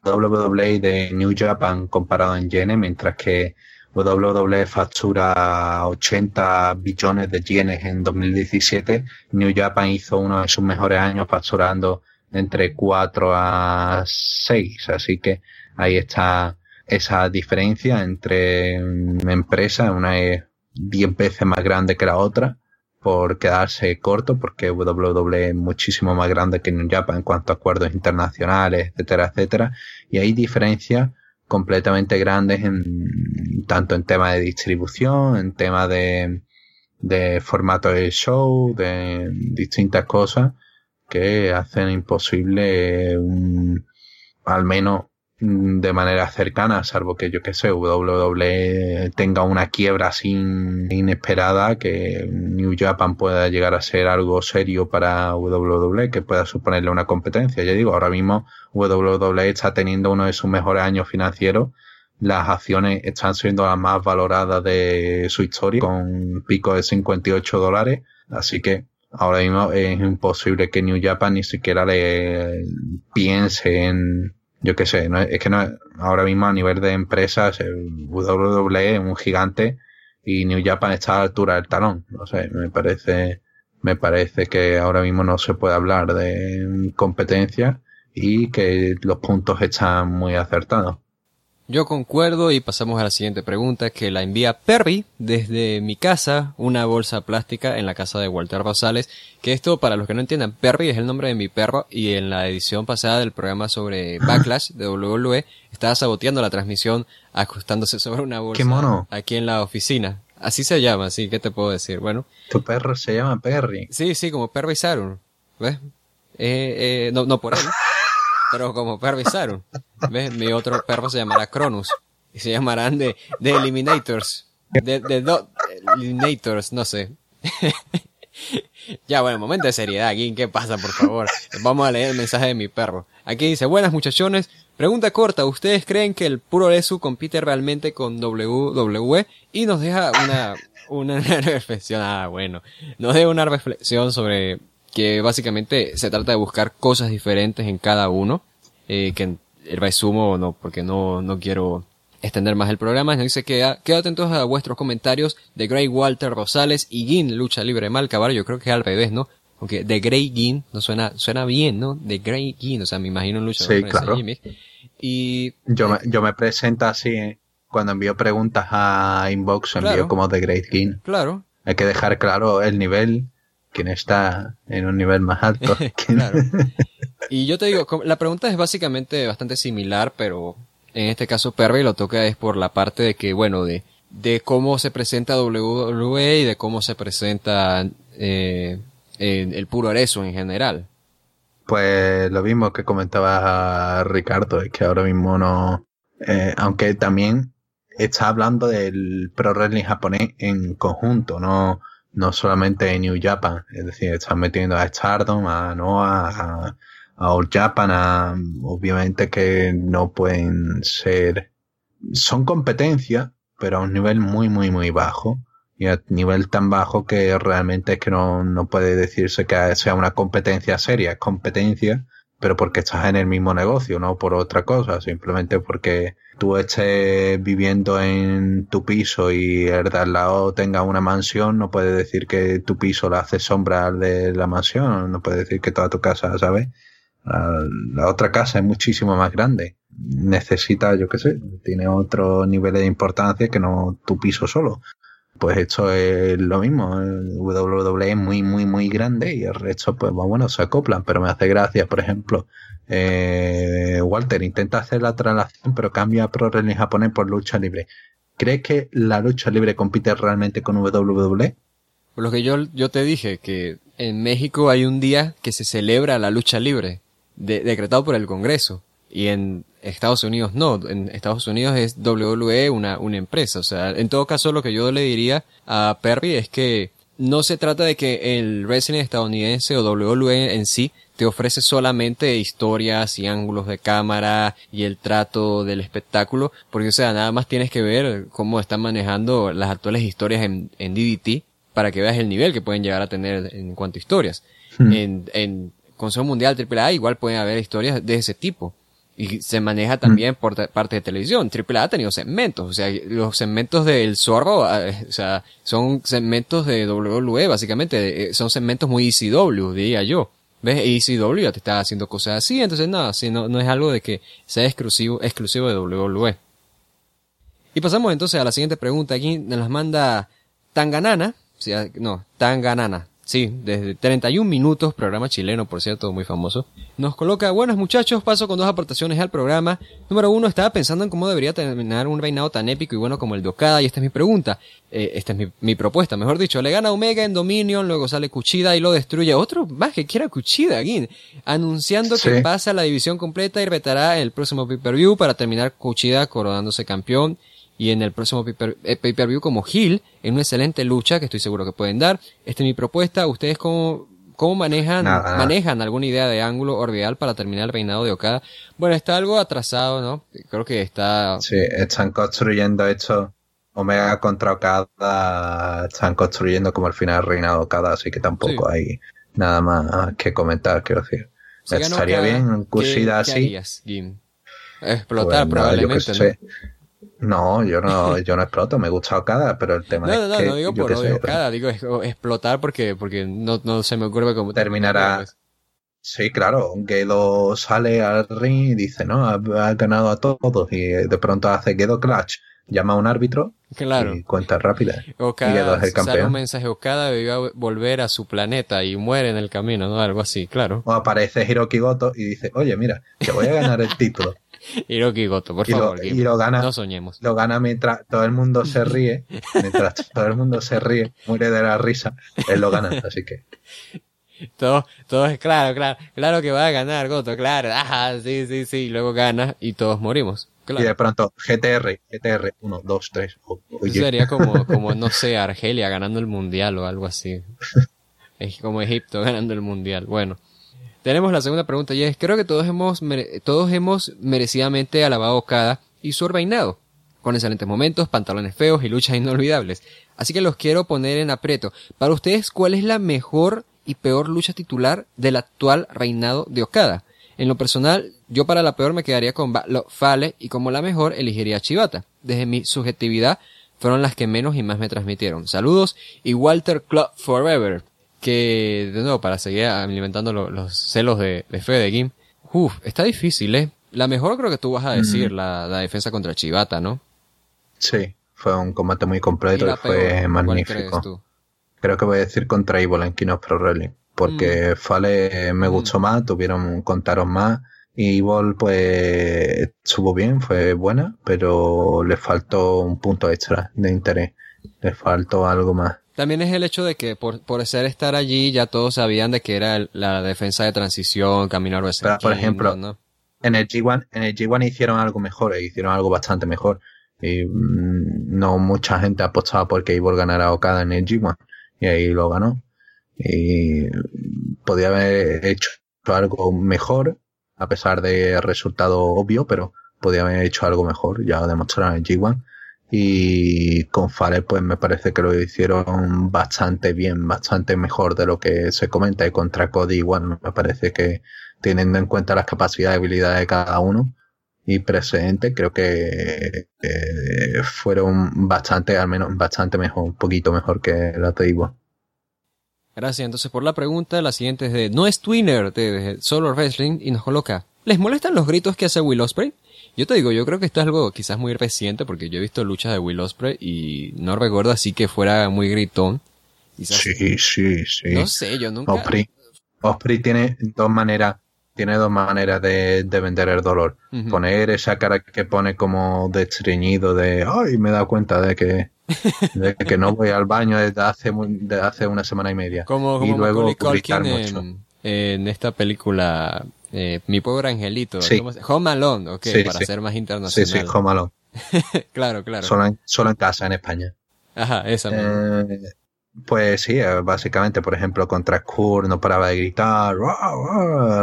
WWE de New Japan comparado en yenes, mientras que WWE factura 80 billones de yenes en 2017. New Japan hizo uno de sus mejores años facturando entre 4 a 6. Así que ahí está esa diferencia entre empresas. Una es 10 veces más grande que la otra por quedarse corto, porque WWE es muchísimo más grande que New Japan en cuanto a acuerdos internacionales, etcétera, etcétera. Y hay diferencias completamente grandes en tanto en tema de distribución, en tema de, de formato de show, de distintas cosas que hacen imposible un, al menos de manera cercana, salvo que yo que sé, WWE tenga una quiebra así inesperada, que New Japan pueda llegar a ser algo serio para WWE, que pueda suponerle una competencia. Ya digo, ahora mismo WWE está teniendo uno de sus mejores años financieros. Las acciones están siendo las más valoradas de su historia, con pico de 58 dólares. Así que ahora mismo es imposible que New Japan ni siquiera le piense en yo qué sé, no, es que no, ahora mismo a nivel de empresas, WWE es un gigante y New Japan está a la altura del talón. No sé, me parece, me parece que ahora mismo no se puede hablar de competencia y que los puntos están muy acertados. Yo concuerdo y pasamos a la siguiente pregunta que la envía Perry desde mi casa, una bolsa plástica en la casa de Walter Rosales, que esto para los que no entiendan, Perry es el nombre de mi perro y en la edición pasada del programa sobre Backlash de WWE estaba saboteando la transmisión acostándose sobre una bolsa mono? aquí en la oficina. Así se llama, así que te puedo decir. Bueno. Tu perro se llama Perry. Sí, sí, como Perry Saturn. ¿Ves? Eh, eh, no, no por él. pero como perro ¿Ves? Mi otro perro se llamará Cronus. Y se llamarán de, de Eliminators. De, de do, Eliminators, no sé. ya, bueno, momento de seriedad aquí. ¿Qué pasa, por favor? Vamos a leer el mensaje de mi perro. Aquí dice, buenas muchachones. Pregunta corta, ¿ustedes creen que el puro Esu compite realmente con WWE? Y nos deja una, una reflexión, ah, bueno, nos deja una reflexión sobre que básicamente se trata de buscar cosas diferentes en cada uno, eh, que el resumo no, porque no, no quiero extender más el programa, nos dice que quédate atentos a vuestros comentarios de Grey Walter Rosales y Gin Lucha Libre Mal Caballo, yo creo que es al revés, ¿no? Aunque de Grey Gin no suena, suena bien, ¿no? De Grey Gin, o sea, me imagino un lucha sí, claro. Y yo me, yo me presento así, ¿eh? cuando envío preguntas a Inbox envío como de Great Gin. Claro. Hay que dejar claro el nivel quien está en un nivel más alto. claro. Y yo te digo, la pregunta es básicamente bastante similar, pero en este caso Perry lo toca es por la parte de que, bueno, de, de cómo se presenta WWE y de cómo se presenta eh, el puro areso en general. Pues lo mismo que comentaba Ricardo, es que ahora mismo no, eh, aunque también está hablando del pro wrestling japonés en conjunto, no, no solamente en New Japan, es decir, están metiendo a Stardom, a Noah, a, a All Japan, a, obviamente que no pueden ser son competencias, pero a un nivel muy, muy, muy bajo. Y a nivel tan bajo que realmente es que no, no puede decirse que sea una competencia seria. Es competencia, pero porque estás en el mismo negocio, no por otra cosa, simplemente porque tú estés viviendo en tu piso y el de al lado tenga una mansión, no puede decir que tu piso le hace sombra al de la mansión, no puede decir que toda tu casa, ¿sabes? La otra casa es muchísimo más grande. Necesita, yo qué sé, tiene otro nivel de importancia que no tu piso solo. Pues esto es lo mismo. WWE es muy, muy, muy grande y el resto, pues bueno, se acoplan. Pero me hace gracia, por ejemplo, eh, Walter intenta hacer la traslación, pero cambia Pro Wrestling japonés por lucha libre. ¿Crees que la lucha libre compite realmente con WWE? Por lo que yo, yo te dije, que en México hay un día que se celebra la lucha libre, decretado por el Congreso. Y en Estados Unidos no, en Estados Unidos es WWE una, una empresa. O sea, en todo caso lo que yo le diría a Perry es que no se trata de que el wrestling estadounidense o WWE en sí te ofrece solamente historias y ángulos de cámara y el trato del espectáculo, porque o sea, nada más tienes que ver cómo están manejando las actuales historias en, en DDT para que veas el nivel que pueden llegar a tener en cuanto a historias. Hmm. En, en Consejo Mundial AAA igual pueden haber historias de ese tipo y se maneja también por parte de televisión. AAA ha tenido segmentos, o sea, los segmentos del Zorro, ah, o sea, son segmentos de WWE, básicamente, eh, son segmentos muy ECW, diría yo. ¿Ves? ECW ya te está haciendo cosas así, entonces nada, si no, no es algo de que sea exclusivo, exclusivo de WWE. Y pasamos entonces a la siguiente pregunta. Aquí nos las manda Tanganana, o sea, no, Tanganana, Sí, desde 31 minutos, programa chileno, por cierto, muy famoso. Nos coloca, buenos muchachos, paso con dos aportaciones al programa. Número uno, estaba pensando en cómo debería terminar un reinado tan épico y bueno como el de Okada, y esta es mi pregunta. Eh, esta es mi, propuesta, mejor dicho. Le gana Omega en Dominion, luego sale Kuchida y lo destruye. Otro más que quiera Kuchida, aquí, anunciando que pasa la división completa y retará el próximo pay-per-view para terminar Kuchida coronándose campeón y en el próximo eh, pay-per-view como Hill, en una excelente lucha que estoy seguro que pueden dar. Esta es mi propuesta. ¿Ustedes cómo, cómo manejan, manejan alguna idea de ángulo orbital para terminar el reinado de Okada? Bueno, está algo atrasado, ¿no? Creo que está... Sí, están construyendo esto. Omega contra Okada están construyendo como el final del reinado de Okada, así que tampoco hay nada más que comentar, quiero decir. Estaría bien Kushida así. Explotar pues probablemente. No, yo no, yo no exploto, me gusta Okada, pero el tema es que... No, no digo por Okada, digo explotar porque, porque no, no se me ocurre cómo... Terminará... Sí, claro, Gedo sale al ring y dice, no, ha, ganado a todos y de pronto hace Gedo Clutch, llama a un árbitro claro. y cuenta rápida. Okada es el campeón. Sale un mensaje, Okada a volver a su planeta y muere en el camino, ¿no? Algo así, claro. O aparece Hiroki Goto y dice, oye, mira, que voy a ganar el título. Hiroki Goto, por favor. y lo gana, no soñemos. Lo gana mientras todo el mundo se ríe. mientras todo el mundo se ríe, muere de la risa, él lo gana, así que. Todo, todo es claro, claro, claro que va a ganar Goto, claro, ajá, sí, sí, sí, y luego gana y todos morimos. Y de pronto, GTR, GTR, 1, 2, 3. Sería como, como, no sé, Argelia ganando el mundial o algo así. Es como Egipto ganando el mundial. Bueno. Tenemos la segunda pregunta y es, creo que todos hemos, todos hemos merecidamente alabado a Okada y su reinado, con excelentes momentos, pantalones feos y luchas inolvidables. Así que los quiero poner en aprieto. Para ustedes, ¿cuál es la mejor y peor lucha titular del actual reinado de Okada? En lo personal, yo para la peor me quedaría con lo Fale y como la mejor elegiría a Chivata. Desde mi subjetividad, fueron las que menos y más me transmitieron. Saludos y Walter Club Forever que, de nuevo, para seguir alimentando los celos de, de fe de Kim, uff, está difícil, ¿eh? La mejor creo que tú vas a decir, la, la, defensa contra Chivata, ¿no? Sí, fue un combate muy completo y, fue magnífico. Creo que voy a decir contra Ivo en Kino Pro Rally, porque mm. Fale me mm. gustó más, tuvieron contaros más, y Ivo pues estuvo bien, fue buena, pero le faltó un punto extra de interés, le faltó algo más. También es el hecho de que por, por ser estar allí ya todos sabían de que era la defensa de transición, caminar Pero, por ejemplo, en el G1, en el G1 hicieron algo mejor, e hicieron algo bastante mejor. Y mm, no mucha gente apostaba porque Ivor ganara Okada en el G1. Y ahí lo ganó. Y podía haber hecho algo mejor, a pesar del resultado obvio, pero podía haber hecho algo mejor, ya lo demostraron en G1. Y con Fale, pues me parece que lo hicieron bastante bien, bastante mejor de lo que se comenta. Y contra Cody, igual, me parece que teniendo en cuenta las capacidades y habilidades de cada uno y precedentes, creo que fueron bastante, al menos bastante mejor, un poquito mejor que la de Igual. Gracias. Entonces, por la pregunta, la siguiente es de No es Twinner de Solo Wrestling y nos coloca ¿Les molestan los gritos que hace Will Ospreay? Yo te digo, yo creo que esto es algo quizás muy reciente porque yo he visto luchas de Will Ospreay y no recuerdo así que fuera muy gritón. sí, sí, sí. No sé, yo nunca. Osprey, Osprey tiene dos maneras, tiene dos maneras de, vender el dolor. Poner esa cara que pone como de estreñido, de ay, me he dado cuenta de que, de que no voy al baño desde hace, desde hace una semana y media. Como, y luego en, en esta película eh, mi pobre angelito. Sí. Home Alone, ok, para ser más internacional. Sí, sí, Home Alone. claro, claro. Solo en, solo en casa, en España. Ajá, esa. Eh, pues sí, eh, básicamente, por ejemplo, contra Kurt no paraba de gritar.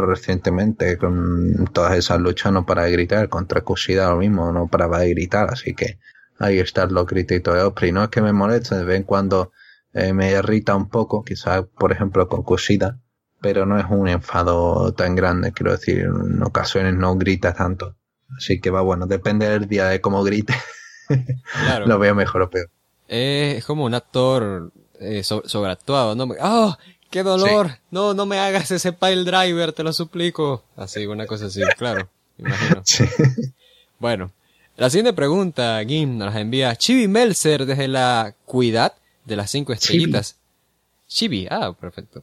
Recientemente, con todas esas luchas no paraba de gritar. Contra Kushida lo mismo, no paraba de gritar. Así que ahí están los grititos de Osprey. No es que me moleste, de vez en cuando eh, me irrita un poco, quizás, por ejemplo, con Kushida pero no es un enfado tan grande, quiero decir, en ocasiones no grita tanto. Así que va bueno, depende del día de cómo grite. Claro. Lo veo mejor o peor. es como un actor eh, sobreactuado, ¿no? ¡Oh! ¡Qué dolor! No, no me hagas ese pile driver, te lo suplico. Así, una cosa así, claro. Imagino. Sí. Bueno, la siguiente pregunta, Gim, nos la envía Chibi Melzer desde la Cuidad de las cinco estrellitas. Chibi, ah, perfecto.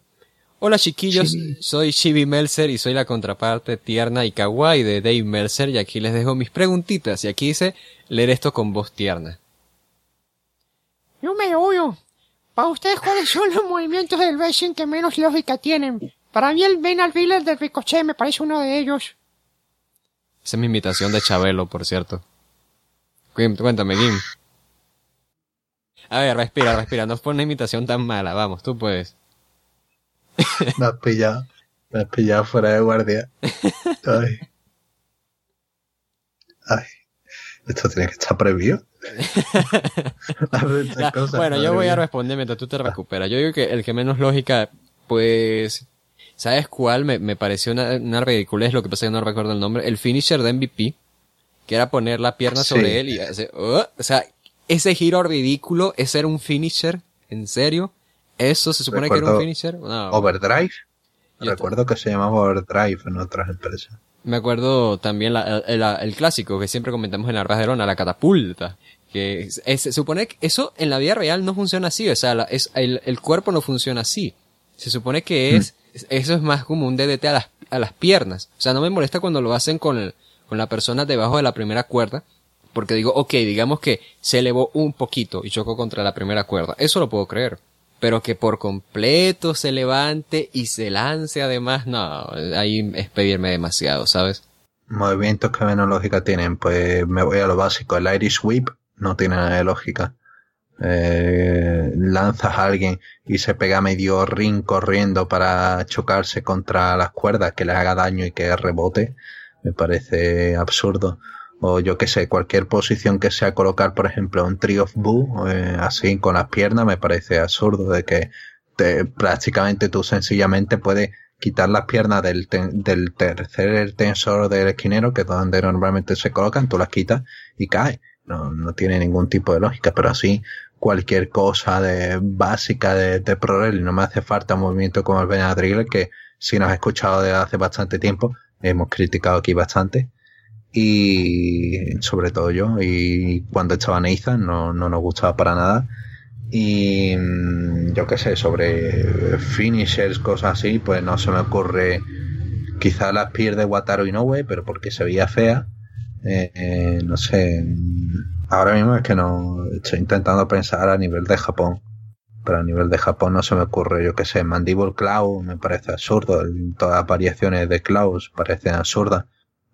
Hola chiquillos, soy Shibi Melzer y soy la contraparte tierna y kawaii de Dave Melzer y aquí les dejo mis preguntitas y aquí dice leer esto con voz tierna. me uno. Para ustedes, ¿cuáles son los movimientos del wrestling que menos lógica tienen? Para mí el Ben Alviller del Ricochet me parece uno de ellos. Esa es mi imitación de Chabelo, por cierto. Cuéntame, Jim. A ver, respira, respira. No fue una imitación tan mala. Vamos, tú puedes. Me has pillado. Me has pillado fuera de guardia. Ay. Ay. Esto tiene que estar previo. bueno, yo voy a responder mientras tú te recuperas. Yo digo que el que menos lógica, pues, ¿sabes cuál? Me, me pareció una, una ridiculez, lo que pasa es que no recuerdo el nombre. El finisher de MVP, que era poner la pierna sobre él y hacer, oh, o sea, ese giro ridículo es ser un finisher, ¿en serio? ¿Eso se supone que era un finisher? Overdrive. Recuerdo que se llamaba Overdrive en otras empresas. Me acuerdo también el, clásico que siempre comentamos en la de la catapulta. Que se supone que eso en la vida real no funciona así, o sea, es, el, cuerpo no funciona así. Se supone que es, hmm. eso es más como un DDT a las, a las piernas. O sea, no me molesta cuando lo hacen con, con la persona debajo de la primera cuerda, porque digo, ok, digamos que se elevó un poquito y chocó contra la primera cuerda. Eso lo puedo creer pero que por completo se levante y se lance además, no, ahí es pedirme demasiado, ¿sabes? Movimientos que menos lógica tienen, pues me voy a lo básico, el Irish Whip no tiene nada de lógica. Eh, lanzas a alguien y se pega medio ring corriendo para chocarse contra las cuerdas, que le haga daño y que rebote, me parece absurdo o yo que sé, cualquier posición que sea colocar, por ejemplo, un tree of boo, eh, así con las piernas, me parece absurdo de que te, prácticamente tú sencillamente puedes quitar las piernas del, del tercer tensor del esquinero, que es donde normalmente se colocan, tú las quitas y cae. No, no tiene ningún tipo de lógica, pero así cualquier cosa de básica de, de y no me hace falta un movimiento como el Benadryl, que si nos has escuchado desde hace bastante tiempo, hemos criticado aquí bastante y sobre todo yo. Y cuando estaba Nathan no, no nos gustaba para nada. Y mm, yo qué sé sobre finishers cosas así pues no se me ocurre quizá las pierde Wataru Inoue pero porque se veía fea eh, no sé ahora mismo es que no estoy intentando pensar a nivel de Japón pero a nivel de Japón no se me ocurre yo qué sé Mandible Claw me parece absurdo todas las variaciones de Claws parecen absurdas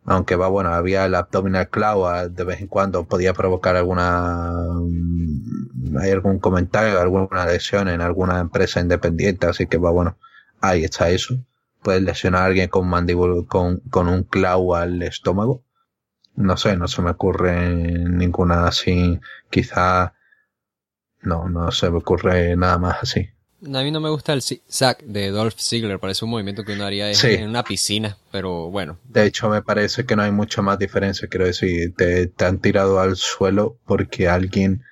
aunque va bueno, había el abdominal claw, de vez en cuando podía provocar alguna, mm, hay algún comentario, alguna lesión en alguna empresa independiente, así que va bueno, ahí está eso. Puedes lesionar a alguien con mandíbula, con, con un claw al estómago. no sé, no se me ocurre ninguna así, quizá, no, no se me ocurre nada más así. A mí no me gusta el zag de Dolph Ziggler, parece un movimiento que uno haría en una piscina, pero bueno. De hecho, me parece que no hay mucho más diferencia, quiero decir, te, te han tirado al suelo porque alguien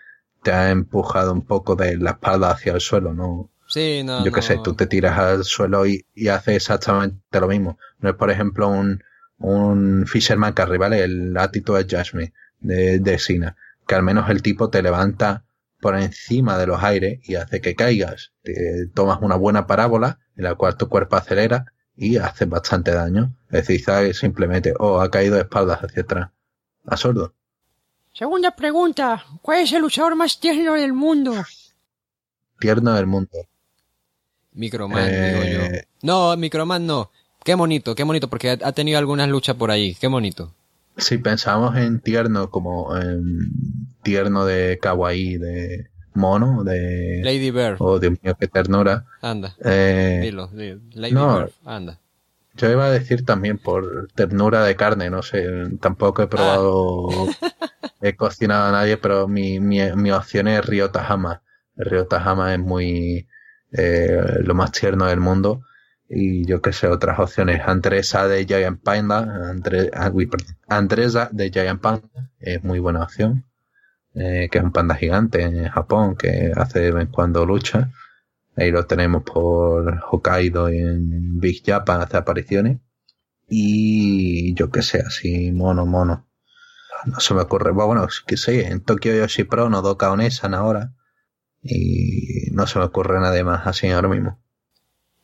te ha empujado un poco de la espalda hacia el suelo, ¿no? Sí, no. Yo qué sé, tú te tiras al suelo y, y haces exactamente lo mismo. No es, por ejemplo, un, un Fisherman Carry, ¿vale? El Attitude Adjustment de, de Sina, que al menos el tipo te levanta por encima de los aires y hace que caigas. Te tomas una buena parábola en la cual tu cuerpo acelera y hace bastante daño. Es decir, simplemente, oh, ha caído de espaldas hacia atrás. Absurdo. Segunda pregunta. ¿Cuál es el luchador más tierno del mundo? Tierno del mundo. Microman, digo yo. Eh, no, Microman no. Qué bonito, qué bonito, porque ha tenido algunas luchas por ahí. Qué bonito. Si pensamos en tierno como tierno de kawaii, de mono, de... Lady Bird. Oh, Dios mío, qué ternura. Anda. Eh, dilo, Lady Bird, anda. Yo iba a decir también por ternura de carne, no sé, tampoco he probado, ah. he cocinado a nadie, pero mi, mi, mi opción es Ryota Hama. Ryota Hama es muy, eh, lo más tierno del mundo y yo qué sé, otras opciones. Andresa de Giant Panda, Andre, ah, Andresa de Giant Panda es muy buena opción, eh, que es un panda gigante en Japón que hace de vez en cuando lucha. Ahí lo tenemos por Hokkaido y en Big Japan hace apariciones. Y yo qué sé, así mono, mono. No se me ocurre. Bueno, que sé, en Tokyo Yoshi Pro no doca Onesan ahora. Y no se me ocurre nada más así ahora mismo.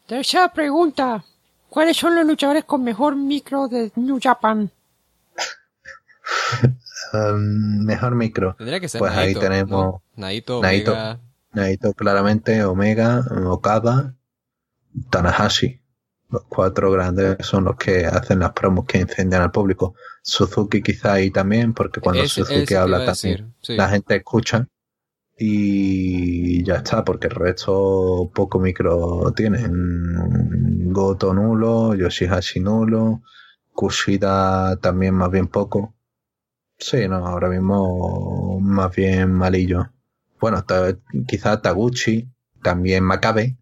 Tercera pregunta. ¿Cuáles son los luchadores con mejor micro de New Japan? Um, mejor micro. Tendría que ser pues ahí tenemos Naito, Omega. Naito, claramente, Omega, Okada, Tanahashi. Los cuatro grandes son los que hacen las promos que incendian al público. Suzuki quizá ahí también, porque cuando Suzuki habla también la gente escucha y ya está, porque el resto poco micro tienen. Goto nulo, Yoshihashi nulo, Kushida también más bien poco. Sí, no, ahora mismo más bien malillo. Bueno, quizá Taguchi, también Makabe,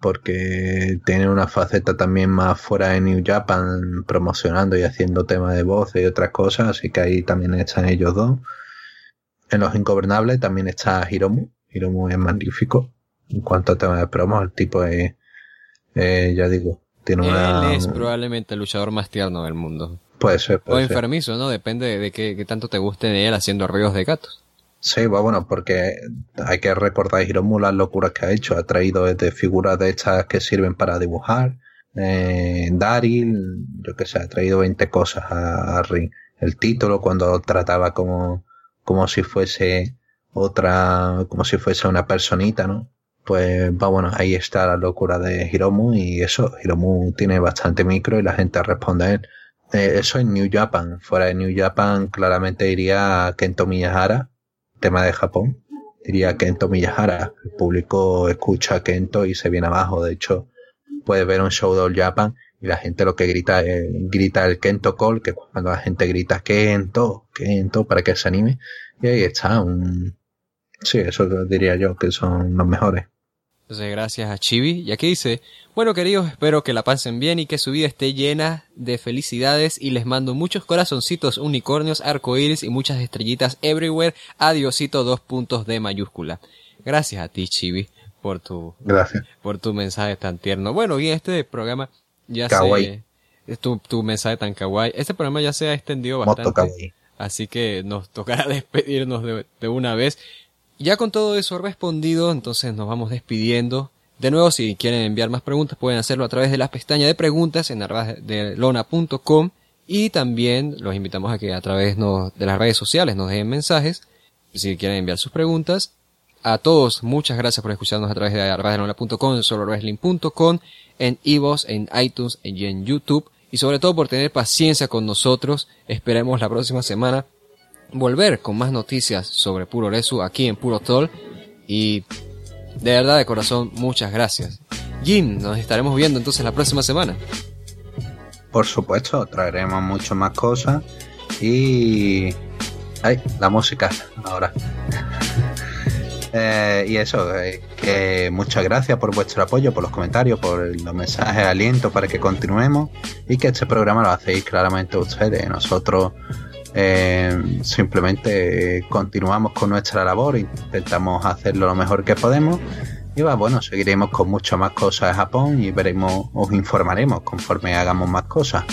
porque tiene una faceta también más fuera de New Japan promocionando y haciendo temas de voz y otras cosas, así que ahí también están ellos dos. En Los Ingobernables también está Hiromu. Hiromu es magnífico. En cuanto a temas de promo, el tipo es, eh, ya digo, tiene una... Él es probablemente el luchador más tierno del mundo. Puede ser, puede O enfermizo, ¿no? Depende de qué, tanto te guste de él haciendo ruidos de gatos. Sí, bueno, porque hay que recordar a Hiromu las locuras que ha hecho. Ha traído desde figuras de estas que sirven para dibujar. Eh, Daryl, yo que sé, ha traído 20 cosas a, a Ring. El título cuando trataba como como si fuese otra, como si fuese una personita, ¿no? Pues va, bueno, ahí está la locura de Hiromu y eso, Hiromu tiene bastante micro y la gente responde a él. Eh, eso en New Japan, fuera de New Japan claramente iría Kento Miyahara, tema de Japón, diría Kento Miyahara, el público escucha a Kento y se viene abajo, de hecho puedes ver un show de All Japan y la gente lo que grita es, grita el Kento Call, que cuando la gente grita Kento, Kento, para que se anime, y ahí está un... Sí, eso diría yo que son los mejores. Entonces, gracias a Chibi. Y aquí dice, bueno queridos, espero que la pasen bien y que su vida esté llena de felicidades y les mando muchos corazoncitos, unicornios, arcoíris y muchas estrellitas everywhere. Adiosito, dos puntos de mayúscula. Gracias a ti, Chibi, por tu, gracias. por tu mensaje tan tierno. Bueno, y este programa ya kawaii. se, tu, tu mensaje tan kawaii. Este programa ya se ha extendido bastante. Así que nos tocará despedirnos de, una vez. Ya con todo eso respondido, entonces nos vamos despidiendo. De nuevo, si quieren enviar más preguntas, pueden hacerlo a través de la pestaña de preguntas en de lona.com y también los invitamos a que a través de las redes sociales nos dejen mensajes si quieren enviar sus preguntas. A todos, muchas gracias por escucharnos a través de arrabasdelona.com, solowrestling.com, en Evox, en iTunes y en YouTube. Y sobre todo por tener paciencia con nosotros. Esperemos la próxima semana volver con más noticias sobre Puro Resu aquí en Puro Tol. Y de verdad, de corazón, muchas gracias. Jim, nos estaremos viendo entonces la próxima semana. Por supuesto, traeremos mucho más cosas Y... ¡Ay! La música ahora. Eh, y eso, eh, que muchas gracias por vuestro apoyo, por los comentarios, por los mensajes aliento para que continuemos y que este programa lo hacéis claramente ustedes. Nosotros eh, simplemente continuamos con nuestra labor, intentamos hacerlo lo mejor que podemos y va, bueno, seguiremos con muchas más cosas de Japón y veremos, os informaremos conforme hagamos más cosas.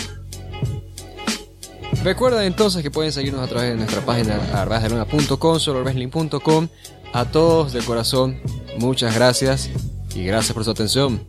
Recuerden entonces que pueden seguirnos a través de nuestra página arrasdeluna.com, solowrestling.com. A todos de corazón, muchas gracias y gracias por su atención.